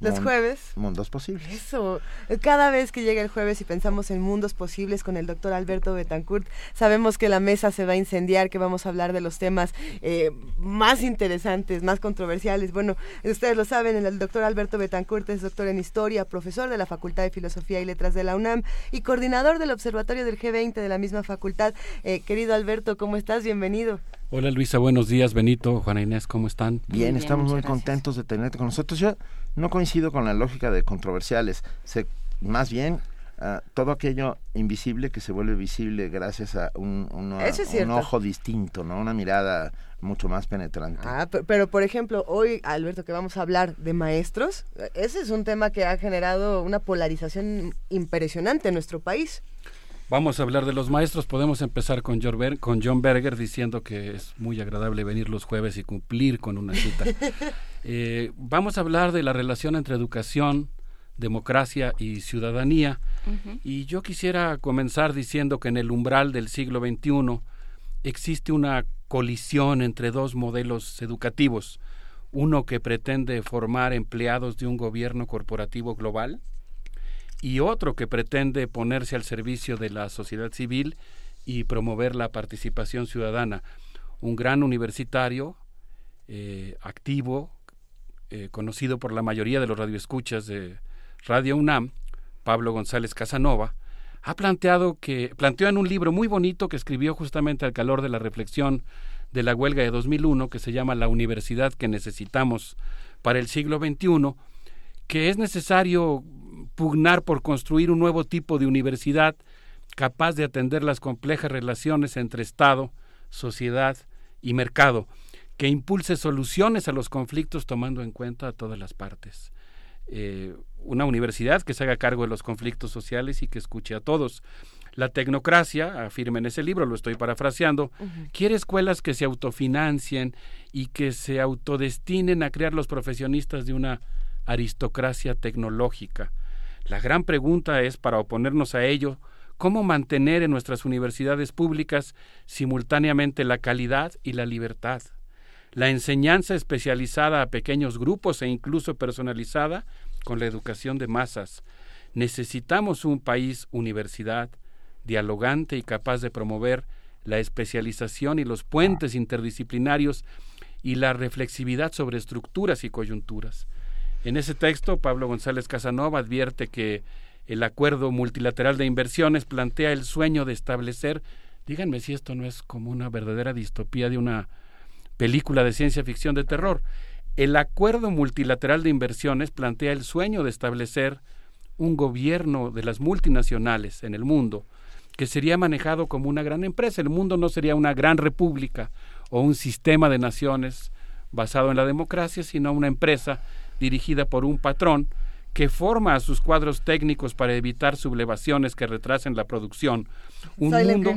Los jueves. Mundos posibles. Eso. Cada vez que llega el jueves y pensamos en mundos posibles con el doctor Alberto Betancourt, sabemos que la mesa se va a incendiar, que vamos a hablar de los temas eh, más interesantes, más controversiales. Bueno, ustedes lo saben, el doctor Alberto Betancourt es doctor en historia, profesor de la Facultad de Filosofía y Letras de la UNAM y coordinador del Observatorio del G20 de la misma facultad. Eh, querido Alberto, ¿cómo estás? Bienvenido. Hola Luisa, buenos días. Benito, Juana Inés, ¿cómo están? Bien, estamos muy contentos de tenerte con nosotros. Yo no coincido con la lógica de controversiales. Se, más bien, uh, todo aquello invisible que se vuelve visible gracias a un, ojo distinto, ¿no? Una mirada mucho más penetrante. Ah, pero, por ejemplo, hoy, Alberto, que vamos a hablar de maestros, ese es un tema que ha generado una polarización impresionante en nuestro país. Vamos a hablar de los maestros. Podemos empezar con John, Berger, con John Berger diciendo que es muy agradable venir los jueves y cumplir con una cita. eh, vamos a hablar de la relación entre educación, democracia y ciudadanía. Y yo quisiera comenzar diciendo que en el umbral del siglo XXI existe una colisión entre dos modelos educativos, uno que pretende formar empleados de un gobierno corporativo global y otro que pretende ponerse al servicio de la sociedad civil y promover la participación ciudadana. Un gran universitario eh, activo, eh, conocido por la mayoría de los radioescuchas de Radio UNAM, Pablo González Casanova, ha planteado que planteó en un libro muy bonito que escribió justamente al calor de la reflexión de la huelga de 2001 que se llama La universidad que necesitamos para el siglo XXI, que es necesario pugnar por construir un nuevo tipo de universidad capaz de atender las complejas relaciones entre Estado, sociedad y mercado, que impulse soluciones a los conflictos tomando en cuenta a todas las partes. Eh, una universidad que se haga cargo de los conflictos sociales y que escuche a todos. La tecnocracia, afirma en ese libro, lo estoy parafraseando, quiere escuelas que se autofinancien y que se autodestinen a crear los profesionistas de una aristocracia tecnológica. La gran pregunta es, para oponernos a ello, cómo mantener en nuestras universidades públicas simultáneamente la calidad y la libertad, la enseñanza especializada a pequeños grupos e incluso personalizada con la educación de masas. Necesitamos un país universidad dialogante y capaz de promover la especialización y los puentes interdisciplinarios y la reflexividad sobre estructuras y coyunturas. En ese texto, Pablo González Casanova advierte que el acuerdo multilateral de inversiones plantea el sueño de establecer, díganme si esto no es como una verdadera distopía de una película de ciencia ficción de terror. El acuerdo multilateral de inversiones plantea el sueño de establecer un gobierno de las multinacionales en el mundo que sería manejado como una gran empresa. El mundo no sería una gran república o un sistema de naciones basado en la democracia, sino una empresa dirigida por un patrón que forma a sus cuadros técnicos para evitar sublevaciones que retrasen la producción. Un mundo,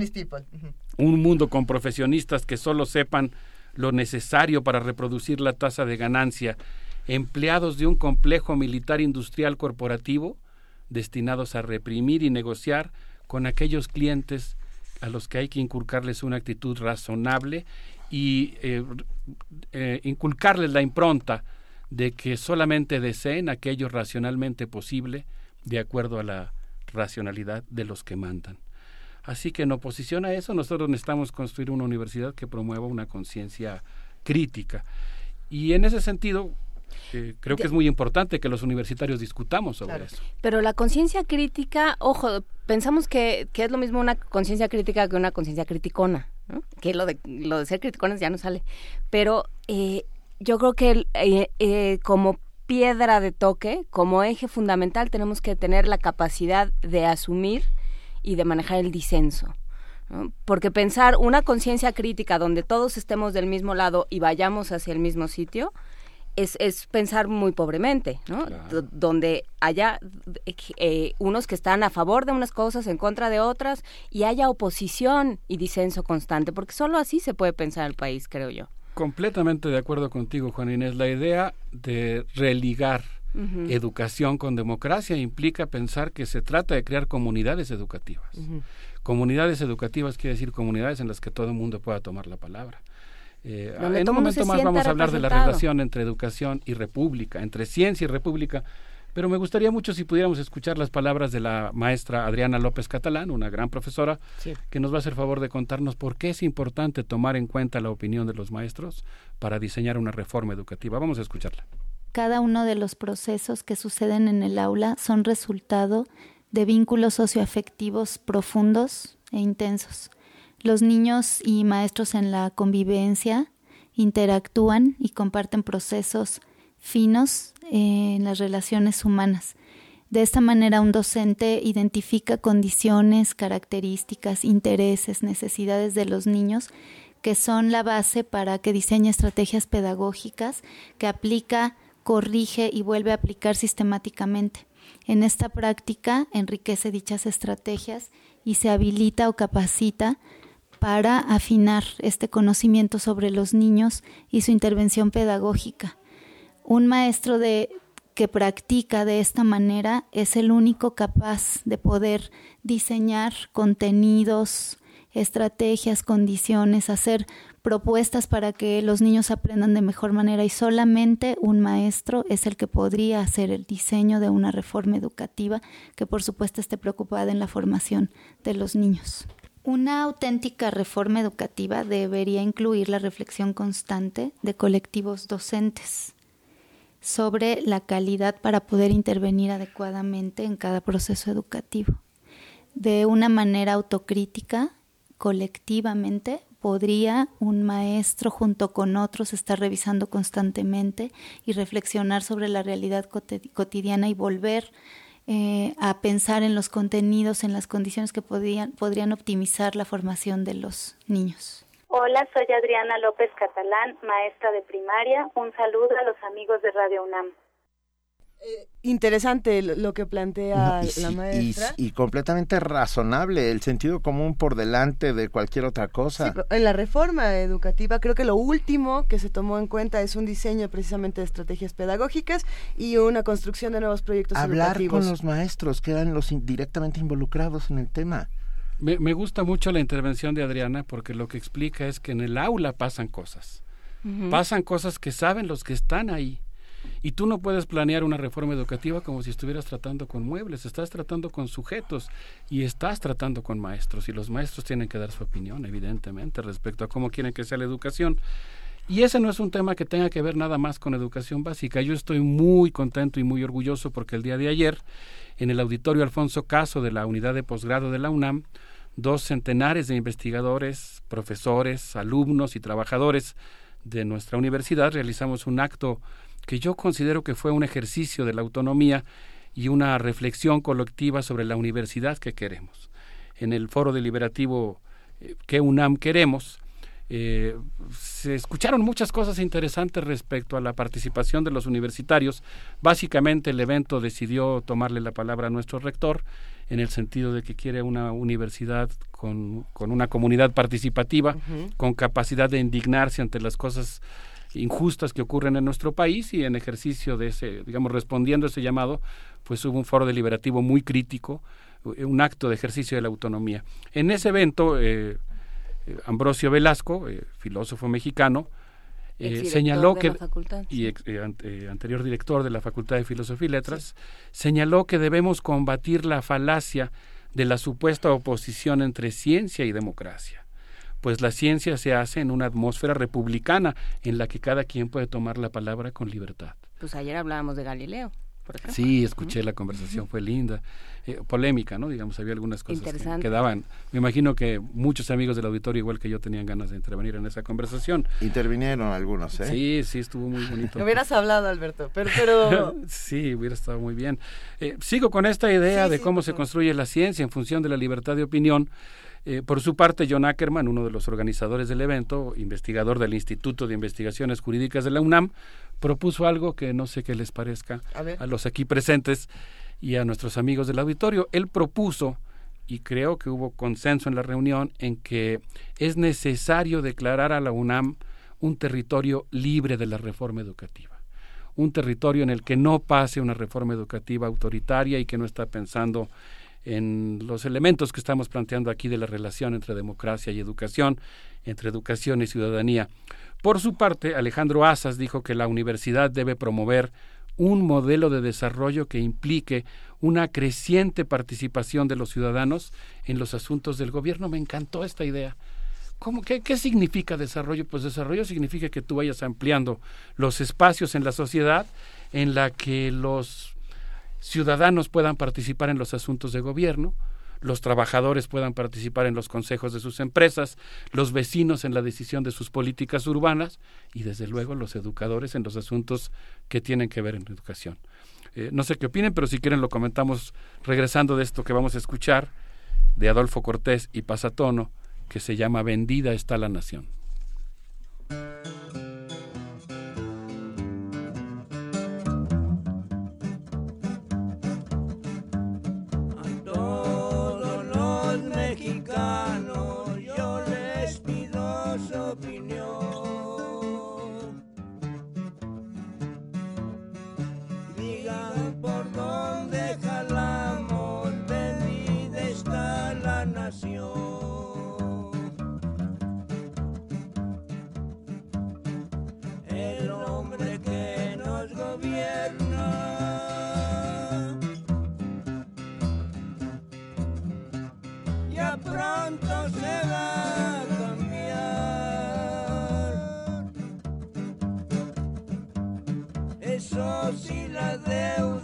un mundo con profesionistas que solo sepan lo necesario para reproducir la tasa de ganancia, empleados de un complejo militar industrial corporativo destinados a reprimir y negociar con aquellos clientes a los que hay que inculcarles una actitud razonable y eh, eh, inculcarles la impronta de que solamente deseen aquello racionalmente posible de acuerdo a la racionalidad de los que mandan. Así que en oposición a eso, nosotros necesitamos construir una universidad que promueva una conciencia crítica. Y en ese sentido, eh, creo que es muy importante que los universitarios discutamos sobre eso. Pero la conciencia crítica, ojo, pensamos que, que, es lo mismo una conciencia crítica que una conciencia criticona, que lo de, lo de ser criticones ya no sale. Pero eh, yo creo que eh, eh, como piedra de toque, como eje fundamental, tenemos que tener la capacidad de asumir y de manejar el disenso. Porque pensar una conciencia crítica donde todos estemos del mismo lado y vayamos hacia el mismo sitio, es, es pensar muy pobremente, ¿no? Donde haya eh, unos que están a favor de unas cosas, en contra de otras, y haya oposición y disenso constante, porque solo así se puede pensar el país, creo yo. Completamente de acuerdo contigo, Juan Inés. La idea de religar educación con democracia implica pensar que se trata de crear comunidades educativas. Comunidades educativas quiere decir comunidades en las que todo el mundo pueda tomar la palabra. Eh, en un momento más vamos a hablar de la relación entre educación y república, entre ciencia y república, pero me gustaría mucho si pudiéramos escuchar las palabras de la maestra Adriana López Catalán, una gran profesora, que nos va a hacer favor de contarnos por qué es importante tomar en cuenta la opinión de los maestros para diseñar una reforma educativa. Vamos a escucharla. Cada uno de los procesos que suceden en el aula son resultado de vínculos socioafectivos profundos e intensos. Los niños y maestros en la convivencia interactúan y comparten procesos finos en las relaciones humanas. De esta manera, un docente identifica condiciones, características, intereses, necesidades de los niños que son la base para que diseñe estrategias pedagógicas que aplica, corrige y vuelve a aplicar sistemáticamente. En esta práctica enriquece dichas estrategias y se habilita o capacita para afinar este conocimiento sobre los niños y su intervención pedagógica un maestro que practica de esta manera es el único capaz de poder diseñar contenidos, estrategias, condiciones, hacer propuestas para que los niños aprendan de mejor manera y solamente un maestro es el que podría hacer el diseño de una reforma educativa que por supuesto esté preocupada en la formación de los niños. Una auténtica reforma educativa debería incluir la reflexión constante de colectivos docentes sobre la calidad para poder intervenir adecuadamente en cada proceso educativo. De una manera autocrítica, colectivamente, podría un maestro junto con otros estar revisando constantemente y reflexionar sobre la realidad cotidiana y volver eh, a pensar en los contenidos, en las condiciones que podrían, podrían optimizar la formación de los niños. Hola, soy Adriana López Catalán, maestra de primaria. Un saludo a los amigos de Radio UNAM. Eh, interesante lo que plantea la maestra. Y, completamente razonable, el sentido común por delante de cualquier otra cosa. en la reforma educativa creo que lo último que se tomó en cuenta es un diseño precisamente de estrategias pedagógicas y una construcción de nuevos proyectos Hablar educativos. con los maestros, que eran los directamente involucrados en el tema. Me, me, gusta mucho la intervención de Adriana porque lo que explica es que en el aula pasan cosas. Pasan cosas que saben los que están ahí y tú no puedes planear una reforma educativa como si estuvieras tratando con muebles, estás tratando con sujetos y estás tratando con maestros y los maestros tienen que dar su opinión, evidentemente, respecto a cómo quieren que sea la educación. Y ese no es un tema que tenga que ver nada más con educación básica. Yo estoy muy contento y muy orgulloso porque el día de ayer, en el auditorio Alfonso Caso de la unidad de posgrado de la UNAM, dos centenares de investigadores, profesores, alumnos y trabajadores de nuestra universidad realizamos un acto que yo considero que fue un ejercicio de la autonomía y una reflexión colectiva sobre la universidad que queremos. En el foro deliberativo eh, que UNAM queremos, eh, se escucharon muchas cosas interesantes respecto a la participación de los universitarios. Básicamente el evento decidió tomarle la palabra a nuestro rector en el sentido de que quiere una universidad con, con una comunidad participativa, con capacidad de indignarse ante las cosas injustas que ocurren en nuestro país y en ejercicio de ese, digamos, respondiendo a ese llamado, pues hubo un foro deliberativo muy crítico, eh, un acto de ejercicio de la autonomía. En ese evento, eh, eh, Ambrosio Velasco, filósofo mexicano, señaló que y anterior director de la Facultad de Filosofía y Letras señaló que debemos combatir la falacia de la supuesta oposición entre ciencia y democracia pues la ciencia se hace en una atmósfera republicana en la que cada quien puede tomar la palabra con libertad. Pues ayer hablábamos de Galileo. Por ejemplo. Sí, escuché la conversación, fue linda, eh, polémica, ¿no? Digamos, había algunas cosas que quedaban. Me imagino que muchos amigos del auditorio, igual que yo, tenían ganas de intervenir en esa conversación. Intervinieron algunos, ¿eh? Sí, sí, estuvo muy bonito. Me hubieras hablado, Alberto, pero... pero... sí, hubiera estado muy bien. Eh, sigo con esta idea de cómo se construye la ciencia en función de la libertad de opinión. Eh, por su parte, John Ackerman, uno de los organizadores del evento, investigador del Instituto de Investigaciones Jurídicas de la UNAM, propuso algo que no sé qué les parezca a, los aquí presentes y a nuestros amigos del auditorio. Él propuso, y creo que hubo consenso en la reunión, en que es necesario declarar a la UNAM un territorio libre de la reforma educativa un territorio en el que no pase una reforma educativa autoritaria y que no está pensando en los elementos que estamos planteando aquí de la relación entre democracia y educación, entre educación y ciudadanía. Por su parte, Alejandro Asas dijo que la universidad debe promover un modelo de desarrollo que implique una creciente participación de los ciudadanos en los asuntos del gobierno. Me encantó esta idea. ¿Cómo, qué, ¿Qué significa desarrollo? Pues desarrollo significa que tú vayas ampliando los espacios en la sociedad en la que los ciudadanos puedan participar en los asuntos de gobierno, los trabajadores puedan participar en los consejos de sus empresas, los vecinos en la decisión de sus políticas urbanas y desde luego los educadores en los asuntos que tienen que ver en educación. Eh, no sé qué opinen, pero si quieren lo comentamos regresando de esto que vamos a escuchar de Adolfo Cortés y Pasatono, que se llama Vendida está la nación. mexicano. La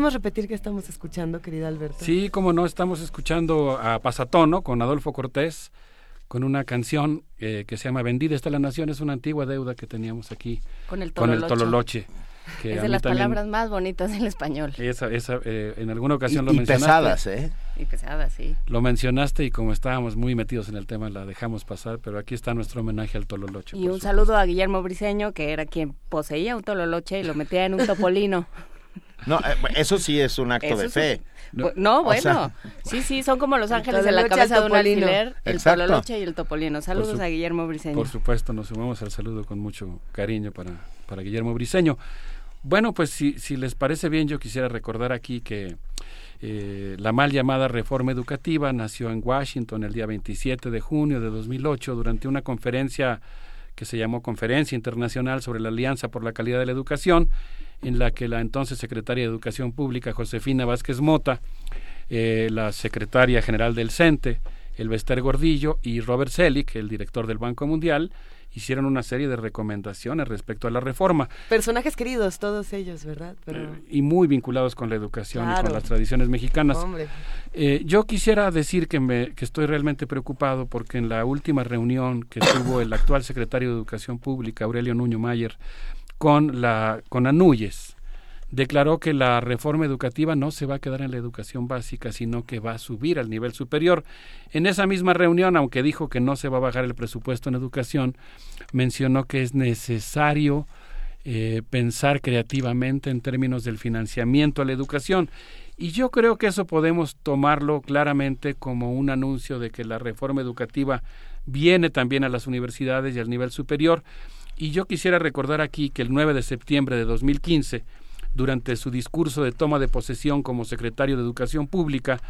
¿Podemos repetir qué estamos escuchando, querida Alberto? Sí, como no, estamos escuchando a Pasatono con Adolfo Cortés, con una canción eh, que se llama Vendida está la nación, es una antigua deuda que teníamos aquí Con el con el tololoche. tololoche. que Es de las también- palabras más bonitas del español. Esa, esa, eh, en alguna ocasión Y- lo y mencionaste. pesadas, ¿eh? Y pesadas, sí. Lo mencionaste y como estábamos muy metidos en el tema la dejamos pasar, pero aquí está nuestro homenaje al tololoche. Y un saludo a Guillermo Briseño, que era quien poseía un tololoche y lo metía en un topolino. No, eh, eso sí es un acto Eso de sí. fe. No, O bueno. sea, sí, sí, son como los El ángeles en la cabeza de un alfiler, el tololoche y el topolino. Saludos su- a Guillermo Briseño. Por supuesto, nos sumamos al saludo con mucho cariño para, para Guillermo Briseño. Bueno, pues si, si les parece bien, yo quisiera recordar aquí que eh, la mal llamada reforma educativa nació en Washington el día 27 de junio de 2008 durante una conferencia que se llamó Conferencia Internacional sobre la Alianza por la Calidad de la Educación, en la que la entonces secretaria de Educación Pública, Josefina Vázquez Mota, eh, la secretaria general del CENTE, Elvester Gordillo y Robert Selig, el director del Banco Mundial, hicieron una serie de recomendaciones respecto a la reforma Personajes queridos, todos ellos, ¿verdad? Pero... y muy vinculados con la educación y con las tradiciones mexicanas. Eh, yo quisiera decir que, me, que estoy realmente preocupado porque en la última reunión que tuvo el actual secretario de Educación Pública, Aurelio Nuño Mayer, con, la, con Anuyes, declaró que la reforma educativa no se va a quedar en la educación básica, sino que va a subir al nivel superior. En esa misma reunión, aunque dijo que no se va a bajar el presupuesto en educación, mencionó que es necesario eh, pensar creativamente en términos del financiamiento a la educación. Y yo creo que eso podemos tomarlo claramente como un anuncio de que la reforma educativa viene también a las universidades y al nivel superior. Y yo quisiera recordar aquí que el 9 de septiembre de 2015, durante su discurso de toma de posesión como secretario de Educación Pública,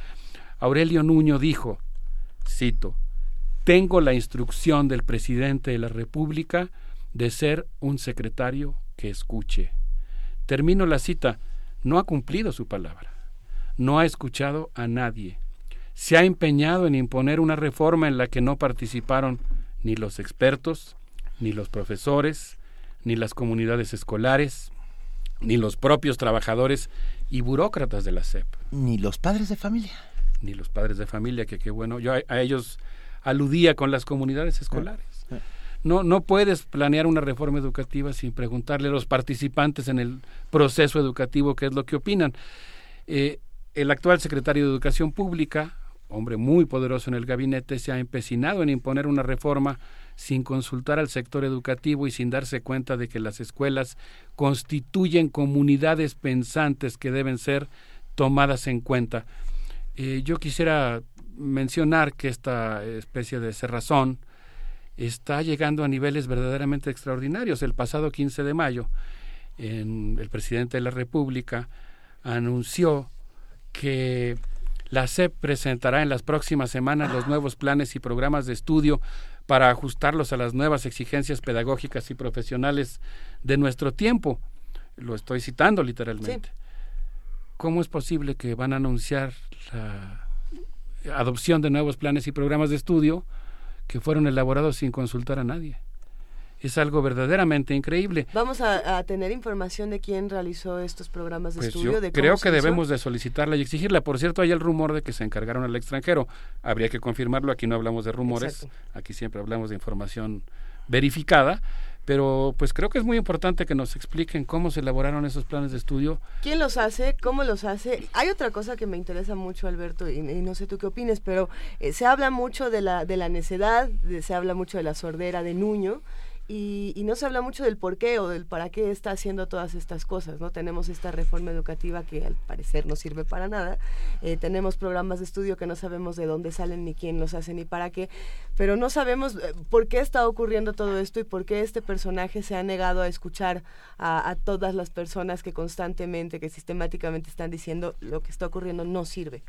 Aurelio Nuño dijo, cito, tengo la instrucción del presidente de la República de ser un secretario que escuche. Termino la cita, no ha cumplido su palabra, no ha escuchado a nadie, se ha empeñado en imponer una reforma en la que no participaron ni los expertos, ni los profesores, ni las comunidades escolares, ni los propios trabajadores y burócratas de la SEP. Ni los padres de familia. Ni los padres de familia, que qué bueno, yo a, a ellos aludía con las comunidades escolares. No, no puedes planear una reforma educativa sin preguntarle a los participantes en el proceso educativo qué es lo que opinan. Eh, el actual secretario de Educación Pública, hombre muy poderoso en el gabinete, se ha empecinado en imponer una reforma sin consultar al sector educativo y sin darse cuenta de que las escuelas constituyen comunidades pensantes que deben ser tomadas en cuenta. Eh, yo quisiera mencionar que esta especie de cerrazón está llegando a niveles verdaderamente extraordinarios. El pasado 15 de mayo, en, el presidente de la República anunció que la SEP presentará en las próximas semanas los nuevos planes y programas de estudio para ajustarlos a las nuevas exigencias pedagógicas y profesionales de nuestro tiempo. lo estoy citando literalmente. ¿Cómo es posible que van a anunciar la adopción de nuevos planes y programas de estudio que fueron elaborados sin consultar a nadie? Es algo verdaderamente increíble. Vamos a, tener información de quién realizó estos programas de pues estudio. Yo creo que debemos de solicitarla y exigirla. Por cierto, hay el rumor de que se encargaron al extranjero. Habría que confirmarlo. Aquí no hablamos de rumores. Aquí siempre hablamos de información verificada pero pues creo que es muy importante que nos expliquen cómo se elaboraron esos planes de estudio. ¿Quién los hace? ¿Cómo los hace? Hay otra cosa que me interesa mucho, Alberto, y, no sé tú qué opines, pero eh, se habla mucho de la, de la necedad, se habla mucho de la sordera de Nuño, y, no se habla mucho del por qué o del para qué está haciendo todas estas cosas, ¿no? Tenemos esta reforma educativa que al parecer no sirve para nada, eh, tenemos programas de estudio que no sabemos de dónde salen ni quién los hace ni para qué, pero no sabemos eh, por qué está ocurriendo todo esto y por qué este personaje se ha negado a escuchar a todas las personas que constantemente, que sistemáticamente están diciendo lo que está ocurriendo no sirve.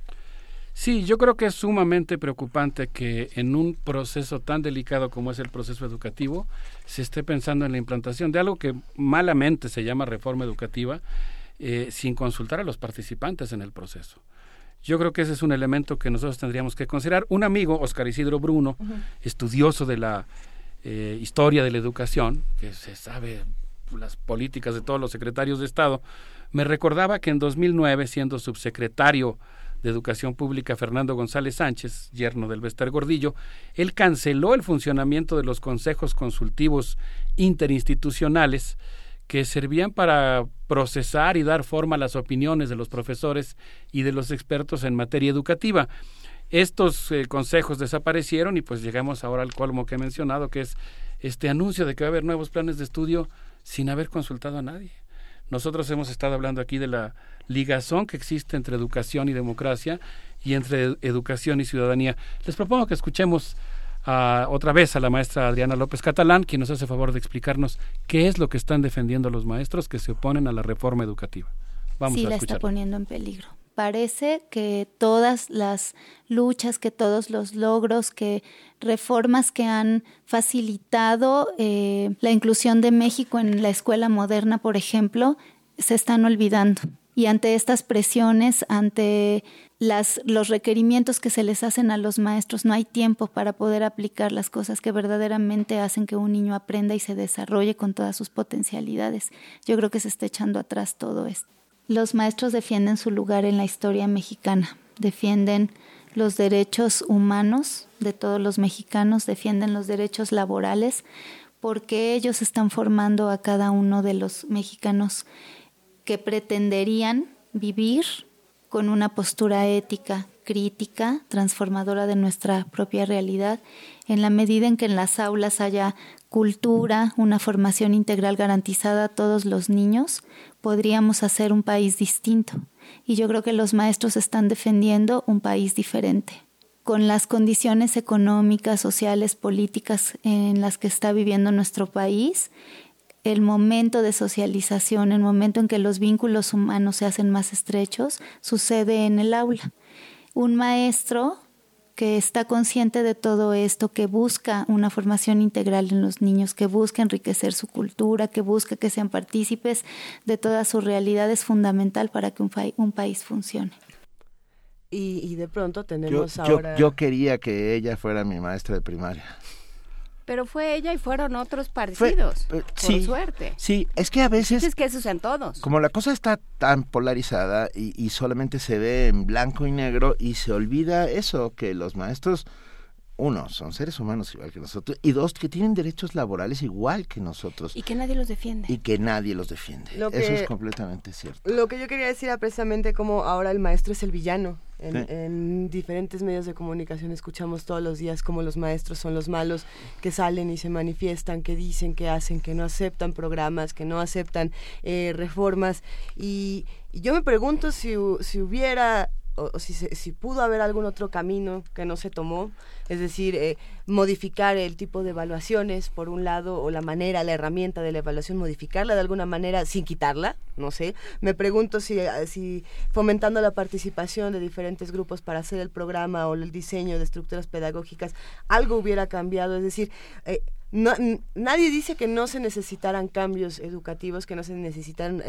Sí, yo creo que es sumamente preocupante que en un proceso tan delicado como es el proceso educativo se esté pensando en la implantación de algo que malamente se llama reforma educativa eh, sin consultar a los participantes en el proceso. Yo creo que ese es un elemento que nosotros tendríamos que considerar. Un amigo, Oscar Isidro Bruno, estudioso de la eh, historia de la educación, que se sabe las políticas de todos los secretarios de Estado, me recordaba que en 2009, siendo subsecretario de Educación Pública Fernando González Sánchez, yerno del Vester Gordillo, él canceló el funcionamiento de los consejos consultivos interinstitucionales que servían para procesar y dar forma a las opiniones de los profesores y de los expertos en materia educativa. Estos eh, consejos desaparecieron y pues llegamos ahora al colmo que he mencionado, que es este anuncio de que va a haber nuevos planes de estudio sin haber consultado a nadie. Nosotros hemos estado hablando aquí de la ligazón que existe entre educación y democracia y entre educación y ciudadanía. Les propongo que escuchemos otra vez a la maestra Adriana López Catalán, quien nos hace favor de explicarnos qué es lo que están defendiendo los maestros que se oponen a la reforma educativa. Vamos sí, la está poniendo en peligro. Parece que todas las luchas, que todos los logros, que reformas que han facilitado eh, la inclusión de México en la escuela moderna, por ejemplo, se están olvidando. Y ante estas presiones, ante las, los requerimientos que se les hacen a los maestros, no hay tiempo para poder aplicar las cosas que verdaderamente hacen que un niño aprenda y se desarrolle con todas sus potencialidades. Yo creo que se está echando atrás todo esto. Los maestros defienden su lugar en la historia mexicana, defienden los derechos humanos de todos los mexicanos, defienden los derechos laborales, porque ellos están formando a cada uno de los mexicanos que pretenderían vivir con una postura ética, crítica, transformadora de nuestra propia realidad, en la medida en que en las aulas haya cultura, una formación integral garantizada a todos los niños, podríamos hacer un país distinto. Y yo creo que los maestros están defendiendo un país diferente. Con las condiciones económicas, sociales, políticas en las que está viviendo nuestro país, el momento de socialización, el momento en que los vínculos humanos se hacen más estrechos, sucede en el aula. Un maestro que está consciente de todo esto, que busca una formación integral en los niños, que busca enriquecer su cultura, que busca que sean partícipes de toda su realidad, es fundamental para que un, país funcione. Y, de pronto tenemos ahora... yo quería que ella fuera mi maestra de primaria. Pero fue ella y fueron otros partidos, eh, por suerte. Sí, es que a veces... Es que eso es en todos. Como la cosa está tan polarizada y, solamente se ve en blanco y negro y se olvida eso, que los maestros uno, son seres humanos igual que nosotros, y dos, que tienen derechos laborales igual que nosotros. Y que nadie los defiende. Y que nadie los defiende. Eso es completamente cierto. Lo que yo quería decir era precisamente como ahora el maestro es el villano en, diferentes medios de comunicación escuchamos todos los días cómo los maestros son los malos que salen y se manifiestan, que dicen, que hacen, que no aceptan programas, que no aceptan eh, reformas. Y, yo me pregunto si, si hubiera o, si, pudo haber algún otro camino que no se tomó, es decir, eh, modificar el tipo de evaluaciones, por un lado, o la manera, la herramienta de la evaluación, modificarla de alguna manera sin quitarla, no sé. Me pregunto si, eh, si fomentando la participación de diferentes grupos para hacer el programa o el diseño de estructuras pedagógicas, algo hubiera cambiado, es decir, eh, no, nadie dice que no se necesitaran cambios educativos, que no se necesitaran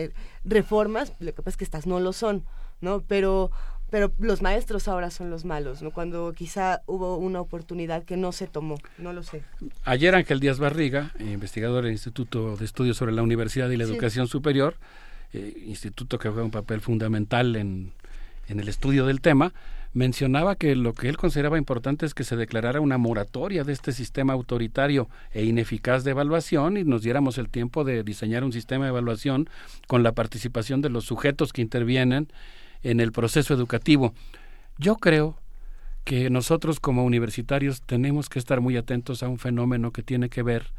reformas, lo que pasa es que estas no lo son, ¿no? Pero pero los maestros ahora son los malos, ¿no? Cuando quizá hubo una oportunidad que no se tomó, no lo sé. Ayer Ángel Díaz Barriga, investigador del Instituto de Estudios sobre la Universidad y la Educación Superior, eh, instituto que juega un papel fundamental en, en el estudio del tema, mencionaba que lo que él consideraba importante es que se declarara una moratoria de este sistema autoritario e ineficaz de evaluación y nos diéramos el tiempo de diseñar un sistema de evaluación con la participación de los sujetos que intervienen en el proceso educativo. Yo creo que nosotros como universitarios tenemos que estar muy atentos a un fenómeno que tiene que ver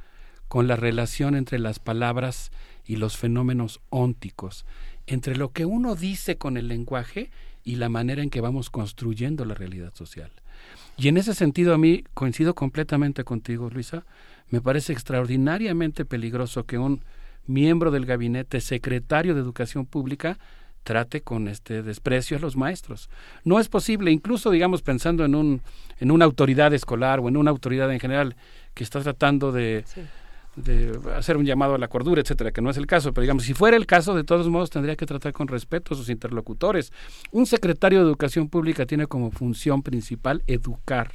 con la relación entre las palabras y los fenómenos ónticos, entre lo que uno dice con el lenguaje y la manera en que vamos construyendo la realidad social. Y en ese sentido a mí coincido completamente contigo, Luisa, me parece extraordinariamente peligroso que un miembro del gabinete secretario de Educación Pública trate con este desprecio a los maestros. No es posible, incluso digamos pensando en un en una autoridad escolar o en una autoridad en general que está tratando de, de hacer un llamado a la cordura, etcétera, que no es el caso, pero digamos, si fuera el caso, de todos modos tendría que tratar con respeto a sus interlocutores. Un secretario de Educación Pública tiene como función principal educar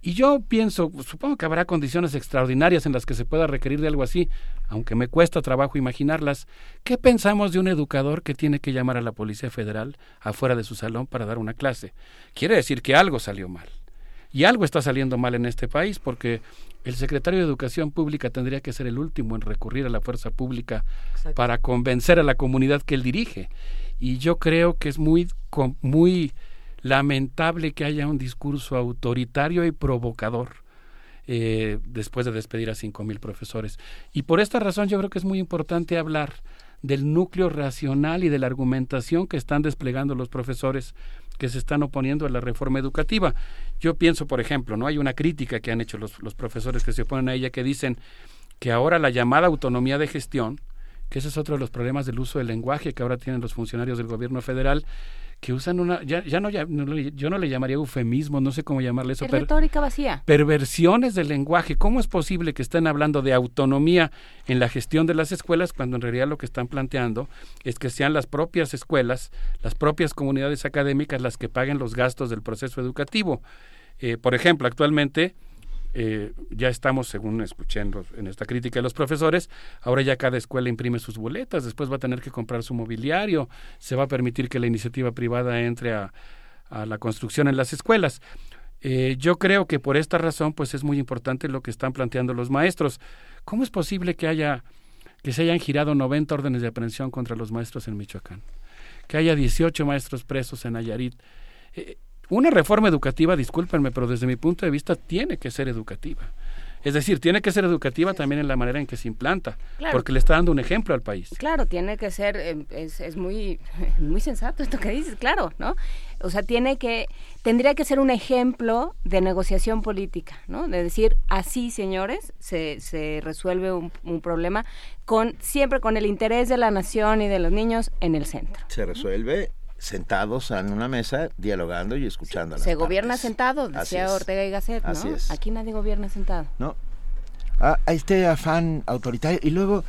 y yo pienso, supongo que habrá condiciones extraordinarias en las que se pueda requerir de algo así, aunque me cuesta trabajo imaginarlas. ¿Qué pensamos de un educador que tiene que llamar a la Policía Federal afuera de su salón para dar una clase? Quiere decir que algo salió mal. Y algo está saliendo mal en este país porque el secretario de Educación Pública tendría que ser el último en recurrir a la fuerza pública para convencer a la comunidad que él dirige. Y yo creo que es muy, muy lamentable que haya un discurso autoritario y provocador eh, después de despedir a cinco mil profesores. Y por esta razón yo creo que es muy importante hablar del núcleo racional y de la argumentación que están desplegando los profesores que se están oponiendo a la reforma educativa. Yo pienso, por ejemplo, no hay una crítica que han hecho los, los profesores que se oponen a ella que dicen que ahora la llamada autonomía de gestión, que ese es otro de los problemas del uso del lenguaje que ahora tienen los funcionarios del gobierno federal, que usan una, ya, ya no, ya, yo no le llamaría eufemismo, no sé cómo llamarle eso. retórica vacía. Perversiones del lenguaje. ¿Cómo es posible que estén hablando de autonomía en la gestión de las escuelas cuando en realidad lo que están planteando es que sean las propias escuelas, las propias comunidades académicas las que paguen los gastos del proceso educativo? Eh, por ejemplo, actualmente eh, ya estamos, según escuché en, esta crítica de los profesores, ahora ya cada escuela imprime sus boletas, después va a tener que comprar su mobiliario, se va a permitir que la iniciativa privada entre a, la construcción en las escuelas. Eh, yo creo que por esta razón, pues es muy importante lo que están planteando los maestros. ¿Cómo es posible que haya que se hayan girado 90 órdenes de aprehensión contra los maestros en Michoacán? Que haya 18 maestros presos en Nayarit. Eh, una reforma educativa, discúlpenme, pero desde mi punto de vista tiene que ser educativa. Es decir, tiene que ser educativa también en la manera en que se implanta, porque le está dando un ejemplo al país. Claro, tiene que ser, eh, es, es, muy, muy sensato esto que dices, claro, ¿no? O sea, tiene que, tendría que ser un ejemplo de negociación política, ¿no? De decir, así, señores, se, se resuelve un, un problema con, siempre con el interés de la nación y de los niños en el centro. Se resuelve sentados en una mesa dialogando y escuchando. Se gobierna sentado, decía Ortega y Gasset, ¿no? Aquí nadie gobierna sentado. No. Ah, este afán autoritario y luego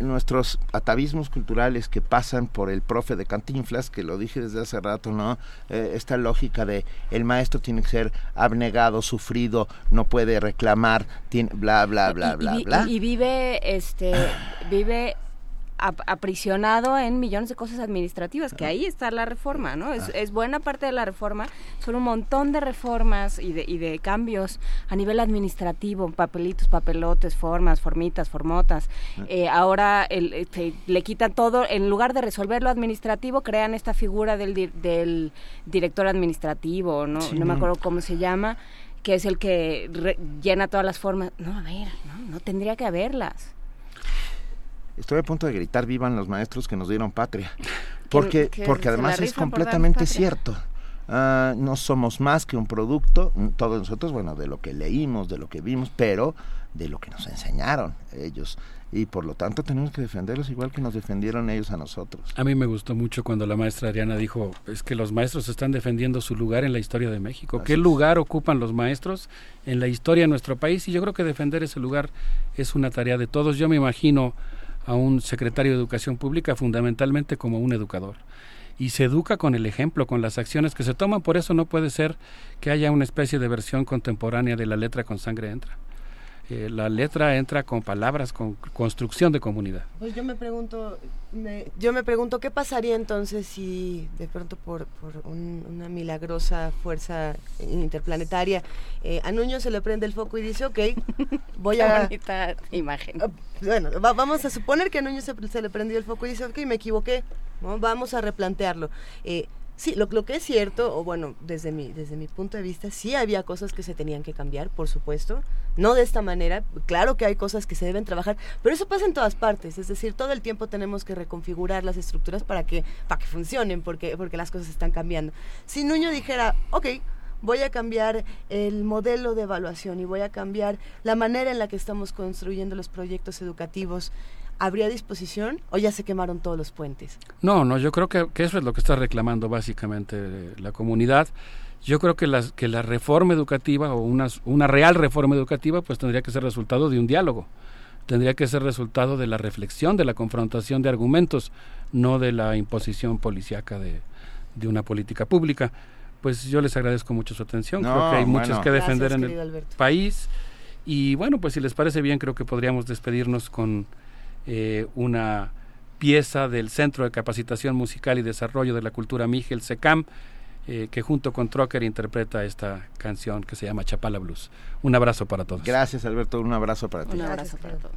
nuestros atavismos culturales que pasan por el profe de Cantinflas, que lo dije desde hace rato, ¿no? Eh, esta lógica de el maestro tiene que ser abnegado, sufrido, no puede reclamar, tiene, bla, bla, bla, bla, bla. Y, y vive, este, vive aprisionado en millones de cosas administrativas, que ahí está la reforma, ¿no? Es, es, buena parte de la reforma, son un montón de reformas y de, y de cambios a nivel administrativo, papelitos, papelotes, formas, formitas, formotas. Eh, ahora el, este, le quitan todo, en lugar de resolver lo administrativo, crean esta figura del, del director administrativo, ¿no? no me acuerdo cómo se llama que es el que llena todas las formas. No, a ver, no, no tendría que haberlas. Estoy a punto de gritar vivan los maestros que nos dieron patria. Porque, porque además es completamente cierto. Ah, no somos más que un producto, todos nosotros, bueno, de lo que leímos, de lo que vimos, pero de lo que nos enseñaron ellos y por lo tanto tenemos que defenderlos igual que nos defendieron ellos a nosotros. A mí me gustó mucho cuando la maestra Ariana dijo, es que los maestros están defendiendo su lugar en la historia de México. ¿Qué lugar ocupan los maestros en la historia de nuestro país? Y yo creo que defender ese lugar es una tarea de todos. Yo me imagino a un secretario de Educación Pública fundamentalmente como un educador. Y se educa con el ejemplo, con las acciones que se toman. Por eso no puede ser que haya una especie de versión contemporánea de la letra con sangre entra. Eh, la letra entra con palabras, con construcción de comunidad. Pues yo me pregunto, yo me pregunto qué pasaría entonces si de pronto por, una milagrosa fuerza interplanetaria eh, a Nuño se le prende el foco y dice, ok, voy a... bonita imagen. Ah, bueno, vamos a suponer que a Nuño se, le prendió el foco y dice, ok, me equivoqué, vamos a replantearlo. Eh, Sí, lo, que es cierto, o bueno, desde mi, desde mi punto de vista, sí había cosas que se tenían que cambiar, por supuesto. No de esta manera, claro que hay cosas que se deben trabajar, pero eso pasa en todas partes. Es decir, todo el tiempo tenemos que reconfigurar las estructuras para que, para que funcionen, porque, porque las cosas están cambiando. Si Nuño dijera, ok, voy a cambiar el modelo de evaluación y voy a cambiar la manera en la que estamos construyendo los proyectos educativos, ¿habría disposición o ya se quemaron todos los puentes? No, no, yo creo que, eso es lo que está reclamando básicamente la comunidad. Yo creo que la, que la reforma educativa o una, una real reforma educativa pues tendría que ser resultado de un diálogo, tendría que ser resultado de la reflexión, de la confrontación de argumentos, no de la imposición policíaca de, de una política pública. Pues yo les agradezco mucho su atención, creo que hay muchos que defender en el país y bueno, pues si les parece bien creo que podríamos despedirnos con eh, una pieza del Centro de Capacitación Musical y Desarrollo de la Cultura Miguel SECAM, eh, que junto con Trocker interpreta esta canción que se llama Chapala Blues. Un abrazo para todos. Gracias, Alberto. Un abrazo para todos. Un abrazo para todos.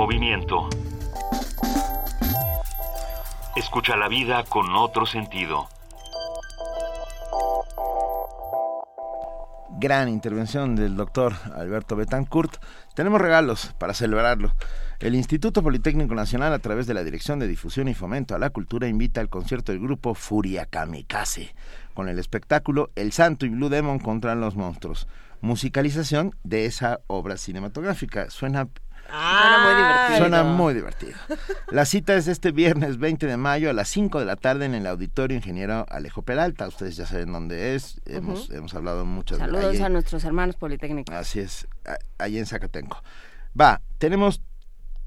Movimiento. Escucha la vida con otro sentido. Gran intervención del doctor Alberto Betancourt. Tenemos regalos para celebrarlo. El Instituto Politécnico Nacional, a través de la Dirección de Difusión y Fomento a la Cultura, invita al concierto del grupo Furia Kamikaze, con el espectáculo El Santo y Blue Demon contra los monstruos. Musicalización de esa obra cinematográfica. Suena Suena muy divertido. Suena muy divertido. La cita es este viernes 20 de mayo a las 5 de la tarde en el Auditorio Ingeniero Alejo Peralta. Ustedes ya saben dónde es. Hemos, hemos hablado muchas veces. Saludos a nuestros hermanos politécnicos. Así es, ahí en Zacatenco. Va, tenemos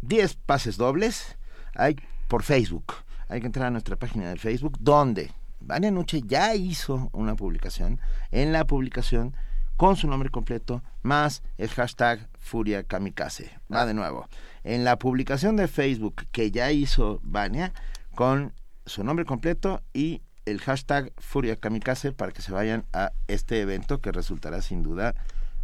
10 pases dobles hay por Facebook. Hay que entrar a nuestra página de Facebook donde Vania Nuche ya hizo una publicación. En la publicación con su nombre completo más el hashtag Furia Kamikaze. Va de nuevo. En la publicación de Facebook que ya hizo Vania con su nombre completo y el hashtag Furia Kamikaze para que se vayan a este evento que resultará sin duda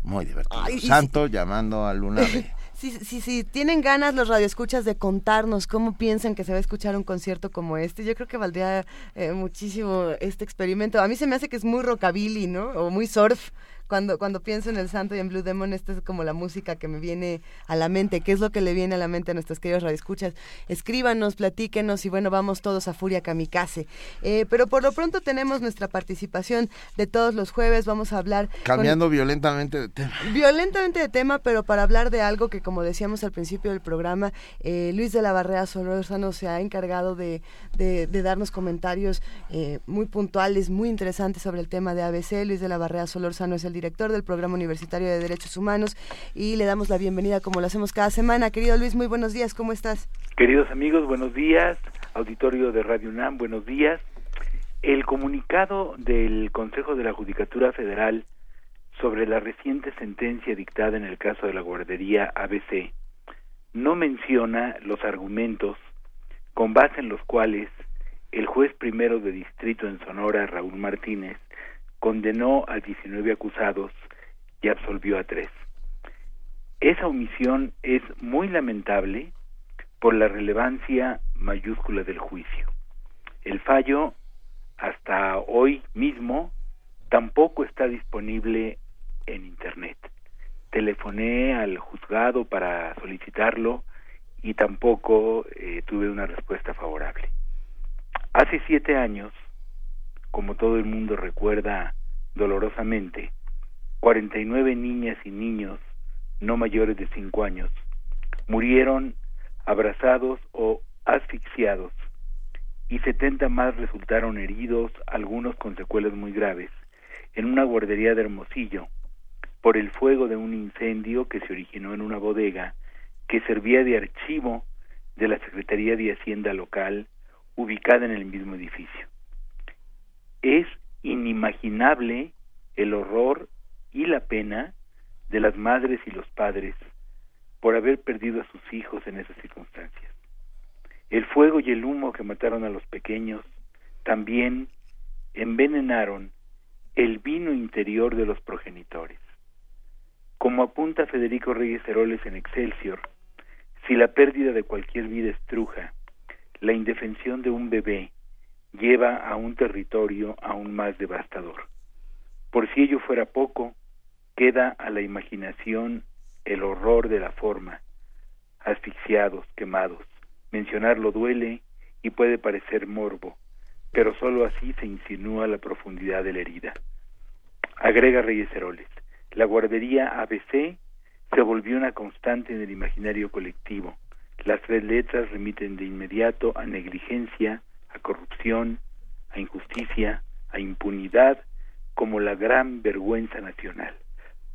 muy divertido. Santo llamando a Luna B. Si, si, si, tienen ganas los radioescuchas de contarnos cómo piensan que se va a escuchar un concierto como este, yo creo que valdría eh, muchísimo este experimento. A mí se me hace que es muy rockabilly, ¿no? O muy surf cuando, cuando pienso en el santo y en Blue Demon, esta es como la música que me viene a la mente. ¿Qué es lo que le viene a la mente a nuestros queridos radioescuchas? Escríbanos, platíquenos y bueno, vamos todos a Furia Kamikaze. Eh, pero por lo pronto tenemos nuestra participación de todos los jueves. Vamos a hablar. Cambiando violentamente de tema. Violentamente de tema, pero para hablar de algo que, como decíamos al principio del programa, eh, Luis de la Barrera Solórzano se ha encargado de, de, darnos comentarios eh, muy puntuales, muy interesantes sobre el tema de ABC. Luis de la Barrera Solórzano es el director del Programa Universitario de Derechos Humanos, y le damos la bienvenida como lo hacemos cada semana. Querido Luis, muy buenos días, ¿cómo estás? Queridos amigos, buenos días. Auditorio de Radio UNAM, buenos días. El comunicado del Consejo de la Judicatura Federal sobre la reciente sentencia dictada en el caso de la guardería ABC no menciona los argumentos con base en los cuales el juez primero de distrito en Sonora, Raúl Martínez, condenó a 19 acusados y absolvió a tres. Esa omisión es muy lamentable por la relevancia mayúscula del juicio. El fallo, hasta hoy mismo, tampoco está disponible en Internet. Telefoné al juzgado para solicitarlo y tampoco eh, tuve una respuesta favorable. Hace siete años, como todo el mundo recuerda dolorosamente, 49 niñas y niños no mayores de 5 años murieron abrazados o asfixiados y 70 más resultaron heridos, algunos con secuelas muy graves, en una guardería de Hermosillo por el fuego de un incendio que se originó en una bodega que servía de archivo de la Secretaría de Hacienda local ubicada en el mismo edificio. Es inimaginable el horror y la pena de las madres y los padres por haber perdido a sus hijos en esas circunstancias. El fuego y el humo que mataron a los pequeños también envenenaron el vino interior de los progenitores. Como apunta Federico Reyes Heroles en Excelsior, si la pérdida de cualquier vida estruja, la indefensión de un bebé lleva a un territorio aún más devastador. Por si ello fuera poco, queda a la imaginación el horror de la forma, asfixiados, quemados. Mencionarlo duele y puede parecer morbo, pero sólo así se insinúa la profundidad de la herida. Agrega Reyes Heroles, la guardería ABC se volvió una constante en el imaginario colectivo. Las tres letras remiten de inmediato a negligencia, a corrupción, a injusticia, a impunidad, como la gran vergüenza nacional.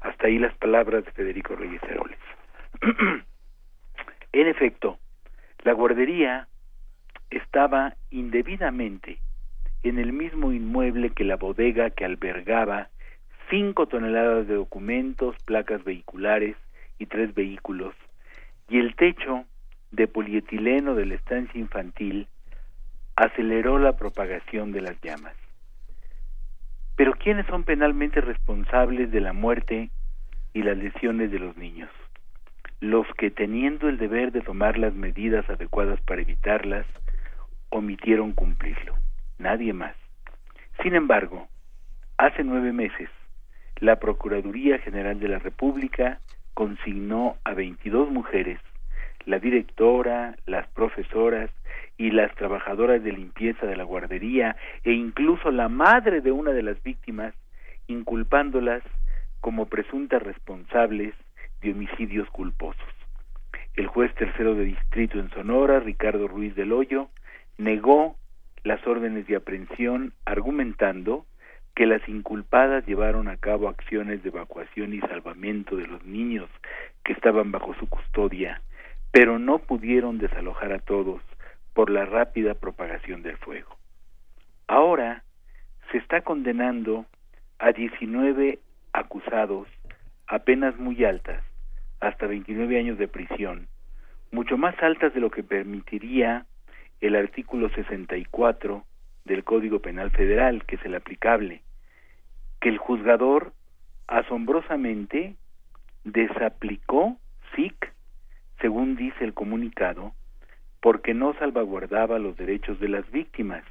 Hasta ahí las palabras de Federico Reyes Heroles. en efecto, la guardería estaba indebidamente en el mismo inmueble que la bodega que albergaba cinco toneladas de documentos, placas vehiculares y tres vehículos, y el techo de polietileno de la estancia infantil aceleró la propagación de las llamas. Pero ¿quiénes son penalmente responsables de la muerte y las lesiones de los niños? Los que, teniendo el deber de tomar las medidas adecuadas para evitarlas, omitieron cumplirlo. Nadie más. Sin embargo, hace nueve meses, la Procuraduría General de la República consignó a 22 mujeres, la directora, las profesoras y las trabajadoras de limpieza de la guardería e incluso la madre de una de las víctimas, inculpándolas como presuntas responsables de homicidios culposos. El juez tercero de distrito en Sonora, Ricardo Ruiz del Hoyo, negó las órdenes de aprehensión argumentando que las inculpadas llevaron a cabo acciones de evacuación y salvamento de los niños que estaban bajo su custodia, pero no pudieron desalojar a todos por la rápida propagación del fuego. Ahora se está condenando a 19 acusados a penas muy altas, hasta 29 años de prisión, mucho más altas de lo que permitiría el artículo 64 del Código Penal Federal, que es el aplicable, que el juzgador asombrosamente desaplicó SIC, según dice el comunicado, porque no salvaguardaba los derechos de las víctimas,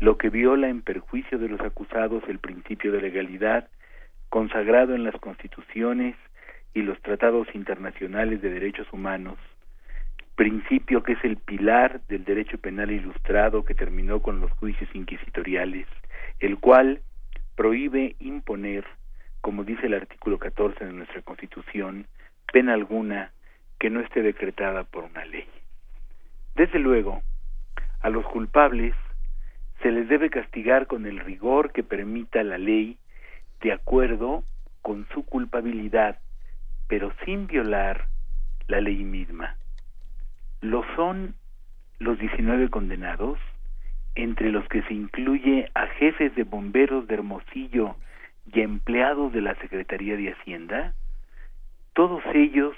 lo que viola en perjuicio de los acusados el principio de legalidad consagrado en las constituciones y los tratados internacionales de derechos humanos, principio que es el pilar del derecho penal ilustrado que terminó con los juicios inquisitoriales, el cual prohíbe imponer, como dice el artículo 14 de nuestra Constitución, pena alguna que no esté decretada por una ley. Desde luego, a los culpables se les debe castigar con el rigor que permita la ley de acuerdo con su culpabilidad, pero sin violar la ley misma. Lo son los 19 condenados, entre los que se incluye a jefes de bomberos de Hermosillo y empleados de la Secretaría de Hacienda, todos ellos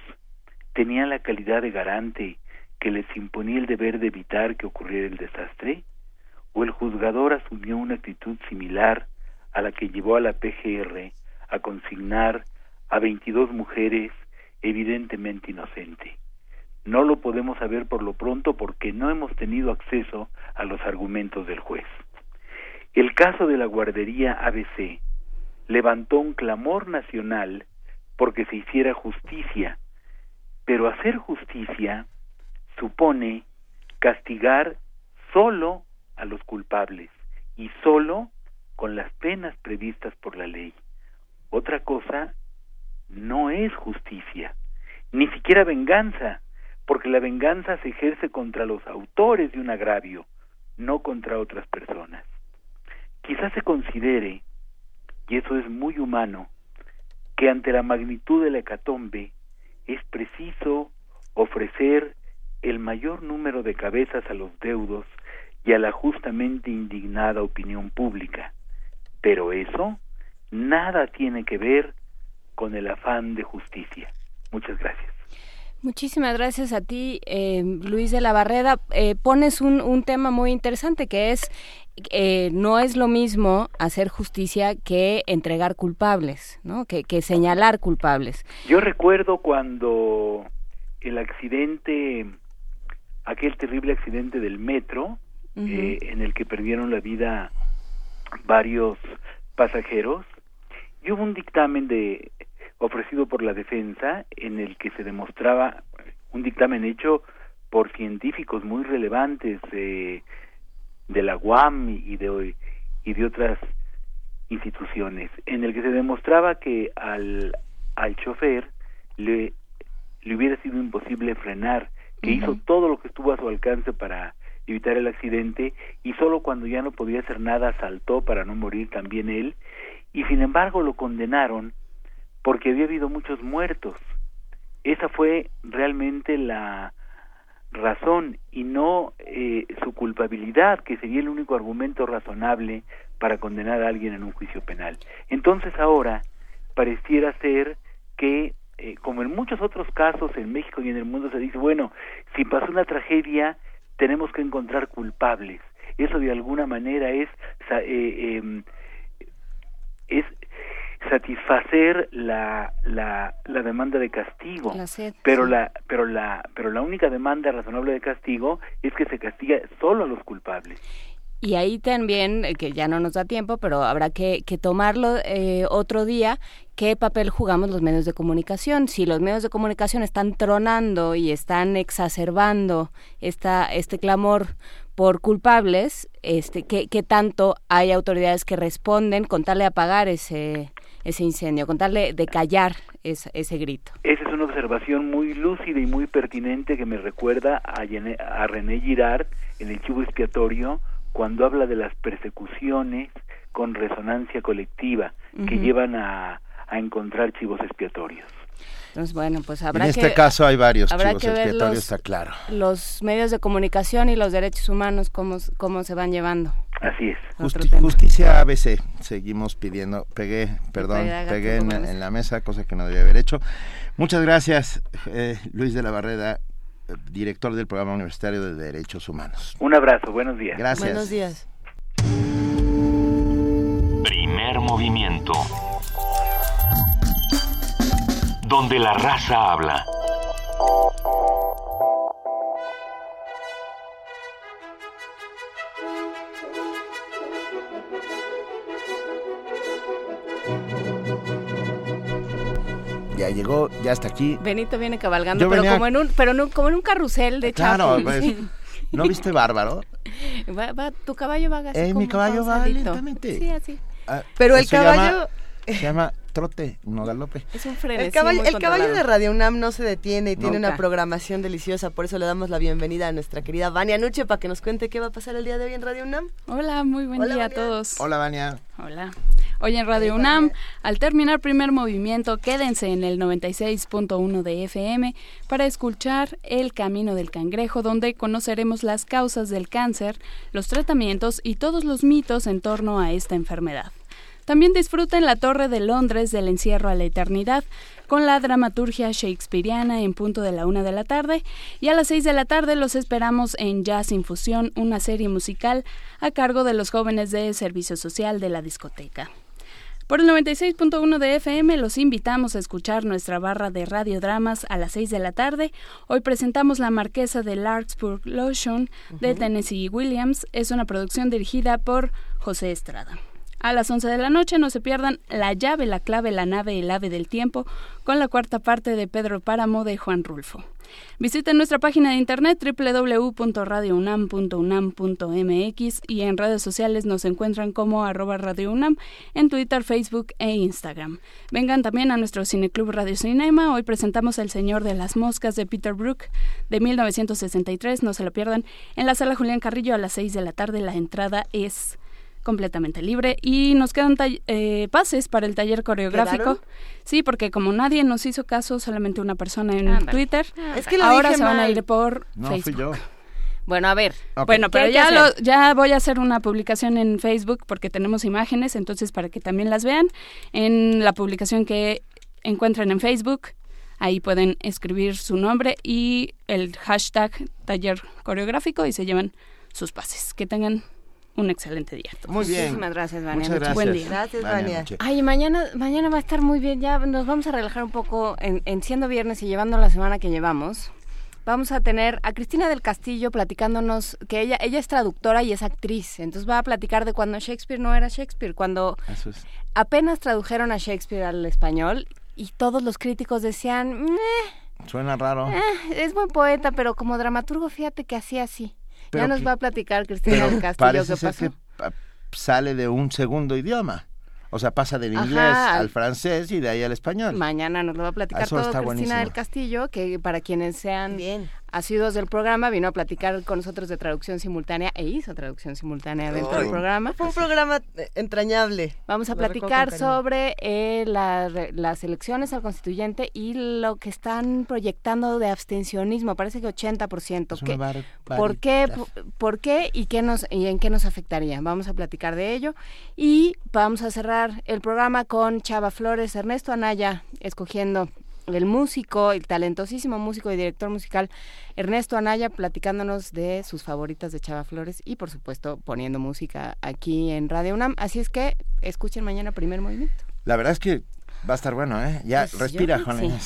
tenían la calidad de garante que les imponía el deber de evitar que ocurriera el desastre, o el juzgador asumió una actitud similar a la que llevó a la PGR a consignar a 22 mujeres evidentemente inocentes. No lo podemos saber por lo pronto porque no hemos tenido acceso a los argumentos del juez. El caso de la guardería ABC levantó un clamor nacional porque se hiciera justicia, pero hacer justicia supone castigar solo a los culpables y solo con las penas previstas por la ley. Otra cosa no es justicia, ni siquiera venganza, porque la venganza se ejerce contra los autores de un agravio, no contra otras personas. Quizás se considere, y eso es muy humano, que ante la magnitud de la hecatombe es preciso ofrecer el mayor número de cabezas a los deudos y a la justamente indignada opinión pública. Pero eso nada tiene que ver con el afán de justicia. Muchas gracias. Muchísimas gracias a ti, eh, Luis de la Barrera. Eh, pones un, un, tema muy interesante que es, eh, no es lo mismo hacer justicia que entregar culpables, ¿no? que, que señalar culpables. Yo recuerdo cuando el accidente, aquel terrible accidente del metro, uh -huh. en el que perdieron la vida varios pasajeros, y hubo un dictamen de ofrecido por la defensa en el que se demostraba un dictamen hecho por científicos muy relevantes de, de la UAM y de y de otras instituciones en el que se demostraba que al al chofer le le hubiera sido imposible frenar que uh -huh. hizo todo lo que estuvo a su alcance para evitar el accidente y solo cuando ya no podía hacer nada saltó para no morir también él y sin embargo lo condenaron porque había habido muchos muertos. Esa fue realmente la razón y no eh, su culpabilidad, que sería el único argumento razonable para condenar a alguien en un juicio penal. Entonces ahora pareciera ser que, eh, como en muchos otros casos en México y en el mundo se dice, bueno, si pasó una tragedia, tenemos que encontrar culpables. Eso de alguna manera es, eh, eh, es satisfacer la, la, la demanda de castigo la sed, pero sí. la pero la pero la única demanda razonable de castigo es que se castiga solo a los culpables y ahí también, eh, que ya no nos da tiempo, pero habrá que, que tomarlo eh, otro día, qué papel jugamos los medios de comunicación. Si los medios de comunicación están tronando y están exacerbando esta, este clamor por culpables, este, ¿qué, qué tanto hay autoridades que responden con tal de apagar ese, ese incendio, con tal de, callar ese grito. Esa es una observación muy lúcida y muy pertinente que me recuerda a, a René Girard en el chivo expiatorio cuando habla de las persecuciones con resonancia colectiva que llevan a, a encontrar chivos expiatorios. Entonces, bueno, pues habrá en este caso hay varios chivos expiatorios, está claro. Los medios de comunicación y los derechos humanos, cómo, cómo se van llevando. Así es. justicia ABC, seguimos pidiendo, pegué, perdón, pegué en, la mesa, cosa que no debía haber hecho. Muchas gracias, eh, Luis de la Barreda, director del Programa Universitario de Derechos Humanos. Un abrazo, buenos días. Gracias. Buenos días. Primer movimiento donde la raza habla. Ya llegó, ya está aquí. Benito viene cabalgando, pero como en un, pero no, como en un carrusel de Claro, pues, ¿no viste bárbaro? Va, tu caballo va así eh, mi caballo va lentamente. Sí, así. Ah, pero el caballo se llama trote, no galope. Es un El caballo, el caballo de Radio UNAM no se detiene y tiene una programación deliciosa, por eso le damos la bienvenida a nuestra querida Vania Nuche para que nos cuente qué va a pasar el día de hoy en Radio UNAM. Hola, muy buen día a todos. Hola, Vania. Hola. Hoy en Radio UNAM, al terminar primer movimiento, quédense en el 96.1 de FM para escuchar El Camino del Cangrejo, donde conoceremos las causas del cáncer, los tratamientos y todos los mitos en torno a esta enfermedad. También disfruten la Torre de Londres del encierro a la eternidad con la dramaturgia shakespeariana en punto de la una de la tarde y a las seis de la tarde los esperamos en Jazz Infusión, una serie musical a cargo de los jóvenes de Servicio Social de la discoteca. Por el 96.1 de FM los invitamos a escuchar nuestra barra de radiodramas a las 6 de la tarde. Hoy presentamos La Marquesa de Larkspur Lotion de Tennessee Williams. Es una producción dirigida por José Estrada. A las 11 de la noche no se pierdan La llave, la clave, la nave, el ave del tiempo con la cuarta parte de Pedro Páramo de Juan Rulfo. Visiten nuestra página de internet www.radiounam.unam.mx y en redes sociales nos encuentran como arroba Radio UNAM en Twitter, Facebook e Instagram. Vengan también a nuestro Cineclub Radio Cinema. Hoy presentamos El Señor de las Moscas de Peter Brook de 1963. No se lo pierdan. En la sala Julián Carrillo a las 6 de la tarde la entrada es completamente libre y nos quedan eh, pases para el taller coreográfico. Sí, porque como nadie nos hizo caso, solamente una persona en Twitter, es que ahora se van a ir por Facebook. Bueno, a ver. Bueno, pero ya, ya voy a hacer una publicación en Facebook porque tenemos imágenes, entonces para que también las vean. En la publicación que encuentren en Facebook, ahí pueden escribir su nombre y el hashtag taller coreográfico y se llevan sus pases. Que tengan un excelente día. Muy bien. Muchísimas gracias, Vania. Muchas Buen día. Gracias, Vania. Ay, mañana, mañana va a estar muy bien. Ya nos vamos a relajar un poco en, siendo viernes y llevando la semana que llevamos. Vamos a tener a Cristina del Castillo platicándonos que ella ella es traductora y es actriz. Entonces va a platicar de cuando Shakespeare no era Shakespeare, cuando apenas tradujeron a Shakespeare al español y todos los críticos decían, Suena raro. Eh, es buen poeta, pero como dramaturgo, fíjate que hacía así ya nos va a platicar Cristina del Castillo qué pasó. que sale de un segundo idioma. O sea, pasa del inglés al francés y de ahí al español. Mañana nos lo va a platicar todo Cristina del Castillo, que para quienes sean Bien asiduos del programa, vino a platicar con nosotros de traducción simultánea e hizo traducción simultánea dentro del programa. Fue un programa entrañable. Vamos a platicar sobre eh, las elecciones al constituyente y lo que están proyectando de abstencionismo, parece que 80%. ¿Qué, ¿Por qué? ¿Por qué y, qué nos, y en qué nos afectaría? Vamos a platicar de ello y vamos a cerrar el programa con Chava Flores, Ernesto Anaya, escogiendo el músico, el talentosísimo músico y director musical Ernesto Anaya platicándonos de sus favoritas de Chava Flores y por supuesto poniendo música aquí en Radio UNAM. Así es que escuchen mañana primer movimiento. La verdad es que Va a estar bueno, ¿eh? Ya, pues respira, Juan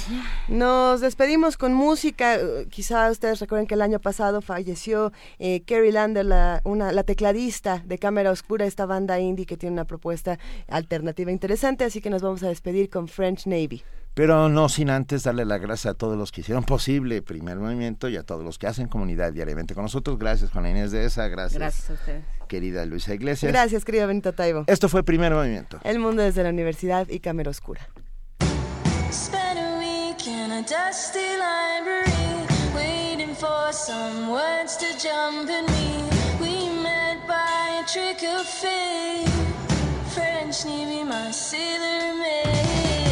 Nos despedimos con música. Uh, quizá ustedes recuerden que el año pasado falleció eh, Carrie Lander, la, una, la tecladista de Cámara Oscura, esta banda indie que tiene una propuesta alternativa interesante. Así que nos vamos a despedir con French Navy. Pero no sin antes darle las gracias a todos los que hicieron posible Primer Movimiento y a todos los que hacen comunidad diariamente con nosotros. Gracias, Juana Inés de esa. Gracias. Gracias a ustedes. Querida Luisa Iglesias. Gracias, querido Benito Taibo. Esto fue Primer Movimiento. El mundo desde la universidad y Cámara Oscura. French Navy, my sailor maid.